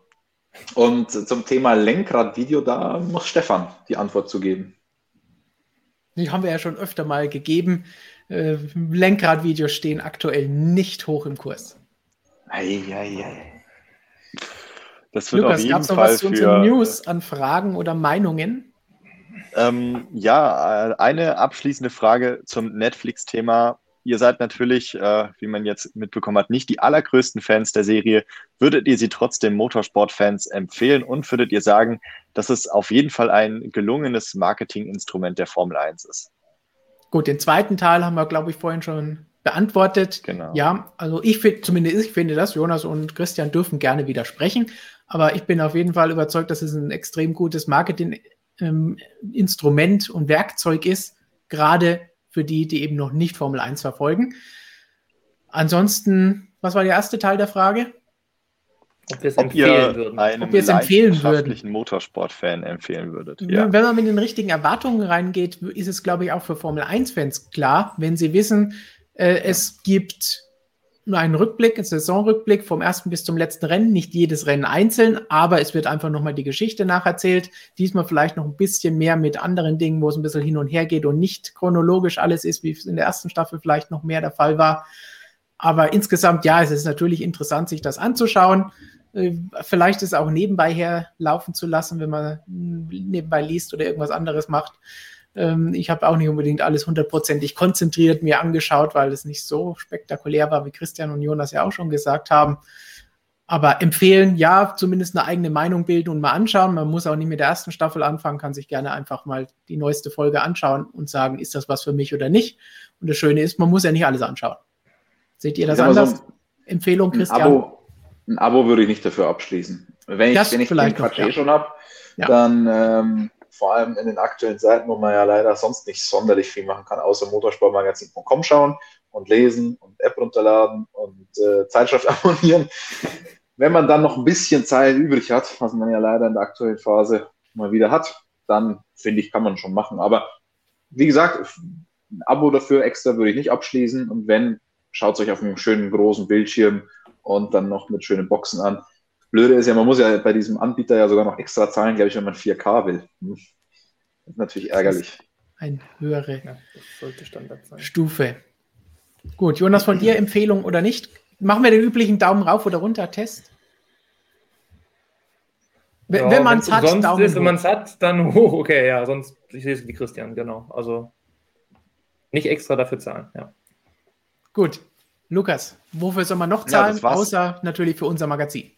Und zum Thema Lenkrad-Video, da muss Stefan die Antwort zu geben. Die haben wir ja schon öfter mal gegeben. Äh, Lenkrad-Videos stehen aktuell nicht hoch im Kurs. Ei, ei, ei. Das wird Lukas, jeden Fall noch was zu unseren News an Fragen oder Meinungen? Ähm, ja, äh, eine abschließende Frage zum Netflix-Thema. Ihr seid natürlich, äh, wie man jetzt mitbekommen hat, nicht die allergrößten Fans der Serie. Würdet ihr sie trotzdem Motorsport-Fans empfehlen und würdet ihr sagen, dass es auf jeden Fall ein gelungenes Marketinginstrument der Formel 1 ist? Gut, den zweiten Teil haben wir, glaube ich, vorhin schon beantwortet. Genau. Ja, also ich finde, zumindest ich finde das, Jonas und Christian dürfen gerne widersprechen, aber ich bin auf jeden Fall überzeugt, dass es ein extrem gutes Marketing-Instrument ähm, und Werkzeug ist, gerade für die, die eben noch nicht Formel 1 verfolgen. Ansonsten, was war der erste Teil der Frage? Ob wir es empfehlen würden. Ob wir es empfehlen würden. Motorsportfan empfehlen würdet. Ja. Wenn man mit den richtigen Erwartungen reingeht, ist es, glaube ich, auch für Formel 1-Fans klar, wenn sie wissen, äh, es gibt einen Rückblick, einen Saisonrückblick vom ersten bis zum letzten Rennen. Nicht jedes Rennen einzeln, aber es wird einfach nochmal die Geschichte nacherzählt. Diesmal vielleicht noch ein bisschen mehr mit anderen Dingen, wo es ein bisschen hin und her geht und nicht chronologisch alles ist, wie es in der ersten Staffel vielleicht noch mehr der Fall war. Aber insgesamt, ja, es ist natürlich interessant, sich das anzuschauen. Äh, vielleicht ist es auch nebenbei herlaufen zu lassen, wenn man nebenbei liest oder irgendwas anderes macht. Ähm, ich habe auch nicht unbedingt alles hundertprozentig konzentriert mir angeschaut, weil es nicht so spektakulär war, wie Christian und Jonas ja auch schon gesagt haben. Aber empfehlen, ja, zumindest eine eigene Meinung bilden und mal anschauen. Man muss auch nicht mit der ersten Staffel anfangen, kann sich gerne einfach mal die neueste Folge anschauen und sagen, ist das was für mich oder nicht. Und das Schöne ist, man muss ja nicht alles anschauen. Seht ihr das ja, anders? So Empfehlung, Christian? Ein Abo, ein Abo, würde ich nicht dafür abschließen. Wenn ich, wenn ich den Quatsch eh schon habe, ja. dann ähm, vor allem in den aktuellen Zeiten, wo man ja leider sonst nicht sonderlich viel machen kann, außer motorsportmagazin.com schauen und lesen und App runterladen und äh, Zeitschrift abonnieren. Wenn man dann noch ein bisschen Zeit übrig hat, was man ja leider in der aktuellen Phase mal wieder hat, dann finde ich, kann man schon machen. Aber wie gesagt, ein Abo dafür extra würde ich nicht abschließen und wenn, schaut es euch auf einem schönen großen Bildschirm und dann noch mit schönen Boxen an. Blöde ist ja, man muss ja bei diesem Anbieter ja sogar noch extra zahlen, glaube ich, wenn man 4K will. Hm. Das ist natürlich ärgerlich. Eine höhere ja, Stufe. Gut, Jonas, von dir Empfehlung oder nicht? Machen wir den üblichen Daumen rauf oder runter Test? Wenn, ja, wenn man es hat, sonst Daumen ist, wenn man es hat, dann hoch. Okay, ja, sonst ich sehe es wie Christian, genau. Also nicht extra dafür zahlen, ja. Gut, Lukas, wofür soll man noch zahlen, ja, außer natürlich für unser Magazin?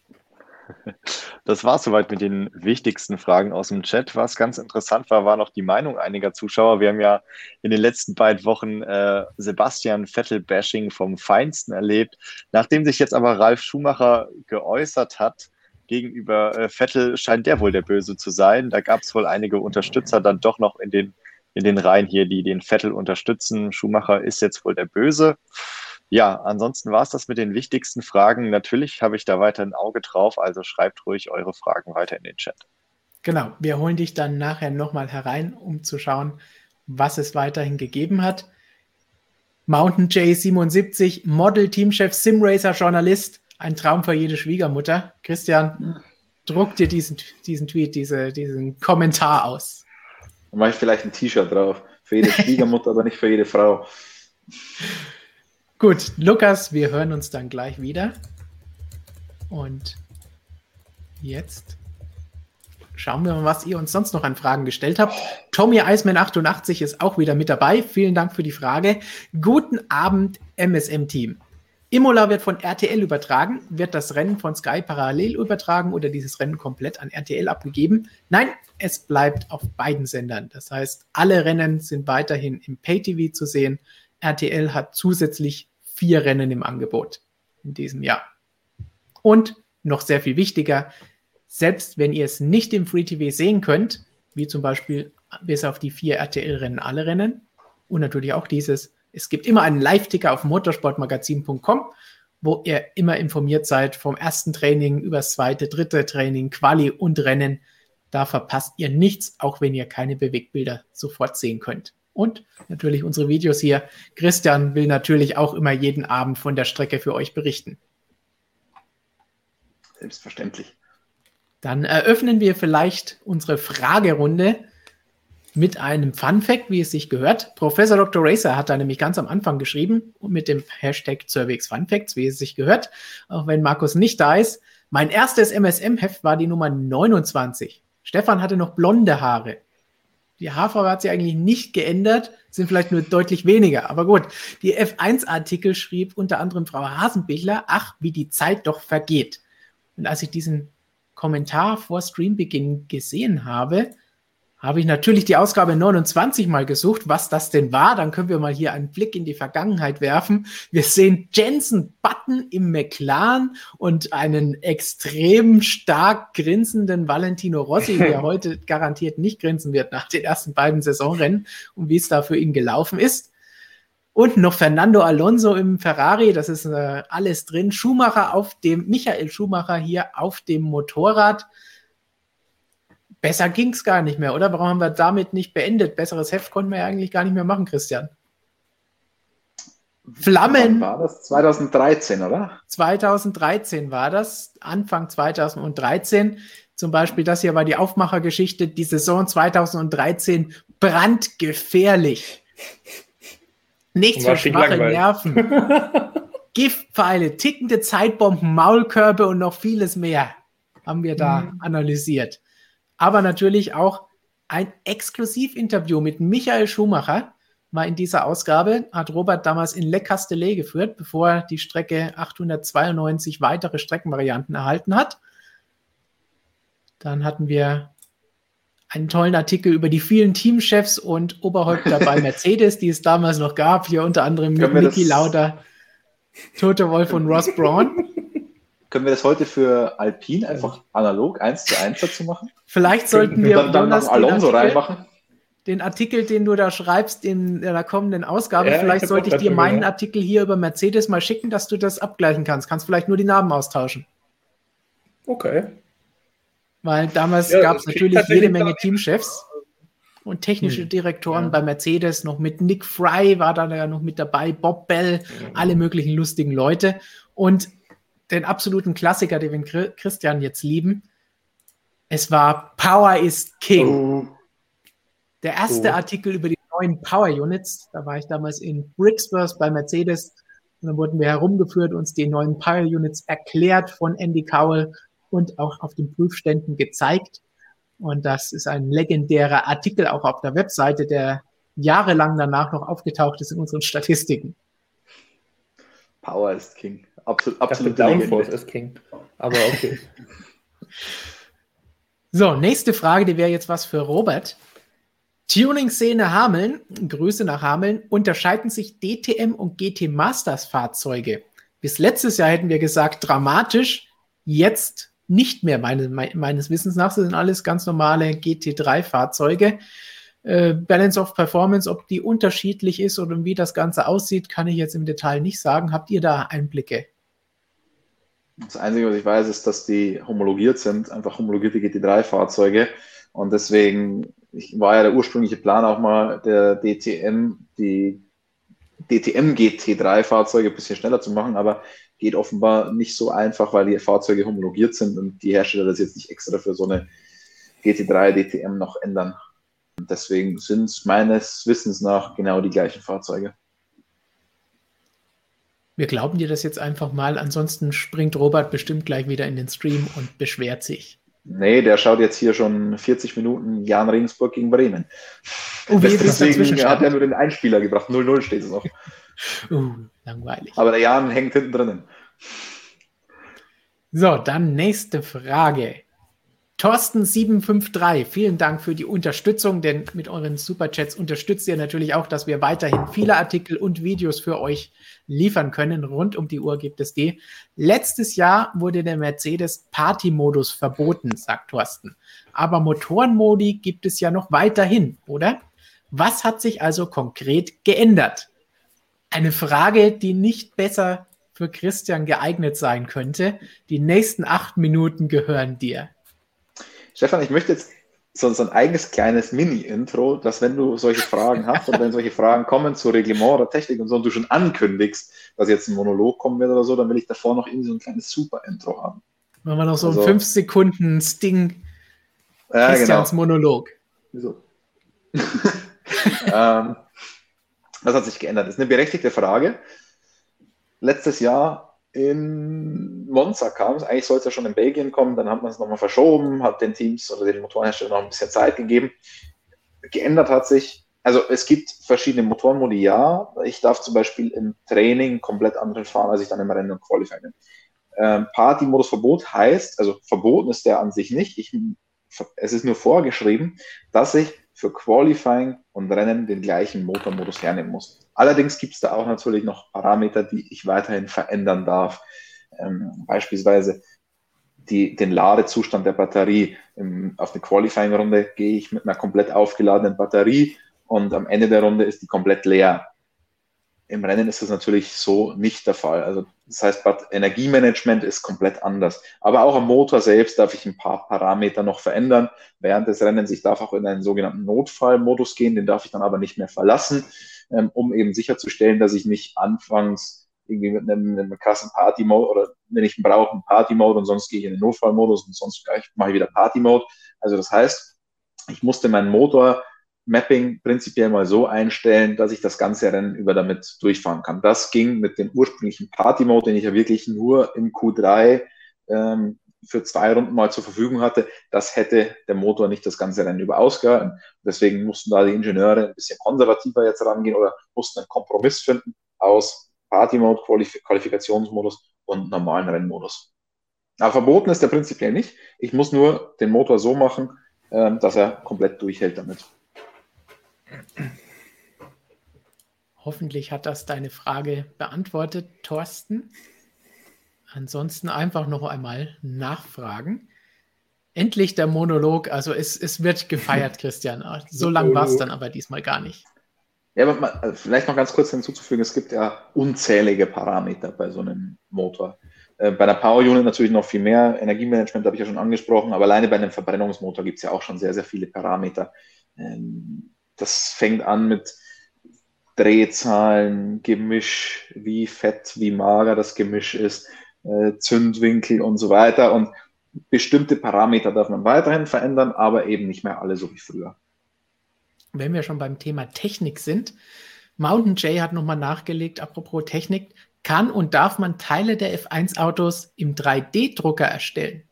Das war soweit mit den wichtigsten Fragen aus dem Chat. Was ganz interessant war, war noch die Meinung einiger Zuschauer. Wir haben ja in den letzten beiden Wochen äh, Sebastian Vettel-Bashing vom Feinsten erlebt. Nachdem sich jetzt aber Ralf Schumacher geäußert hat, gegenüber äh, Vettel scheint der wohl der Böse zu sein. Da gab es wohl einige Unterstützer dann doch noch in den, in den Reihen hier, die den Vettel unterstützen. Schumacher ist jetzt wohl der Böse. Ja, ansonsten war es das mit den wichtigsten Fragen. Natürlich habe ich da weiter ein Auge drauf, also schreibt ruhig eure Fragen weiter in den Chat. Genau, wir holen dich dann nachher nochmal herein, um zu schauen, was es weiterhin gegeben hat. Mountain J77, Model, Teamchef, Simracer, Journalist, ein Traum für jede Schwiegermutter. Christian, druck dir diesen, diesen Tweet, diese, diesen Kommentar aus. Dann mache ich vielleicht ein T-Shirt drauf. Für jede Schwiegermutter, aber nicht für jede Frau. Gut, Lukas, wir hören uns dann gleich wieder. Und jetzt schauen wir mal, was ihr uns sonst noch an Fragen gestellt habt. Tommy Eisman 88 ist auch wieder mit dabei. Vielen Dank für die Frage. Guten Abend, MSM-Team. Imola wird von RTL übertragen. Wird das Rennen von Sky parallel übertragen oder dieses Rennen komplett an RTL abgegeben? Nein, es bleibt auf beiden Sendern. Das heißt, alle Rennen sind weiterhin im Pay-TV zu sehen. RTL hat zusätzlich vier Rennen im Angebot in diesem Jahr. Und noch sehr viel wichtiger, selbst wenn ihr es nicht im Free TV sehen könnt, wie zum Beispiel bis auf die vier RTL-Rennen alle Rennen und natürlich auch dieses, es gibt immer einen Live-Ticker auf motorsportmagazin.com, wo ihr immer informiert seid vom ersten Training über das zweite, dritte Training, Quali und Rennen. Da verpasst ihr nichts, auch wenn ihr keine Bewegbilder sofort sehen könnt. Und natürlich unsere Videos hier. Christian will natürlich auch immer jeden Abend von der Strecke für euch berichten. Selbstverständlich. Dann eröffnen wir vielleicht unsere Fragerunde mit einem Fun Fact, wie es sich gehört. Professor Dr. Racer hat da nämlich ganz am Anfang geschrieben und mit dem Hashtag Cervix Fun Facts, wie es sich gehört, auch wenn Markus nicht da ist. Mein erstes MSM-Heft war die Nummer 29. Stefan hatte noch blonde Haare. Die Haarfarbe hat sich eigentlich nicht geändert, sind vielleicht nur deutlich weniger. Aber gut, die F1-Artikel schrieb unter anderem Frau Hasenbichler, ach, wie die Zeit doch vergeht. Und als ich diesen Kommentar vor Streambeginn gesehen habe, habe ich natürlich die Ausgabe 29 mal gesucht, was das denn war. Dann können wir mal hier einen Blick in die Vergangenheit werfen. Wir sehen Jensen Button im McLaren und einen extrem stark grinsenden Valentino Rossi, der heute garantiert nicht grinsen wird nach den ersten beiden Saisonrennen und wie es da für ihn gelaufen ist. Und noch Fernando Alonso im Ferrari, das ist äh, alles drin. Schumacher auf dem, Michael Schumacher hier auf dem Motorrad besser ging es gar nicht mehr, oder? Warum haben wir damit nicht beendet? Besseres Heft konnten wir ja eigentlich gar nicht mehr machen, Christian. Flammen. Wann war das? 2013, oder? 2013 war das, Anfang 2013. Zum Beispiel, das hier war die Aufmachergeschichte, die Saison 2013 brandgefährlich. Nichts für schwache Nerven. Giftpfeile, tickende Zeitbomben, Maulkörbe und noch vieles mehr haben wir da mhm. analysiert. Aber natürlich auch ein Exklusivinterview mit Michael Schumacher war in dieser Ausgabe, hat Robert damals in Le Castellet geführt, bevor er die Strecke 892 weitere Streckenvarianten erhalten hat. Dann hatten wir einen tollen Artikel über die vielen Teamchefs und Oberhäupter bei Mercedes, die es damals noch gab. Hier unter anderem mit Niki Lauda, Toto Wolf und Ross Braun. Können wir das heute für Alpine einfach analog 1 zu 1 dazu machen? Vielleicht sollten wir dann, dann Jonas Alonso den Artikel, reinmachen. Den Artikel, den du da schreibst in der kommenden Ausgabe, ja, vielleicht ich sollte ich dir meinen ja. Artikel hier über Mercedes mal schicken, dass du das abgleichen kannst. Kannst vielleicht nur die Namen austauschen. Okay. Weil damals ja, gab es natürlich jede Menge Teamchefs und technische hm. Direktoren ja. bei Mercedes, noch mit Nick Fry war da ja noch mit dabei, Bob Bell, ja. alle möglichen lustigen Leute. Und den absoluten Klassiker, den wir Christian jetzt lieben, es war Power is King. Oh. Der erste oh. Artikel über die neuen Power Units, da war ich damals in Brixworth bei Mercedes und dann wurden wir herumgeführt, uns die neuen Power Units erklärt von Andy Cowell und auch auf den Prüfständen gezeigt. Und das ist ein legendärer Artikel auch auf der Webseite, der jahrelang danach noch aufgetaucht ist in unseren Statistiken. Power ist King. Absolut, absolut Downforce ist King. Aber okay. so, nächste Frage, die wäre jetzt was für Robert. Tuning-Szene Hameln, Grüße nach Hameln, unterscheiden sich DTM und GT Masters Fahrzeuge. Bis letztes Jahr hätten wir gesagt dramatisch, jetzt nicht mehr meine, meines Wissens nach. Das sind alles ganz normale GT3-Fahrzeuge. Äh, Balance of Performance, ob die unterschiedlich ist oder wie das Ganze aussieht, kann ich jetzt im Detail nicht sagen. Habt ihr da Einblicke? Das Einzige, was ich weiß, ist, dass die homologiert sind, einfach homologierte GT3-Fahrzeuge. Und deswegen ich, war ja der ursprüngliche Plan auch mal der DTM, die DTM GT3-Fahrzeuge ein bisschen schneller zu machen, aber geht offenbar nicht so einfach, weil die Fahrzeuge homologiert sind und die Hersteller das jetzt nicht extra für so eine GT3 DTM noch ändern. Deswegen sind es meines Wissens nach genau die gleichen Fahrzeuge. Wir glauben dir das jetzt einfach mal, ansonsten springt Robert bestimmt gleich wieder in den Stream und beschwert sich. Nee, der schaut jetzt hier schon 40 Minuten Jan Regensburg gegen Bremen. Oh, wie Deswegen hat er nur den Einspieler gebracht. 0-0 steht es noch. Uh, langweilig. Aber der Jan hängt hinten drinnen. So, dann nächste Frage. Thorsten753, vielen Dank für die Unterstützung, denn mit euren Superchats unterstützt ihr natürlich auch, dass wir weiterhin viele Artikel und Videos für euch liefern können. Rund um die Uhr gibt es die. Letztes Jahr wurde der Mercedes Party-Modus verboten, sagt Thorsten. Aber Motorenmodi gibt es ja noch weiterhin, oder? Was hat sich also konkret geändert? Eine Frage, die nicht besser für Christian geeignet sein könnte. Die nächsten acht Minuten gehören dir. Stefan, ich möchte jetzt so, so ein eigenes kleines Mini-Intro, dass wenn du solche Fragen hast und wenn solche Fragen kommen zu Reglement oder Technik und so und du schon ankündigst, dass jetzt ein Monolog kommen wird oder so, dann will ich davor noch irgendwie so ein kleines Super-Intro haben. Machen wir noch so also, fünf Sekunden Sting ja, Christians genau. Monolog. Wieso? ähm, was hat sich geändert? Das ist eine berechtigte Frage. Letztes Jahr in Monza kam es, eigentlich sollte es ja schon in Belgien kommen, dann hat man es nochmal verschoben, hat den Teams oder den Motorenherstellern noch ein bisschen Zeit gegeben. Geändert hat sich, also es gibt verschiedene Motorenmodi, ja. Ich darf zum Beispiel im Training komplett anderen fahren, als ich dann im Rennen und Qualifying bin. Ähm, Party-Modus Verbot heißt, also verboten ist der an sich nicht. Ich, es ist nur vorgeschrieben, dass ich für Qualifying und Rennen den gleichen Motormodus hernehmen muss. Allerdings gibt es da auch natürlich noch Parameter, die ich weiterhin verändern darf. Ähm, beispielsweise die, den Ladezustand der Batterie. Im, auf eine Qualifying-Runde gehe ich mit einer komplett aufgeladenen Batterie und am Ende der Runde ist die komplett leer. Im Rennen ist das natürlich so nicht der Fall. Also das heißt, Energiemanagement ist komplett anders. Aber auch am Motor selbst darf ich ein paar Parameter noch verändern während des Rennens. Ich darf auch in einen sogenannten Notfallmodus gehen, den darf ich dann aber nicht mehr verlassen, ähm, um eben sicherzustellen, dass ich nicht anfangs irgendwie mit einem, einem krassen Party-Mode oder wenn ich brauche, einen Party-Mode und sonst gehe ich in den Notfallmodus und sonst mache ich wieder Party-Mode. Also das heißt, ich musste meinen Motor Mapping prinzipiell mal so einstellen, dass ich das ganze Rennen über damit durchfahren kann. Das ging mit dem ursprünglichen Party-Mode, den ich ja wirklich nur im Q3 ähm, für zwei Runden mal zur Verfügung hatte. Das hätte der Motor nicht das ganze Rennen über ausgehalten. Deswegen mussten da die Ingenieure ein bisschen konservativer jetzt rangehen oder mussten einen Kompromiss finden aus Party-Mode, Qualif Qualifikationsmodus und normalen Rennmodus. Aber verboten ist der prinzipiell nicht. Ich muss nur den Motor so machen, äh, dass er komplett durchhält damit. Hoffentlich hat das deine Frage beantwortet, Thorsten. Ansonsten einfach noch einmal nachfragen. Endlich der Monolog, also es, es wird gefeiert, Christian. So lang war es dann aber diesmal gar nicht. Ja, aber mal, äh, vielleicht noch ganz kurz hinzuzufügen, es gibt ja unzählige Parameter bei so einem Motor. Äh, bei der Power Unit natürlich noch viel mehr. Energiemanagement habe ich ja schon angesprochen, aber alleine bei einem Verbrennungsmotor gibt es ja auch schon sehr, sehr viele Parameter. Ähm, das fängt an mit Drehzahlen, Gemisch, wie fett, wie mager das Gemisch ist, äh, Zündwinkel und so weiter. Und bestimmte Parameter darf man weiterhin verändern, aber eben nicht mehr alle so wie früher. Wenn wir schon beim Thema Technik sind, Mountain J hat nochmal nachgelegt, apropos Technik, kann und darf man Teile der F1-Autos im 3D-Drucker erstellen?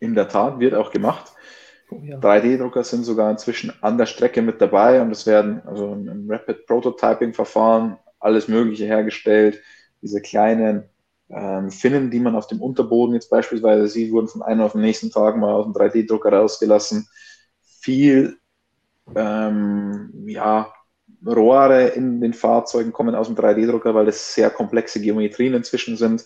In der Tat, wird auch gemacht. Oh, ja. 3D-Drucker sind sogar inzwischen an der Strecke mit dabei und es werden also im Rapid Prototyping-Verfahren alles Mögliche hergestellt. Diese kleinen ähm, Finnen, die man auf dem Unterboden jetzt beispielsweise sieht, wurden von einem auf den nächsten Tag mal aus dem 3D-Drucker rausgelassen. Viel ähm, ja, Rohre in den Fahrzeugen kommen aus dem 3D-Drucker, weil es sehr komplexe Geometrien inzwischen sind.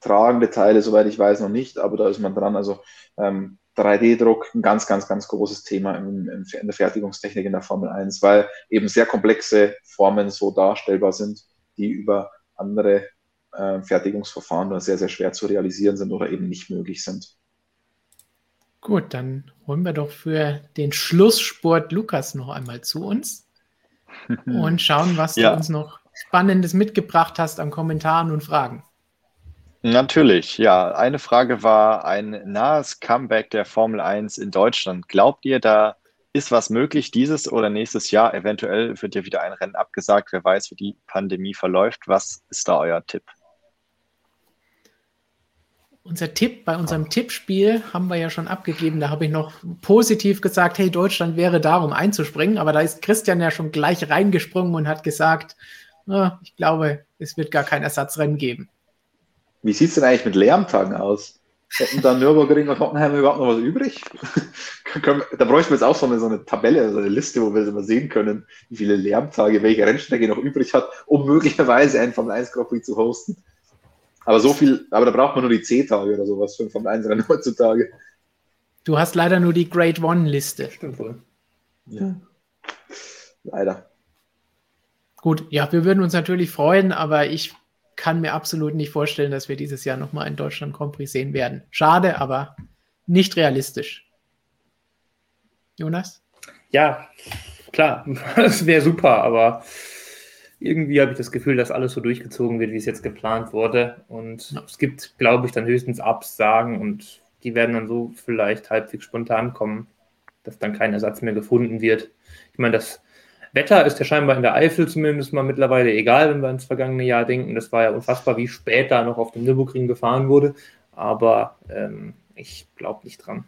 Tragende Teile, soweit ich weiß, noch nicht, aber da ist man dran. Also ähm, 3D-Druck ein ganz, ganz, ganz großes Thema in, in, der Fertigungstechnik in der Formel 1, weil eben sehr komplexe Formen so darstellbar sind, die über andere äh, Fertigungsverfahren nur sehr, sehr schwer zu realisieren sind oder eben nicht möglich sind. Gut, dann holen wir doch für den Schlusssport Lukas noch einmal zu uns und schauen, was ja. du uns noch Spannendes mitgebracht hast an Kommentaren und Fragen. Natürlich, ja. Eine Frage war ein nahes Comeback der Formel 1 in Deutschland. Glaubt ihr, da ist was möglich dieses oder nächstes Jahr? Eventuell wird ja wieder ein Rennen abgesagt. Wer weiß, wie die Pandemie verläuft. Was ist da euer Tipp? Unser Tipp bei unserem Tippspiel haben wir ja schon abgegeben. Da habe ich noch positiv gesagt, hey, Deutschland wäre da, um einzuspringen. Aber da ist Christian ja schon gleich reingesprungen und hat gesagt, oh, ich glaube, es wird gar kein Ersatzrennen geben. Wie sieht es denn eigentlich mit Lärmtagen aus? Hätten da Nürburgring und Hockenheim überhaupt noch was übrig? da bräuchten wir jetzt auch so eine, so eine Tabelle, so eine Liste, wo wir mal sehen können, wie viele Lärmtage welche Rennstrecke noch übrig hat, um möglicherweise einen Formel 1 Grand Prix zu hosten. Aber so viel, aber da braucht man nur die C-Tage oder sowas für ein Formel 1 Rennen heutzutage. Du hast leider nur die Grade One-Liste. Stimmt wohl. Ja. Leider. Gut, ja, wir würden uns natürlich freuen, aber ich kann mir absolut nicht vorstellen, dass wir dieses Jahr nochmal in Deutschland Grand Prix sehen werden. Schade, aber nicht realistisch. Jonas? Ja, klar, das wäre super, aber irgendwie habe ich das Gefühl, dass alles so durchgezogen wird, wie es jetzt geplant wurde. Und ja. es gibt, glaube ich, dann höchstens Absagen und die werden dann so vielleicht halbwegs spontan kommen, dass dann kein Ersatz mehr gefunden wird. Ich meine, das Wetter ist ja scheinbar in der Eifel zumindest mal mittlerweile egal, wenn wir ins vergangene Jahr denken. Das war ja unfassbar, wie spät da noch auf dem Nürburgring gefahren wurde. Aber ähm, ich glaube nicht dran.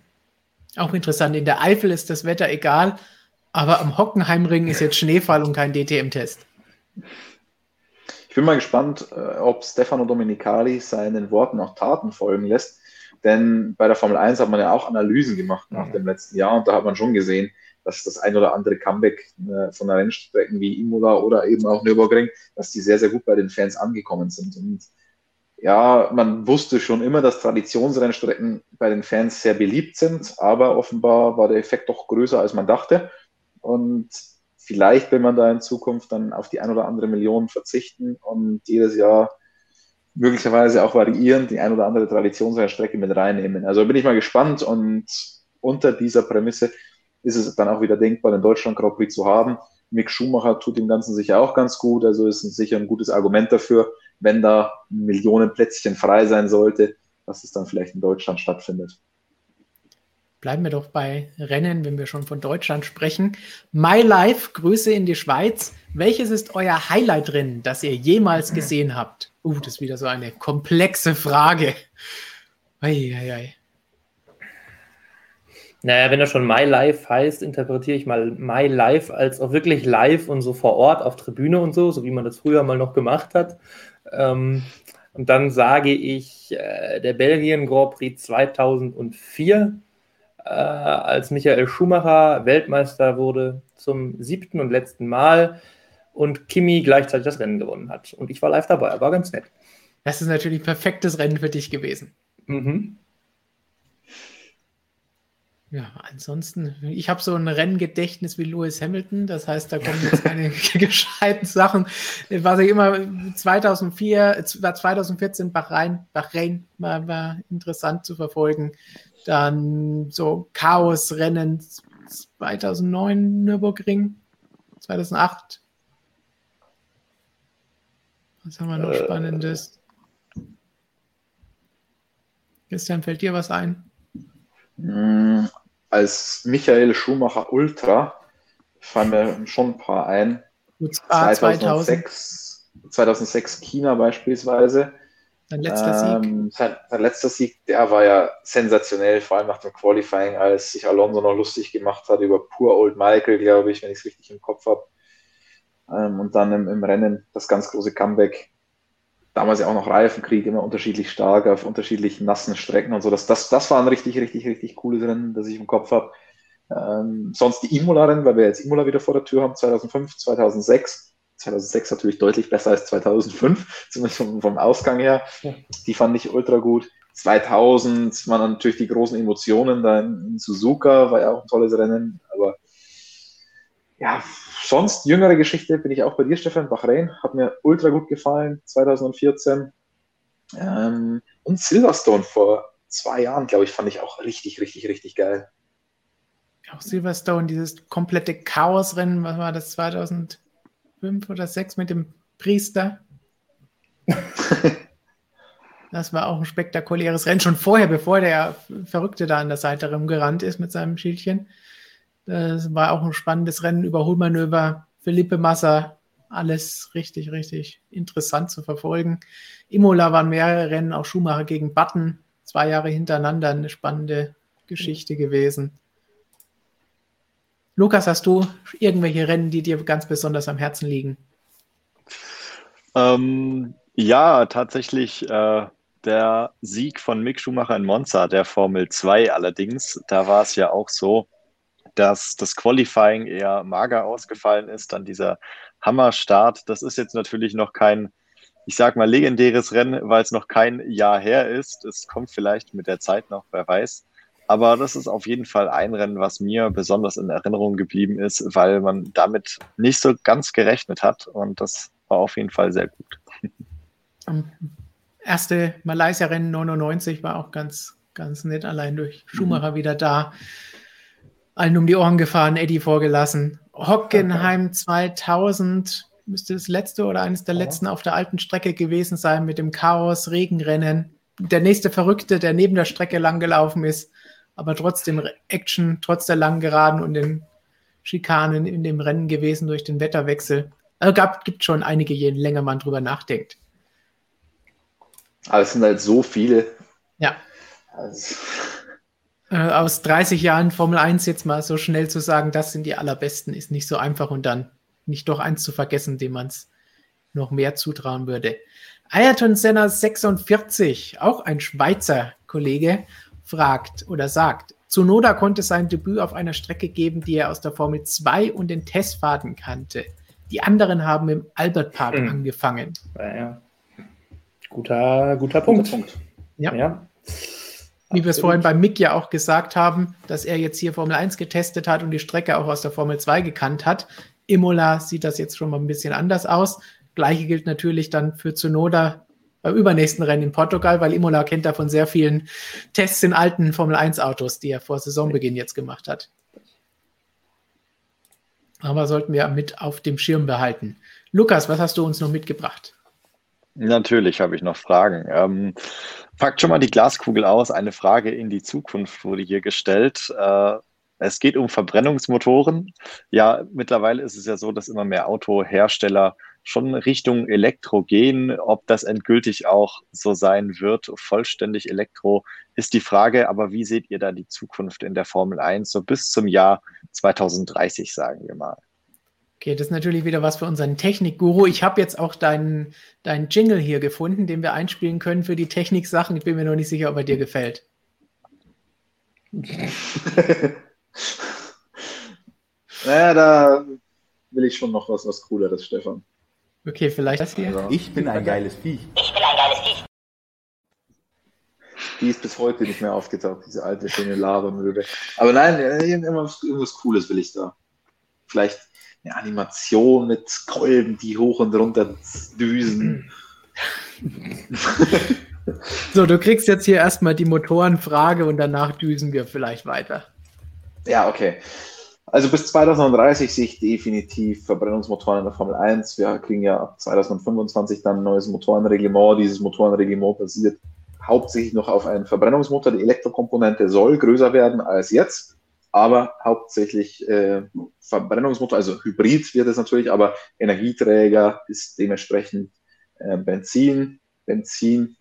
Auch interessant, in der Eifel ist das Wetter egal, aber am Hockenheimring ist jetzt Schneefall und kein DTM-Test. Ich bin mal gespannt, äh, ob Stefano Domenicali seinen Worten auch Taten folgen lässt. Denn bei der Formel 1 hat man ja auch Analysen gemacht nach mhm. dem letzten Jahr und da hat man schon gesehen, dass das ein oder andere Comeback äh, von der Rennstrecken wie Imola oder eben auch Nürburgring, dass die sehr, sehr gut bei den Fans angekommen sind. Und ja, man wusste schon immer, dass Traditionsrennstrecken bei den Fans sehr beliebt sind, aber offenbar war der Effekt doch größer, als man dachte. Und vielleicht will man da in Zukunft dann auf die ein oder andere Million verzichten und jedes Jahr möglicherweise auch variieren, die ein oder andere Traditionsrennstrecke mit reinnehmen. Also bin ich mal gespannt und unter dieser Prämisse ist es dann auch wieder denkbar, den Deutschland Grand Prix zu haben. Mick Schumacher tut dem Ganzen sicher auch ganz gut, also ist sicher ein gutes Argument dafür, wenn da Millionen Plätzchen frei sein sollte, dass es dann vielleicht in Deutschland stattfindet. bleiben wir doch bei Rennen, wenn wir schon von Deutschland sprechen. My Life, Grüße in die Schweiz. Welches ist euer Highlight-Rennen, das ihr jemals gesehen habt? Uh, das ist wieder so eine komplexe Frage. Eieiei. Naja, wenn er schon My Life heißt, interpretiere ich mal My Life als auch wirklich live und so vor Ort auf Tribüne und so, so wie man das früher mal noch gemacht hat. Ähm, und dann sage ich äh, der Belgien Grand Prix 2004, äh, als Michael Schumacher Weltmeister wurde zum siebten und letzten Mal und Kimi gleichzeitig das Rennen gewonnen hat. Und ich war live dabei, war ganz nett. Das ist natürlich ein perfektes Rennen für dich gewesen. Mhm. Ja, ansonsten, ich habe so ein Renngedächtnis wie Lewis Hamilton, das heißt, da kommen jetzt keine gescheiten Sachen. Was ich immer 2004, 2014 Bahrain, Bahrain war, war interessant zu verfolgen. Dann so Chaos-Rennen 2009 Nürburgring, 2008. Was haben wir noch äh, Spannendes? Christian, fällt dir was ein? Als Michael Schumacher Ultra fallen mir schon ein paar ein. 2006, 2006 China beispielsweise. Sein letzter ähm, Sieg. Sein, sein, letzter Sieg, der war ja sensationell, vor allem nach dem Qualifying, als sich Alonso noch lustig gemacht hat über Pur Old Michael, glaube ich, wenn ich es richtig im Kopf habe. Ähm, und dann im, im Rennen das ganz große Comeback damals ja auch noch Reifenkrieg, immer unterschiedlich stark auf unterschiedlichen nassen Strecken und so. Das, das, das war ein richtig, richtig, richtig cooles Rennen, das ich im Kopf habe. Ähm, sonst die Imola-Rennen, weil wir jetzt Imola wieder vor der Tür haben, 2005, 2006. 2006 natürlich deutlich besser als 2005, zumindest vom, vom Ausgang her. Die fand ich ultra gut. 2000 waren natürlich die großen Emotionen da in, in Suzuka, war ja auch ein tolles Rennen, aber ja, sonst jüngere Geschichte bin ich auch bei dir, Stefan. Bahrain hat mir ultra gut gefallen, 2014. Ähm, und Silverstone vor zwei Jahren, glaube ich, fand ich auch richtig, richtig, richtig geil. Auch Silverstone, dieses komplette Chaosrennen, was war das, 2005 oder 2006 mit dem Priester? das war auch ein spektakuläres Rennen, schon vorher, bevor der Verrückte da an der Seite rumgerannt ist mit seinem Schildchen. Das war auch ein spannendes Rennen, Überholmanöver, Felipe Massa, alles richtig, richtig interessant zu verfolgen. Imola waren mehrere Rennen, auch Schumacher gegen Button, zwei Jahre hintereinander, eine spannende Geschichte gewesen. Lukas, hast du irgendwelche Rennen, die dir ganz besonders am Herzen liegen? Ähm, ja, tatsächlich äh, der Sieg von Mick Schumacher in Monza, der Formel 2 allerdings. Da war es ja auch so, dass das Qualifying eher mager ausgefallen ist, dann dieser Hammerstart. Das ist jetzt natürlich noch kein, ich sag mal, legendäres Rennen, weil es noch kein Jahr her ist. Es kommt vielleicht mit der Zeit noch, wer weiß. Aber das ist auf jeden Fall ein Rennen, was mir besonders in Erinnerung geblieben ist, weil man damit nicht so ganz gerechnet hat. Und das war auf jeden Fall sehr gut. Erste Malaysia-Rennen 99 war auch ganz, ganz nett, allein durch Schumacher mhm. wieder da allen um die Ohren gefahren, Eddie vorgelassen. Hockenheim 2000 müsste das letzte oder eines der letzten auf der alten Strecke gewesen sein mit dem Chaos, Regenrennen. Der nächste Verrückte, der neben der Strecke langgelaufen ist, aber trotzdem Action, trotz der langen Geraden und den Schikanen in dem Rennen gewesen durch den Wetterwechsel. Also gab, gibt schon einige, je länger man drüber nachdenkt. Aber es sind halt so viele. Ja. Also aus 30 Jahren Formel 1 jetzt mal so schnell zu sagen, das sind die allerbesten, ist nicht so einfach und dann nicht doch eins zu vergessen, dem man es noch mehr zutrauen würde. Ayrton Senna 46, auch ein Schweizer Kollege, fragt oder sagt, Zunoda konnte sein Debüt auf einer Strecke geben, die er aus der Formel 2 und den Testfahrten kannte. Die anderen haben im Albert Park mhm. angefangen. Ja, ja. Guter, guter Punkt. Guter Punkt. Ja. ja. Wie wir es vorhin bei Mick ja auch gesagt haben, dass er jetzt hier Formel 1 getestet hat und die Strecke auch aus der Formel 2 gekannt hat. Imola sieht das jetzt schon mal ein bisschen anders aus. Gleiche gilt natürlich dann für Zunoda beim übernächsten Rennen in Portugal, weil Imola kennt davon sehr vielen Tests in alten Formel 1 Autos, die er vor Saisonbeginn jetzt gemacht hat. Aber sollten wir mit auf dem Schirm behalten. Lukas, was hast du uns noch mitgebracht? Natürlich habe ich noch Fragen. Ähm, packt schon mal die Glaskugel aus. Eine Frage in die Zukunft wurde hier gestellt. Äh, es geht um Verbrennungsmotoren. Ja, mittlerweile ist es ja so, dass immer mehr Autohersteller schon Richtung Elektro gehen. Ob das endgültig auch so sein wird, vollständig Elektro, ist die Frage. Aber wie seht ihr da die Zukunft in der Formel 1 so bis zum Jahr 2030, sagen wir mal? Okay, das ist natürlich wieder was für unseren Technikguru. Ich habe jetzt auch deinen, deinen Jingle hier gefunden, den wir einspielen können für die Technik-Sachen. Ich bin mir noch nicht sicher, ob er dir gefällt. naja, da will ich schon noch was, was Cooleres, Stefan. Okay, vielleicht das hier. Also, ich bin ein geiles Viech. Ich bin ein geiles Viech. Die ist bis heute nicht mehr aufgetaucht, diese alte, schöne Labermöwe. Aber nein, irgendwas, irgendwas Cooles will ich da. Vielleicht eine Animation mit Kolben, die hoch und runter düsen. so, du kriegst jetzt hier erstmal die Motorenfrage und danach düsen wir vielleicht weiter. Ja, okay. Also bis 2030 sehe ich definitiv Verbrennungsmotoren in der Formel 1. Wir kriegen ja ab 2025 dann ein neues Motorenreglement. Dieses Motorenreglement basiert hauptsächlich noch auf einem Verbrennungsmotor. Die Elektrokomponente soll größer werden als jetzt, aber hauptsächlich äh, Verbrennungsmotor, also Hybrid wird es natürlich, aber Energieträger ist dementsprechend äh, Benzin. Benzin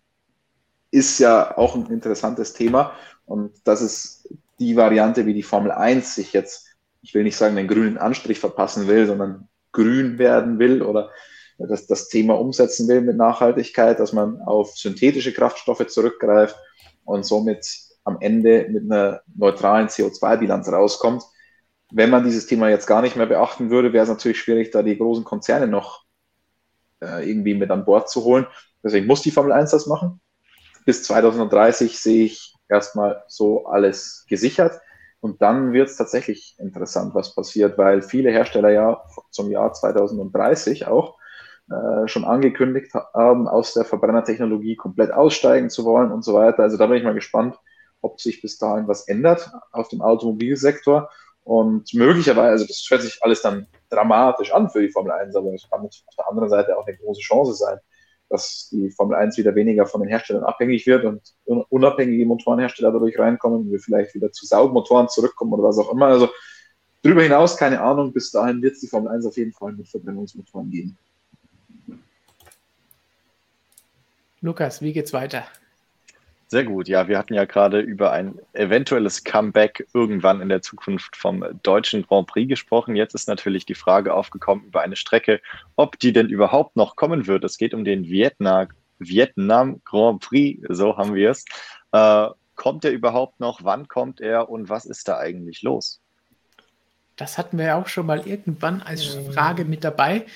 ist ja auch ein interessantes Thema und das ist die Variante, wie die Formel 1 sich jetzt ich will nicht sagen, den grünen Anstrich verpassen will, sondern grün werden will oder das, das Thema umsetzen will mit Nachhaltigkeit, dass man auf synthetische Kraftstoffe zurückgreift und somit am Ende mit einer neutralen CO2-Bilanz rauskommt. Wenn man dieses Thema jetzt gar nicht mehr beachten würde, wäre es natürlich schwierig, da die großen Konzerne noch äh, irgendwie mit an Bord zu holen. Deswegen muss die Formel 1 das machen. Bis 2030 sehe ich erstmal so alles gesichert. Und dann wird es tatsächlich interessant, was passiert, weil viele Hersteller ja zum Jahr 2030 auch äh, schon angekündigt haben, aus der Verbrennertechnologie komplett aussteigen zu wollen und so weiter. Also da bin ich mal gespannt, ob sich bis dahin was ändert auf dem Automobilsektor. Und möglicherweise, also das hört sich alles dann dramatisch an für die Formel 1, aber es kann auf der anderen Seite auch eine große Chance sein, dass die Formel 1 wieder weniger von den Herstellern abhängig wird und unabhängige Motorenhersteller dadurch reinkommen und wir vielleicht wieder zu Saugmotoren zurückkommen oder was auch immer. Also darüber hinaus keine Ahnung. Bis dahin wird es die Formel 1 auf jeden Fall mit Verbrennungsmotoren geben. Lukas, wie geht's weiter? Sehr gut, ja, wir hatten ja gerade über ein eventuelles Comeback irgendwann in der Zukunft vom deutschen Grand Prix gesprochen. Jetzt ist natürlich die Frage aufgekommen über eine Strecke, ob die denn überhaupt noch kommen wird. Es geht um den Vietnam, Vietnam Grand Prix, so haben wir es. Äh, kommt er überhaupt noch? Wann kommt er und was ist da eigentlich los? Das hatten wir ja auch schon mal irgendwann als Frage mit dabei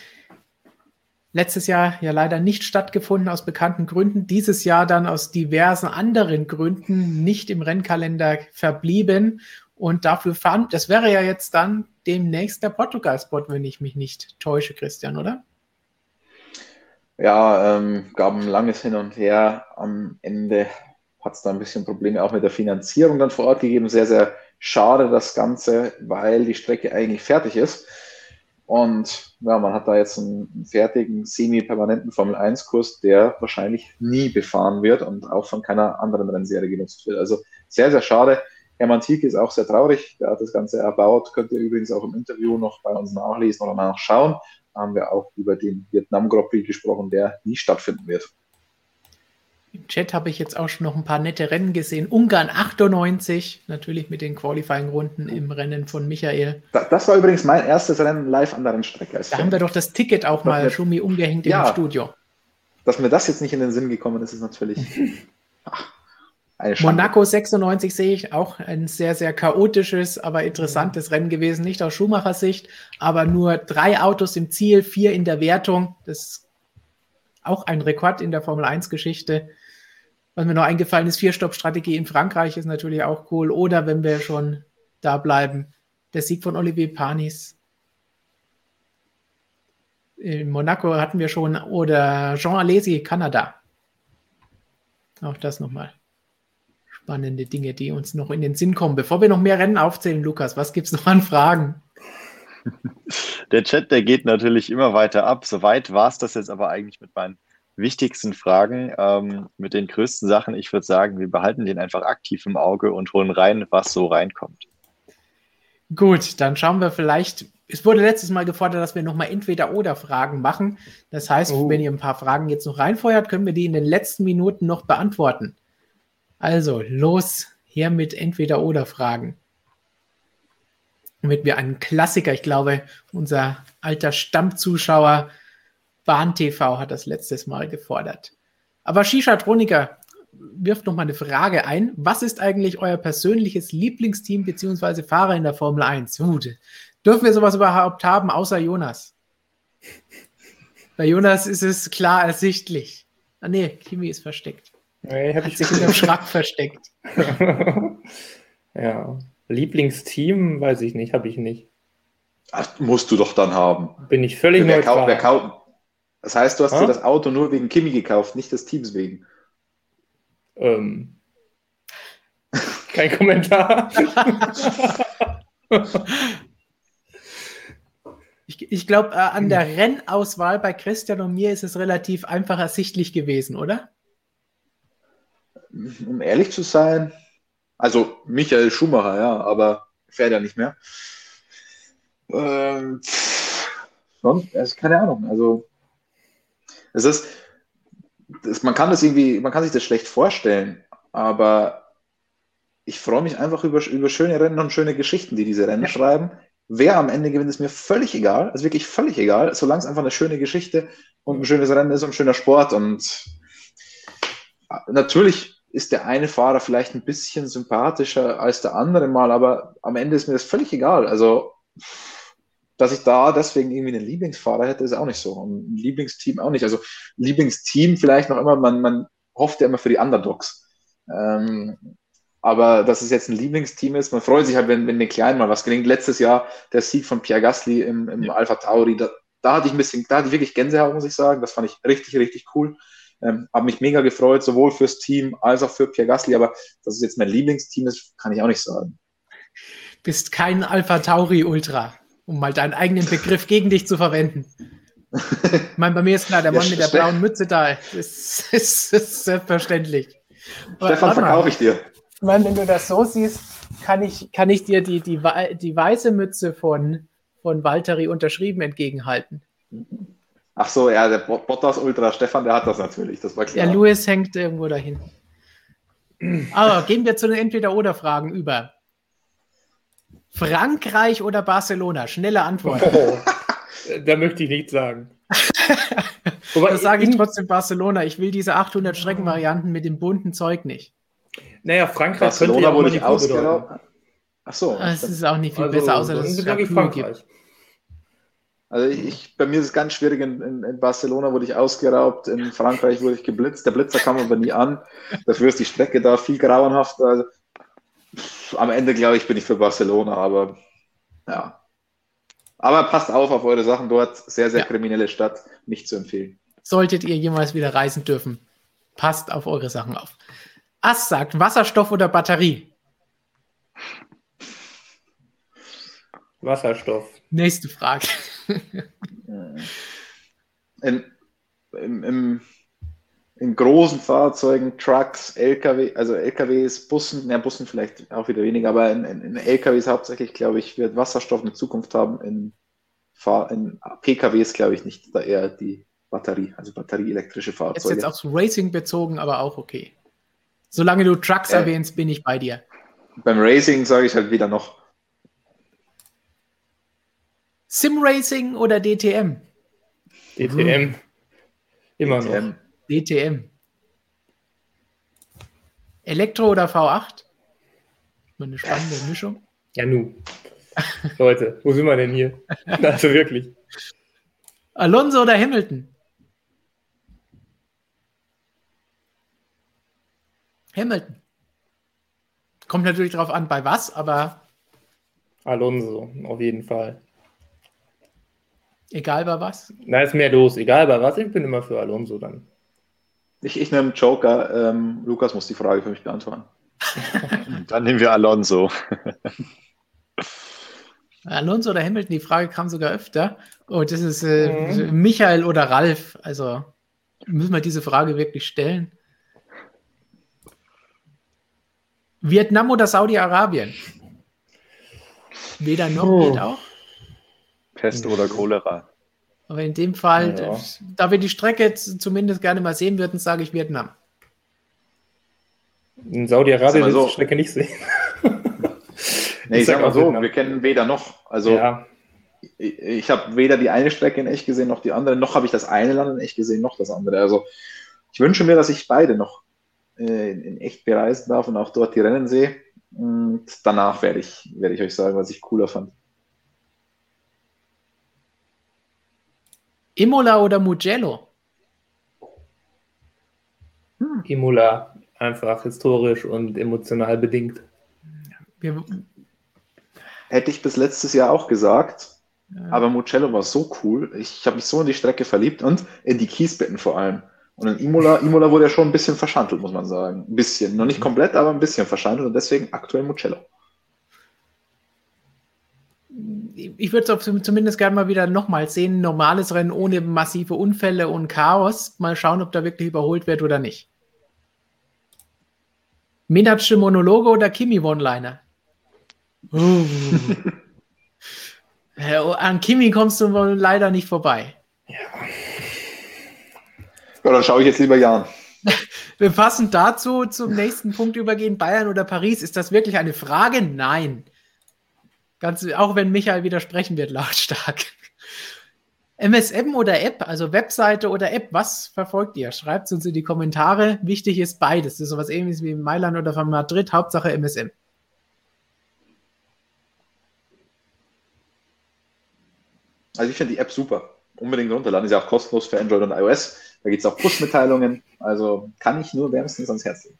letztes Jahr ja leider nicht stattgefunden aus bekannten Gründen, dieses Jahr dann aus diversen anderen Gründen nicht im Rennkalender verblieben. Und dafür fand, das wäre ja jetzt dann demnächst der Portugal-Spot, wenn ich mich nicht täusche, Christian, oder? Ja, ähm, gab ein langes Hin und Her. Am Ende hat es da ein bisschen Probleme auch mit der Finanzierung dann vor Ort gegeben. Sehr, sehr schade das Ganze, weil die Strecke eigentlich fertig ist. Und ja, man hat da jetzt einen fertigen, semi-permanenten Formel-1-Kurs, der wahrscheinlich nie befahren wird und auch von keiner anderen Rennserie genutzt wird. Also sehr, sehr schade. Hermann Thielke ist auch sehr traurig. Der hat das Ganze erbaut. Könnt ihr übrigens auch im Interview noch bei uns nachlesen oder nachschauen. Da haben wir auch über den Vietnam Grand Prix gesprochen, der nie stattfinden wird. Im Chat habe ich jetzt auch schon noch ein paar nette Rennen gesehen. Ungarn 98, natürlich mit den Qualifying-Runden im Rennen von Michael. Das, war übrigens mein erstes Rennen live an der Rennstrecke. Da haben wir doch das Ticket auch mal mir, Schumi umgehängt ja, im Studio. Dass mir das jetzt nicht in den Sinn gekommen ist, ist natürlich ach, Monaco 96 sehe ich auch ein sehr, sehr chaotisches, aber interessantes Rennen gewesen. Nicht aus Schumachers Sicht, aber nur drei Autos im Ziel, vier in der Wertung. Das ist auch ein Rekord in der Formel 1-Geschichte. Was mir noch eingefallen ist, Vier-Stopp-Strategie in Frankreich ist natürlich auch cool. Oder wenn wir schon da bleiben, der Sieg von Olivier Panis. In Monaco hatten wir schon. Oder Jean Alesi, Kanada. Auch das nochmal. Spannende Dinge, die uns noch in den Sinn kommen. Bevor wir noch mehr Rennen aufzählen, Lukas, was gibt es noch an Fragen? Der Chat, der geht natürlich immer weiter ab. Soweit war es das jetzt aber eigentlich mit meinen wichtigsten Fragen ähm, mit den größten Sachen. Ich würde sagen, wir behalten den einfach aktiv im Auge und holen rein, was so reinkommt. Gut, dann schauen wir vielleicht. Es wurde letztes Mal gefordert, dass wir nochmal entweder oder Fragen machen. Das heißt, Oh. wenn ihr ein paar Fragen jetzt noch reinfeuert, können wir die in den letzten Minuten noch beantworten. Also, los hier mit entweder oder Fragen. Damit wir einen Klassiker, ich glaube, unser alter Stammzuschauer Bahn TV hat das letztes Mal gefordert. Aber Shisha Troniker wirft noch mal eine Frage ein. Was ist eigentlich euer persönliches Lieblingsteam bzw. Fahrer in der Formel 1? Gut. Dürfen wir sowas überhaupt haben, außer Jonas? Bei Jonas ist es klar ersichtlich. Ah nee, Kimi ist versteckt. Nee, hab Hat ich sich in dem Schrank versteckt. ja. Lieblingsteam, weiß ich nicht, habe ich nicht. Ach, musst du doch dann haben. Bin ich völlig Wer kau- neutral. wer kau- das heißt, du hast Ha? dir das Auto nur wegen Kimi gekauft, nicht des Teams wegen. Ähm, kein Kommentar. Ich, ich glaube, äh, an der Rennauswahl bei Christian und mir ist es relativ einfach ersichtlich gewesen, oder? Um ehrlich zu sein, also Michael Schumacher, ja, aber fährt ja nicht mehr. Ähm, sonst, also keine Ahnung. Also es ist, das, man kann das irgendwie, man kann sich das schlecht vorstellen, aber ich freue mich einfach über, über schöne Rennen und schöne Geschichten, die diese Rennen schreiben. Wer am Ende gewinnt, ist mir völlig egal. Ist wirklich völlig egal, solange es einfach eine schöne Geschichte und ein schönes Rennen ist und ein schöner Sport. Und natürlich ist der eine Fahrer vielleicht ein bisschen sympathischer als der andere mal, aber am Ende ist mir das völlig egal. Also, dass ich da deswegen irgendwie einen Lieblingsfahrer hätte, ist auch nicht so. Und ein Lieblingsteam auch nicht. Also, Lieblingsteam vielleicht noch immer, man, man hofft ja immer für die Underdogs. Ähm, aber dass es jetzt ein Lieblingsteam ist, man freut sich halt, wenn, wenn den Kleinen mal was gelingt. Letztes Jahr der Sieg von Pierre Gasly im, im Alpha Tauri, da, da hatte ich ein bisschen, da hatte ich wirklich Gänsehaut, muss ich sagen. Das fand ich richtig, richtig cool. Ähm, habe mich mega gefreut, sowohl fürs Team als auch für Pierre Gasly, aber dass es jetzt mein Lieblingsteam ist, kann ich auch nicht sagen. Bist kein Alpha Tauri Ultra, um mal deinen eigenen Begriff gegen dich zu verwenden. Ich meine, bei mir ist klar, der Ja, Mann mit der blauen Mütze da. Das ist, ist, selbstverständlich. Stefan, verkaufe ich dir. Ich meine, wenn du das so siehst, kann ich, kann ich dir die, die, die weiße Mütze von, von Valtteri unterschrieben entgegenhalten. Ach so, ja, der Bot- Bottas Ultra, Stefan, der hat das natürlich, das war klar. Der Lewis hängt irgendwo dahin. Aber gehen wir zu den Entweder-Oder-Fragen über. Frankreich oder Barcelona? Schnelle Antwort. Oh, da möchte ich nichts sagen. Wobei, Das sage ich trotzdem Barcelona. Ich will diese 800 Streckenvarianten mit dem bunten Zeug nicht. Naja, Frankreich könnte Barcelona ja auch wurde deuten. ausgeraubt. Ach so. Es ist auch nicht viel Also, besser, außer dass es sage ich Rapier gibt. Frankreich. Also ich, ich, bei mir ist es ganz schwierig. In, in, in Barcelona wurde ich ausgeraubt, in Frankreich wurde ich geblitzt. Der Blitzer kam aber nie an. Dafür ist die Strecke da viel grauenhafter. Also, am Ende glaube ich, bin ich für Barcelona, aber ja. Aber passt auf auf eure Sachen dort. Sehr, sehr Ja. kriminelle Stadt. Nicht zu empfehlen. Solltet ihr jemals wieder reisen dürfen, passt auf eure Sachen auf. Ass sagt Wasserstoff oder Batterie? Wasserstoff. Nächste Frage. In, im, im, in großen Fahrzeugen, Trucks, LKW, also LKWs, Bussen, ja, Bussen vielleicht auch wieder weniger, aber in, in, in LKWs hauptsächlich, glaube ich, wird Wasserstoff eine Zukunft haben. In, Fahr in PKWs, glaube ich, nicht, da eher die Batterie, also batterieelektrische Jetzt Fahrzeuge. jetzt aufs Racing bezogen, aber auch okay. Solange du Trucks Äh. erwähnst, bin ich bei dir. Beim Racing sage ich halt wieder noch Sim Racing oder DTM? DTM. Immer noch. DTM. Elektro oder V8? Mal eine spannende Mischung. Ja, nu. Leute, wo sind wir denn hier? Also wirklich. Alonso oder Hamilton? Hamilton. Kommt natürlich drauf an, bei was, aber Alonso, auf jeden Fall. egal bei was. Da ist mehr los, egal bei was, ich bin immer für Alonso dann. Ich, ich nehme Joker. Ähm, Lukas muss die Frage für mich beantworten. Dann nehmen wir Alonso. Alonso oder Hamilton, die Frage kam sogar öfter. Oh, das ist äh, Mhm. Michael oder Ralf. Also, Müssen wir diese Frage wirklich stellen? Vietnam oder Saudi-Arabien? Weder noch Oh. geht auch. Pest oder Cholera. Aber in dem Fall, Ja. da wir die Strecke zumindest gerne mal sehen würden, sage ich Vietnam. In Saudi-Arabien will so. ich die Strecke nicht sehen. Nee, ich Ich sag sag mal so, Vietnam. wir kennen weder noch. Also ja, ich, ich habe weder die eine Strecke in echt gesehen, noch die andere, noch habe ich das eine Land in echt gesehen, noch das andere. Also ich wünsche mir, dass ich beide noch äh, in echt bereisen darf und auch dort die Rennen sehe. Und danach werde ich, werde ich euch sagen, was ich cooler fand. Imola oder Mugello? Imola, einfach historisch und emotional bedingt. Wir, Hätte ich bis letztes Jahr auch gesagt, Ja. aber Mugello war so cool. Ich habe mich so in die Strecke verliebt und in die Kiesbetten vor allem. Und in Imola, Imola wurde ja schon ein bisschen verschandelt, muss man sagen. Ein bisschen. Noch nicht komplett, aber ein bisschen verschandelt und deswegen aktuell Mugello. Ich würde es zumindest gerne mal wieder nochmal sehen. Normales Rennen ohne massive Unfälle und Chaos. Mal schauen, ob da wirklich überholt wird oder nicht. Minatsche Monologe oder Kimi One-Liner? Uh. Äh, An Kimi kommst du wohl leider nicht vorbei. Ja, dann schaue ich jetzt lieber Jan. Wir fassen dazu zum nächsten Punkt übergehen. Bayern oder Paris? Ist das wirklich eine Frage? Nein. Ganz, auch wenn Michael widersprechen wird, lautstark. MSM oder App, also Webseite oder App, was verfolgt ihr? Schreibt es uns in die Kommentare. Wichtig ist beides. Das ist sowas ähnliches wie in Mailand oder von Madrid. Hauptsache MSM. Also ich finde die App super. Unbedingt runterladen. Ist ja auch kostenlos für Android und iOS. Da gibt es auch Push-Mitteilungen. Also kann ich nur wärmstens ans Herz legen.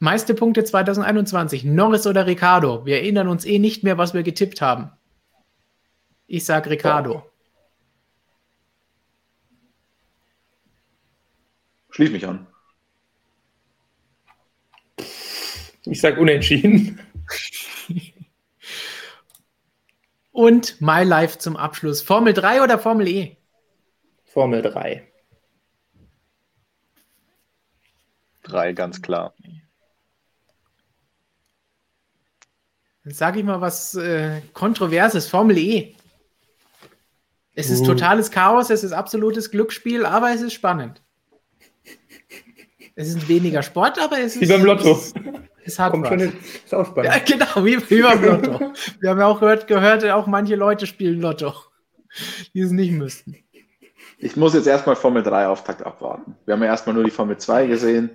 Meiste Punkte 2021. Norris oder Ricardo? Wir erinnern uns eh nicht mehr, was wir getippt haben. Ich sag Ricardo. Schließ mich an. Ich sag unentschieden. Und My Life zum Abschluss. Formel 3 oder Formel E? Formel 3. Drei, ganz klar. Dann sage ich mal was äh, Kontroverses. Formel E. Es ist Uh. totales Chaos, es ist absolutes Glücksspiel, aber es ist spannend. Es ist weniger Sport, aber es ist. Wie beim Lotto. Es, es hat Kommt was. schon. Ist auch spannend. Ja, genau, wie, wie beim Lotto. Wir haben ja auch gehört, gehört, auch manche Leute spielen Lotto, die es nicht müssten. Ich muss jetzt erstmal Formel 3 Auftakt abwarten. Wir haben ja erstmal nur die Formel 2 gesehen.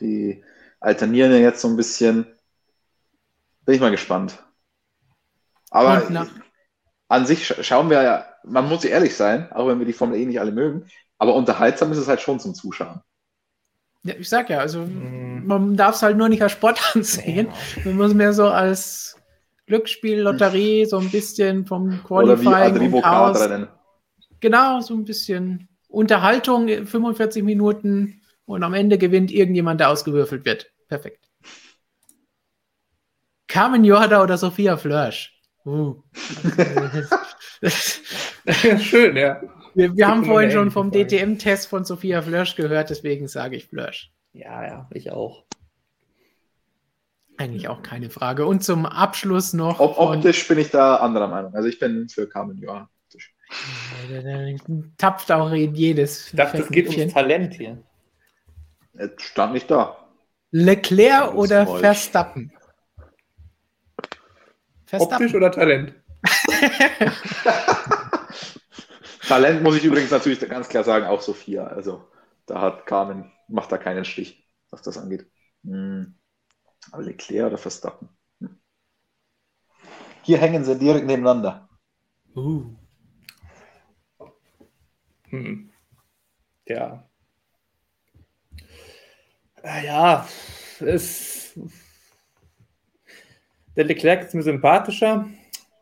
Die alternieren ja jetzt so ein bisschen. Bin ich mal gespannt. Aber an sich sch schauen wir ja, man muss ja ehrlich sein, auch wenn wir die Formel E nicht alle mögen, aber unterhaltsam ist es halt schon zum Zuschauen. Ja, ich sag ja, also Mhm. man darf es halt nur nicht als Sport ansehen. Man muss mehr so als Glücksspiel, Lotterie, so ein bisschen vom Oder wie Qualifying und Adribo Chaos. Genau, so ein bisschen Unterhaltung, 45 Minuten und am Ende gewinnt irgendjemand, der ausgewürfelt wird. Perfekt. Carmen Jorda oder Sophia Flörsch? Uh. Schön, ja. wir, wir haben vorhin schon vom. DTM-Test von Sophia Flörsch gehört, deswegen sage ich Flörsch. Ja, ja, ich auch. Eigentlich auch keine Frage. Und zum Abschluss noch. Ob, optisch bin ich da anderer Meinung. Also ich bin für Carmen Johann. Der tapft auch in jedes. Ich dachte, es geht ums Talent hier. Es stand nicht da. Leclerc oder Wolf. Verstappen? Optisch oder Talent? Talent muss ich übrigens natürlich ganz klar sagen, auch Sophia. Also da hat Carmen, macht da keinen Stich, was das angeht. Hm. Aber Leclerc oder Verstappen? Hm. Hier hängen sie direkt nebeneinander. Uh. Hm. Ja. Ah, Ja, es. Der Leclerc ist mir sympathischer,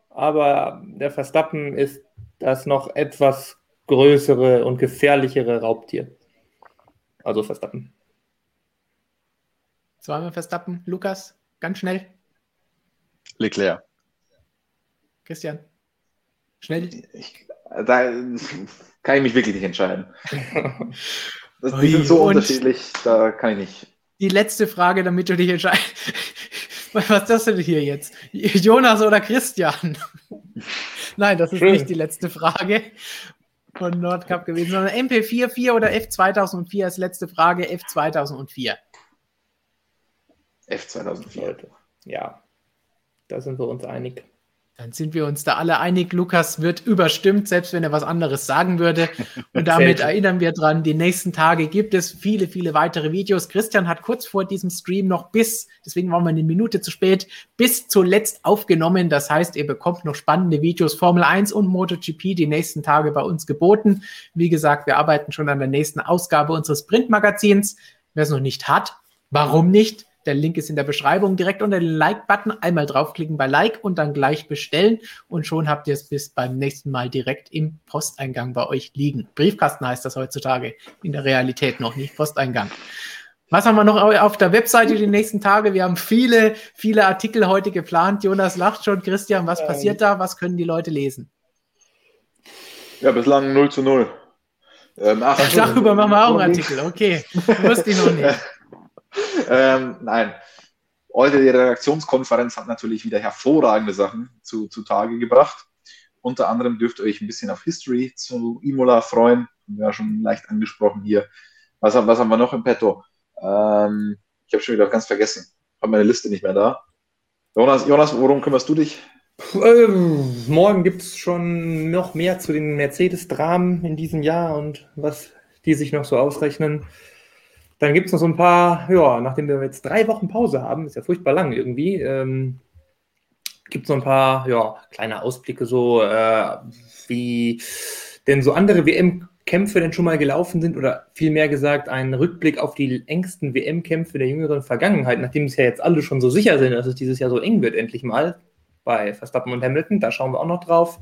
aber der Verstappen ist das noch etwas größere und gefährlichere Raubtier. Also Verstappen. Zweimal Verstappen. Lukas, ganz schnell. Leclerc. Christian. Schnell. Ich, Da kann ich mich wirklich nicht entscheiden. Das, die Ui, sind so unterschiedlich, da kann ich nicht. Die letzte Frage, damit du dich entscheidest. Was ist das denn hier jetzt? Jonas oder Christian? Nein, das ist Schön. nicht die letzte Frage von Nordcup gewesen, sondern MP44 oder F2004 ist letzte Frage, F2004. F2004. Leute. Ja, da sind wir uns einig. Dann sind wir uns da alle einig. Lukas wird überstimmt, selbst wenn er was anderes sagen würde. Und damit erinnern wir dran, die nächsten Tage gibt es viele, viele weitere Videos. Christian hat kurz vor diesem Stream noch bis, deswegen waren wir eine Minute zu spät, bis zuletzt aufgenommen. Das heißt, ihr bekommt noch spannende Videos Formel 1 und MotoGP die nächsten Tage bei uns geboten. Wie gesagt, wir arbeiten schon an der nächsten Ausgabe unseres Printmagazins. Wer es noch nicht hat, warum nicht? Der Link ist in der Beschreibung. Direkt unter den Like-Button einmal draufklicken bei Like und dann gleich bestellen. Und schon habt ihr es bis beim nächsten Mal direkt im Posteingang bei euch liegen. Briefkasten heißt das heutzutage. In der Realität noch nicht Posteingang. Was haben wir noch auf der Webseite die nächsten Tage? Wir haben viele, viele Artikel heute geplant. Jonas lacht schon. Christian, was Ähm. passiert da? Was können die Leute lesen? Ja, bislang 0 zu 0. Ähm, ach, Darüber machen wir auch einen Artikel. Okay, wusste ich noch nicht. ähm, nein. Heute die Redaktionskonferenz hat natürlich wieder hervorragende Sachen zu, zu Tage gebracht. Unter anderem dürft ihr euch ein bisschen auf History zu Imola freuen. Haben wir ja schon leicht angesprochen hier. Was, haben- was haben wir noch im Petto? Ähm, ich habe schon wieder ganz vergessen. Habe meine Liste nicht mehr da. Jonas, Jonas, worum kümmerst du dich? Ähm, morgen gibt es schon noch mehr zu den Mercedes-Dramen in diesem Jahr und was die sich noch so ausrechnen. Dann gibt es noch so ein paar, ja, nachdem wir jetzt drei Wochen Pause haben, ist ja furchtbar lang irgendwie, ähm, gibt es noch ein paar, ja, kleine Ausblicke so, äh, wie denn so andere WM-Kämpfe denn schon mal gelaufen sind oder vielmehr gesagt ein Rückblick auf die engsten WM-Kämpfe der jüngeren Vergangenheit, nachdem es ja jetzt alle schon so sicher sind, dass es dieses Jahr so eng wird, endlich mal bei Verstappen und Hamilton. Da schauen wir auch noch drauf.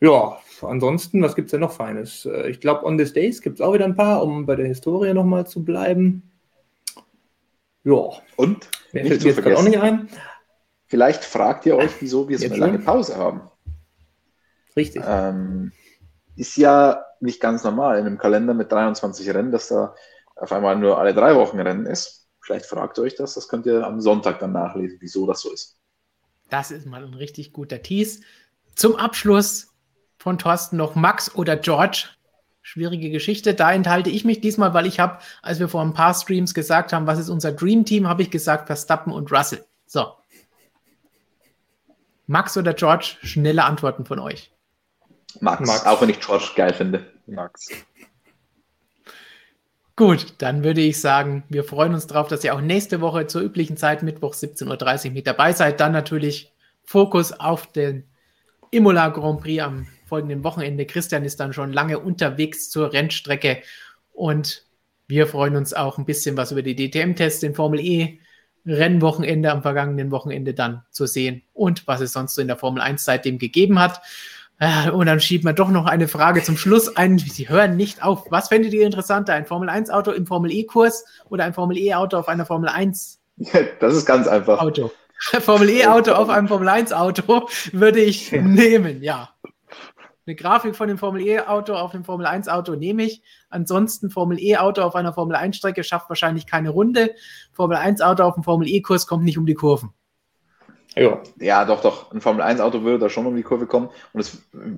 Ja, ansonsten, was gibt es denn noch Feines? Äh, Ich glaube, On This Days gibt es auch wieder ein paar, um bei der Historie nochmal zu bleiben. Ja, Und? mehr Nicht fällt zu mir jetzt auch nicht ein. Vielleicht fragt ihr euch, wieso wir so eine lange? Pause haben. Richtig. Ähm, ist ja nicht ganz normal in einem Kalender mit 23 Rennen, dass da auf einmal nur alle drei Wochen Rennen ist. Vielleicht fragt ihr euch das, das könnt ihr am Sonntag dann nachlesen, wieso das so ist. Das ist mal ein richtig guter Tease. Zum Abschluss von Thorsten noch Max oder George. Schwierige Geschichte. Da enthalte ich mich diesmal, weil ich habe, als wir vor ein paar Streams gesagt haben, was ist unser Dream Team, habe ich gesagt Verstappen und Russell. So. Max oder George, schnelle Antworten von euch. Max, Max. auch wenn ich George geil finde. Max. Gut, dann würde ich sagen, wir freuen uns darauf, dass ihr auch nächste Woche zur üblichen Zeit, Mittwoch 17.30 Uhr mit dabei seid. Dann natürlich Fokus auf den Imola Grand Prix am folgenden Wochenende. Christian ist dann schon lange unterwegs zur Rennstrecke und wir freuen uns auch ein bisschen was über die DTM-Tests, den Formel E Rennwochenende am vergangenen Wochenende dann zu sehen und was es sonst so in der Formel 1 seitdem gegeben hat. Äh, Und dann schiebt man doch noch eine Frage zum Schluss ein. Sie hören nicht auf. Was fändet ihr interessanter? Ein Formel 1 Auto im Formel E-Kurs oder ein Formel E Auto auf einer Formel 1 Das ist ganz einfach. Auto? Formel E Auto auf einem Formel 1 Auto würde ich nehmen, ja. Eine Grafik von dem Formel E Auto auf dem Formel 1 Auto nehme ich. Ansonsten Formel E Auto auf einer Formel 1 Strecke schafft wahrscheinlich keine Runde. Formel 1 Auto auf dem Formel E Kurs kommt nicht um die Kurven. Ja, Ja, doch, doch. Ein Formel 1 Auto würde da schon um die Kurve kommen und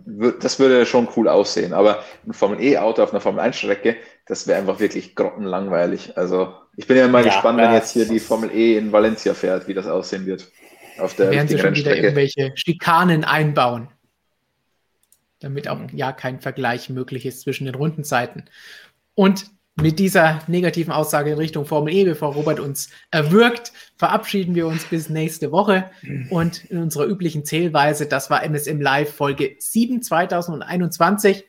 wür- das würde schon cool aussehen. Aber ein Formel E Auto auf einer Formel 1 Strecke, das wäre einfach wirklich grottenlangweilig. Also ich bin ja mal Ja, gespannt, wenn das- jetzt hier die Formel E in Valencia fährt, wie das aussehen wird. Auf der werden sie schon wieder irgendwelche Schikanen einbauen. Damit auch ja kein Vergleich möglich ist zwischen den Rundenzeiten. Und mit dieser negativen Aussage in Richtung Formel E, bevor Robert uns erwürgt, verabschieden wir uns bis nächste Woche. Und in unserer üblichen Zählweise, das war MSM Live Folge 7 2021.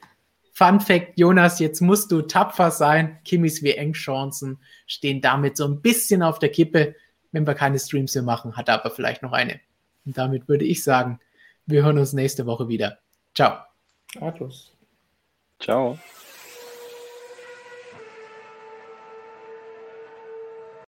Fun Fact, Jonas, jetzt musst du tapfer sein. Kimmys WM-Chancen stehen damit so ein bisschen auf der Kippe. Wenn wir keine Streams mehr machen, hat er aber vielleicht noch eine. Und damit würde ich sagen, wir hören uns nächste Woche wieder. Ciao. Athos. Ciao.